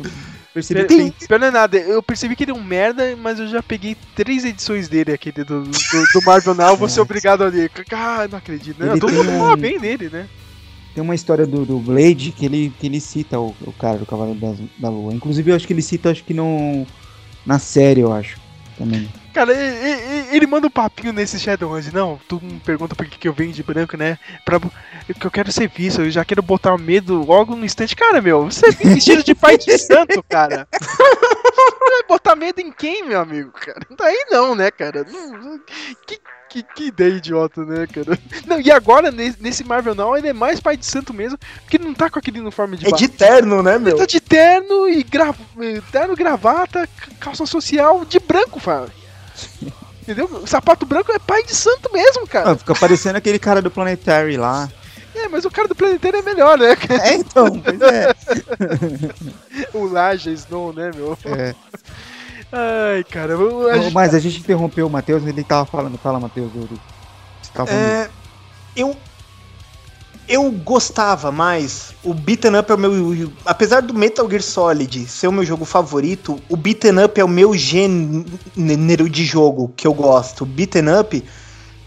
Percebi tem... Pior não é nada, eu percebi que ele é um merda, mas eu já peguei três edições dele aqui do, do, do Marvel Now, vou ser obrigado ali. Ah, não acredito. Não, todo mundo um... fala bem dele, né? Tem uma história do, do Blade que ele, que ele cita o, o cara do Cavaleiro da, da Lua. Inclusive, eu acho que ele cita, acho que no, na série, eu acho. Também. Cara, ele, ele manda um papinho nesse Shadowrun, não, tu me pergunta por que, que eu venho de branco, né? Pra, que eu quero ser visto, eu já quero botar medo logo no instante. Cara, meu, você é vestido de pai de santo, cara. Vai botar medo em quem, meu amigo, cara? Daí não, né, cara? Que, que, que, ideia idiota, né, cara? Não, e agora, nesse Marvel Now, ele é mais pai de santo mesmo, porque não tá com aquele uniforme de É de terno, né, meu? Ele tá de terno e gra... terno, gravata, calça social de branco, Fábio. Entendeu? O sapato branco é pai de santo mesmo, cara. Ah, fica parecendo aquele cara do Planetary lá. É, mas o cara do Planetary é melhor, né? É, então, pois é. o Laja Snow, né, meu? É. Ai, cara. A gente... Mas a gente interrompeu o Matheus, ele tava falando. Fala, Matheus. Você tava é, eu, eu gostava mais. O beaten up é o meu. Apesar do Metal Gear Solid ser o meu jogo favorito, o beaten up é o meu gênero de jogo que eu gosto. O beaten up,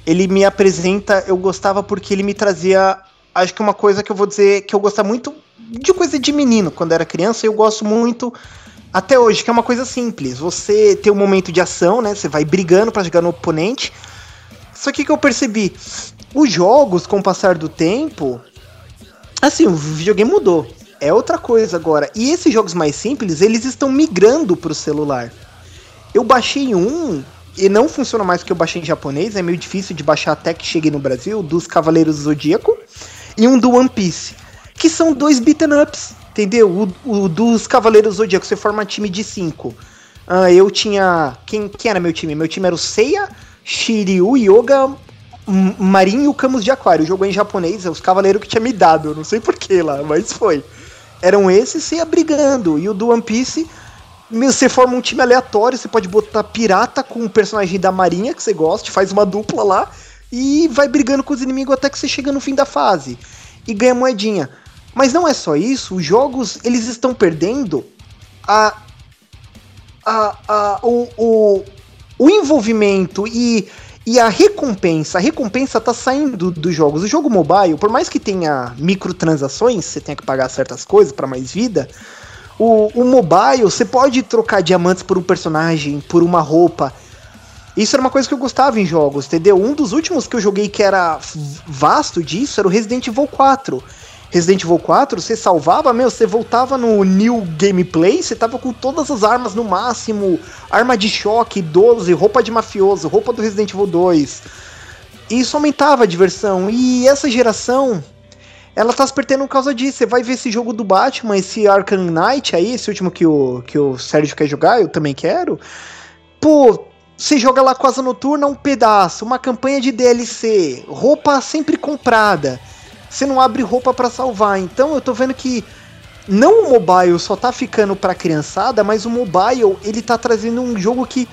ele me apresenta. Eu gostava porque ele me trazia. Acho que uma coisa que eu vou dizer que eu gostava muito de coisa de menino quando era criança. Eu gosto muito Até hoje, que é uma coisa simples. Você tem um momento de ação, né? Você vai brigando pra chegar no oponente. Só que que eu percebi? Os jogos, com o passar do tempo. Assim, o videogame mudou. É outra coisa agora. E esses jogos mais simples, eles estão migrando pro celular. Eu baixei um e não funciona mais porque eu baixei em japonês, é meio difícil de baixar até que chegue no Brasil, dos Cavaleiros do Zodíaco e um do One Piece, que são dois beaten ups, entendeu? O, o dos Cavaleiros do Zodíaco, você forma time de cinco. Ah, eu tinha. Quem, quem era meu time? Meu time era o Seiya, Shiryu, Yoga, M- Marin e o Camus de Aquário. Jogou em japonês, é os cavaleiros que tinha me dado, não sei porquê lá, mas foi. Eram esses, você ia brigando. E o do One Piece, você forma um time aleatório, você pode botar pirata com um personagem da marinha que você gosta, faz uma dupla lá e vai brigando com os inimigos até que você chega no fim da fase e ganha moedinha. Mas não é só isso, os jogos eles estão perdendo a, a, a, o, o, o envolvimento e, e a recompensa. A recompensa tá saindo dos jogos. O jogo mobile, por mais que tenha microtransações, você tenha que pagar certas coisas para mais vida, o, o mobile, você pode trocar diamantes por um personagem, por uma roupa. Isso era uma coisa que eu gostava em jogos, entendeu? Um dos últimos que eu joguei que era vasto disso era o Resident Evil 4. Resident Evil 4, você salvava, meu, você voltava no New Gameplay, você tava com todas as armas no máximo, arma de choque, 12, roupa de mafioso, roupa do Resident Evil 2. E isso aumentava a diversão. E essa geração, ela tá se perdendo por causa disso. Você vai ver esse jogo do Batman, esse Arkham Knight aí, esse último que o, que o Sérgio quer jogar, eu também quero. Pô, você joga lá com asa noturna um pedaço, uma campanha de DLC, roupa sempre comprada. Você não abre roupa pra salvar. Então eu tô vendo que não o mobile só tá ficando pra criançada, mas o mobile ele tá trazendo um jogo que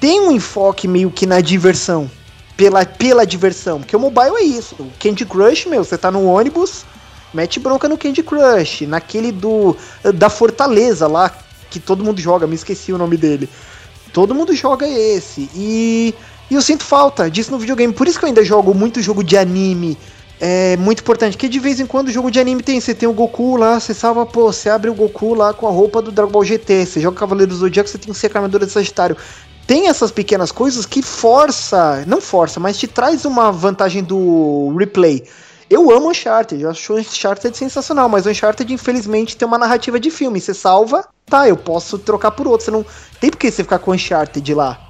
tem um enfoque meio que na diversão. Pela, pela diversão. Porque o mobile é isso. O Candy Crush, meu, você tá no ônibus, mete bronca no Candy Crush. Naquele do. Da Fortaleza lá, que todo mundo joga, me esqueci o nome dele. Todo mundo joga esse. E, e eu sinto falta disso no videogame. Por isso que eu ainda jogo muito jogo de anime. É muito importante, que de vez em quando o jogo de anime tem, você tem o Goku lá, você salva, pô, você abre o Goku lá com a roupa do Dragon Ball GT, você joga Cavaleiro do Zodíaco, você tem que ser a armadura de Sagitário. Tem essas pequenas coisas que força, não força, mas te traz uma vantagem do replay. Eu amo Uncharted, eu acho Uncharted sensacional, mas Uncharted infelizmente tem uma narrativa de filme, você salva, tá, eu posso trocar por outro, você não tem por que você ficar com Uncharted lá,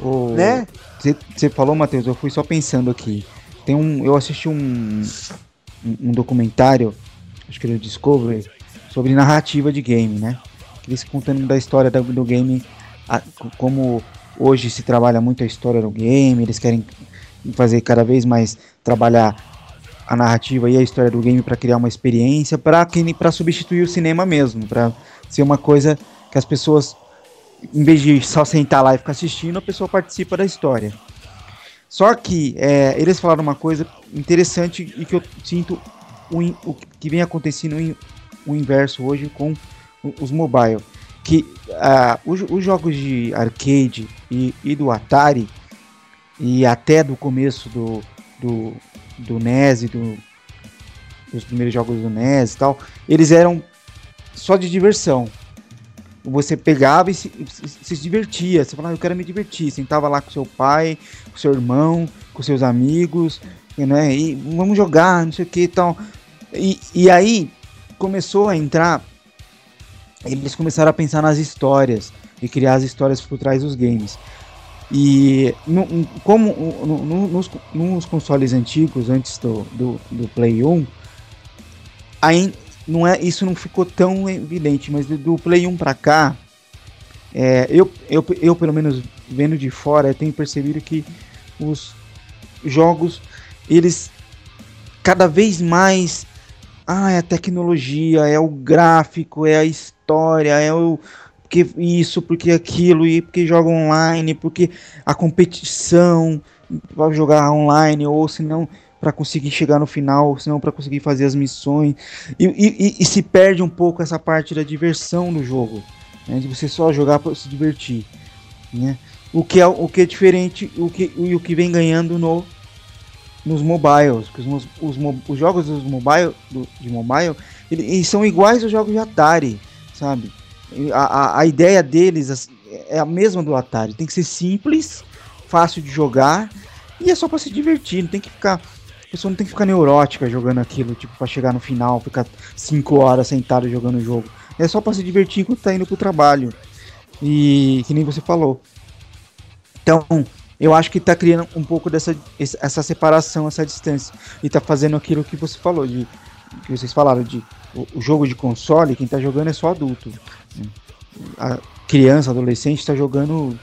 O- né? Você falou, Matheus, eu fui só pensando aqui. Tem um, eu assisti um, um, um documentário, acho que era o Discovery, sobre narrativa de game, né? Eles contando da história do, do game, a- co- como hoje se trabalha muito a história do game, eles querem fazer cada vez mais trabalhar a narrativa e a história do game para criar uma experiência, para para substituir o cinema mesmo, para ser uma coisa que as pessoas em vez de só sentar lá e ficar assistindo, a pessoa participa da história. Só que é, eles falaram uma coisa interessante e que eu sinto o, o que vem acontecendo em- o inverso hoje com os mobile. Que ah, os, os jogos de arcade e, e do Atari, e até do começo do, do, do NES do, dos primeiros jogos do NES e tal, eles eram só de diversão você pegava e se, se, divertia. Você falava, eu quero me divertir. Sentava lá com seu pai, com seu irmão, com seus amigos, né? E vamos jogar, não sei o que e tal. E, e aí começou a entrar. Eles começaram a pensar nas histórias e criar as histórias por trás dos games. E no- como no- no- nos, nos consoles antigos, antes do, do, do Play 1, aí não é, isso não ficou tão evidente, mas do, do Play 1 pra cá, é, eu, eu, eu pelo menos vendo de fora, eu tenho percebido que os jogos, eles cada vez mais, ah, é a tecnologia, é o gráfico, é a história, é o porque isso, porque aquilo, e porque joga online, porque a competição vai jogar online, ou se não para conseguir chegar no final, senão para conseguir fazer as missões. E, e- e se perde um pouco essa parte da diversão no jogo, né, de você só jogar para se divertir, né? O que é o que é diferente, o que e o que vem ganhando no nos mobiles, porque os, os, os jogos dos mobile, do- de mobile, ele- eles são iguais aos jogos de Atari, sabe? A, a, a ideia deles é a mesma do Atari. Tem que ser simples, fácil de jogar e é só para se divertir. Não tem que ficar. Pessoa não tem que ficar neurótica jogando aquilo, tipo, pra chegar no final, ficar 5 horas sentado jogando o jogo. É só para se divertir enquanto tá indo pro trabalho. E que nem você falou. Então, eu acho que tá criando um pouco dessa essa separação, essa distância. E tá fazendo aquilo que você falou, de que vocês falaram, de o, o jogo de console, quem tá jogando é só adulto. A criança, adolescente está jogando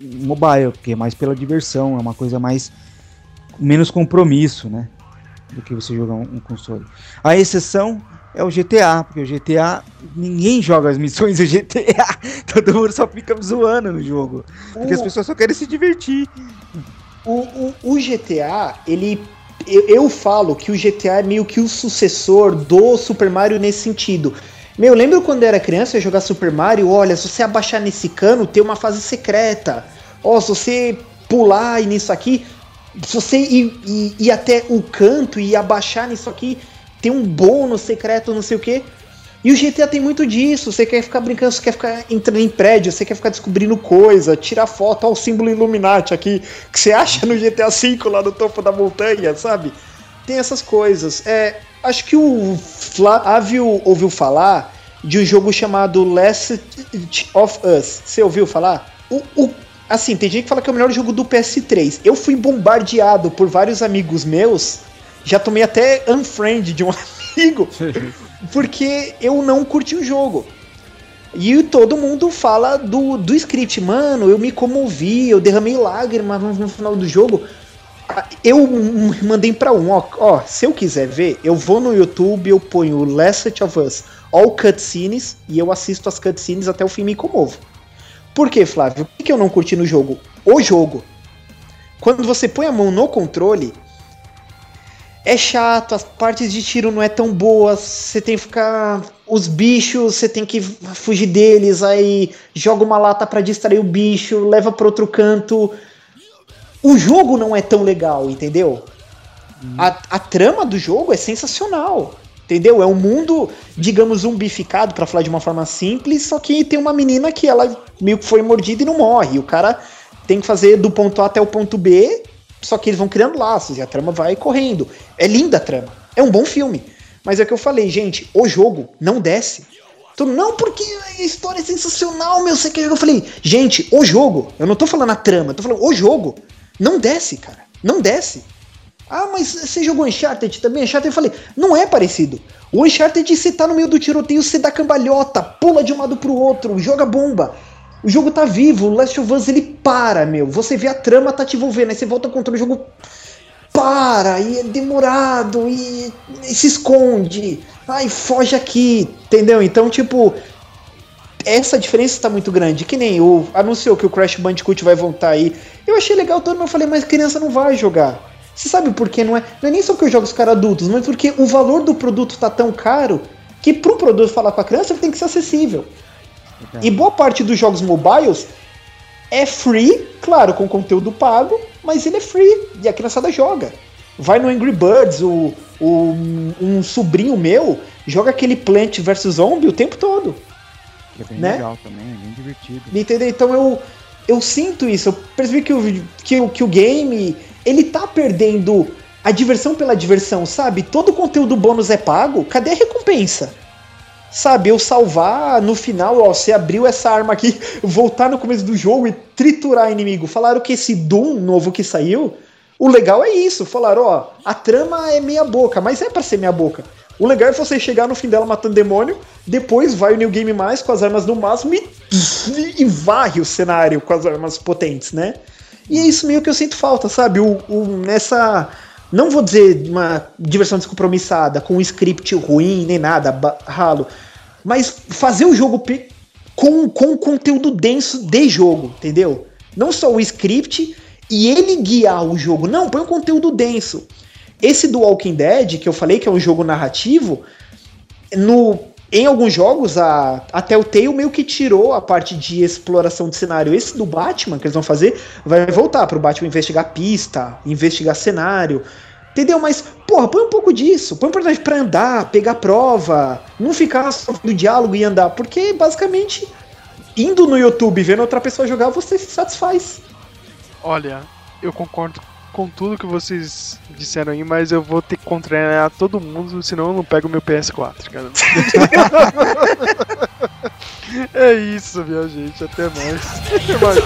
mobile, porque é mais pela diversão, é uma coisa mais menos compromisso, né? Do que você jogar um, um console. A exceção é o GTA, porque o GTA ninguém joga as missões do GTA, todo mundo só fica zoando no jogo, porque as pessoas só querem se divertir. O, o, o GTA, ele eu, eu, falo que o GTA é meio que o sucessor do Super Mario nesse sentido. Meu, lembro quando eu era criança eu jogar Super Mario, olha, se você abaixar nesse cano, tem uma fase secreta. Ó, oh, se você pular e nisso aqui, se você ir, ir, ir, até o canto e abaixar nisso aqui, tem um bônus secreto, não sei o que. E o GTA tem muito disso. Você quer ficar brincando, você quer ficar entrando em prédio, você quer ficar descobrindo coisa, tirar foto ao símbolo Illuminati aqui, que você acha no GTA V lá no topo da montanha, sabe? Tem essas coisas. É, acho que o Flávio ouviu falar de um jogo chamado Last of Us. Você ouviu falar? O, o, assim, tem gente que fala que é o melhor jogo do PS3. Eu fui bombardeado por vários amigos meus. Já tomei até unfriend de um amigo porque eu não curti o jogo. E todo mundo fala do, do script, mano, eu me comovi, eu derramei lágrimas no, no final do jogo. Eu mandei para um, ó, ó, se eu quiser ver, eu vou no YouTube, eu ponho Last of Us, all cutscenes, e eu assisto as cutscenes até o fim e me comovo. Por que, Flávio? O que eu não curti no jogo? O jogo. Quando você põe a mão no controle, é chato, as partes de tiro não é tão boas, você tem que ficar. Os bichos, você tem que fugir deles, aí joga uma lata para distrair o bicho, leva para outro canto. O jogo não é tão legal, entendeu? Hum. A, a trama do jogo é sensacional. Entendeu? É um mundo, digamos, zumbificado, para falar de uma forma simples, só que tem uma menina que ela meio que foi mordida e não morre. O cara tem que fazer do ponto A até o ponto B só que eles vão criando laços e a trama vai correndo. É linda a trama. É um bom filme. Mas é o que eu falei, gente, o jogo não desce. Então, não, porque a história é sensacional, meu, quer jogar? Eu falei, gente, o jogo, eu não tô falando a trama, eu tô falando o jogo, não desce, cara. Não desce. Ah, mas você jogou Uncharted também? Uncharted eu falei, não é parecido. O Uncharted você tá no meio do tiroteio, você dá cambalhota, pula de um lado pro outro, joga bomba. O jogo tá vivo, o Last of Us ele para, meu. Você vê a trama tá te envolvendo, aí você volta contra o jogo para, e é demorado, e, e se esconde. Ai, foge aqui, entendeu? Então, tipo, essa diferença está muito grande. Que nem o anunciou que o Crash Bandicoot vai voltar aí. Eu achei legal todo, mas eu falei, mas criança não vai jogar. Você sabe por que não é? Não é nem só porque eu jogo os caras adultos, mas porque o valor do produto tá tão caro que um produto falar com a criança ele tem que ser acessível. E boa parte dos jogos mobiles é free, claro, com conteúdo pago, mas ele é free e a criançada joga. Vai no Angry Birds, o, o, um sobrinho meu joga aquele Plant vs Zombie o tempo todo. Que é bem né? legal também, é bem divertido. Entendeu? Então eu, eu sinto isso, eu percebi que o, que, que o game ele tá perdendo a diversão pela diversão, sabe? Todo conteúdo bônus é pago, cadê a recompensa? sabe, eu salvar no final, ó, você abriu essa arma aqui, voltar no começo do jogo e triturar inimigo. Falaram que esse Doom novo que saiu, o legal é isso. Falaram, ó, a trama é meia boca, mas é para ser meia boca. O legal é você chegar no fim dela matando demônio, depois vai o New Game Mais com as armas no máximo e, e varre o cenário com as armas potentes, né? E é isso meio que eu sinto falta, sabe? O, o, nessa não vou dizer uma diversão descompromissada, com um script ruim, nem nada, ralo, mas fazer o jogo com, com conteúdo denso de jogo, entendeu? Não só o script e ele guiar o jogo, não, põe um conteúdo denso. Esse do Walking Dead, que eu falei que é um jogo narrativo, no, em alguns jogos, a, a Telltale meio que tirou a parte de exploração de cenário. Esse do Batman, que eles vão fazer, vai voltar para o Batman investigar pista, investigar cenário. Entendeu? Mas, porra, põe um pouco disso. Põe um personagem pra andar, pegar prova, não ficar só do diálogo e andar. Porque, basicamente, indo no YouTube vendo outra pessoa jogar, você se satisfaz. Olha, eu concordo com tudo que vocês disseram aí, mas eu vou ter que contrariar todo mundo, senão eu não pego meu PS4, cara. é isso, minha gente. Até mais. Até mais.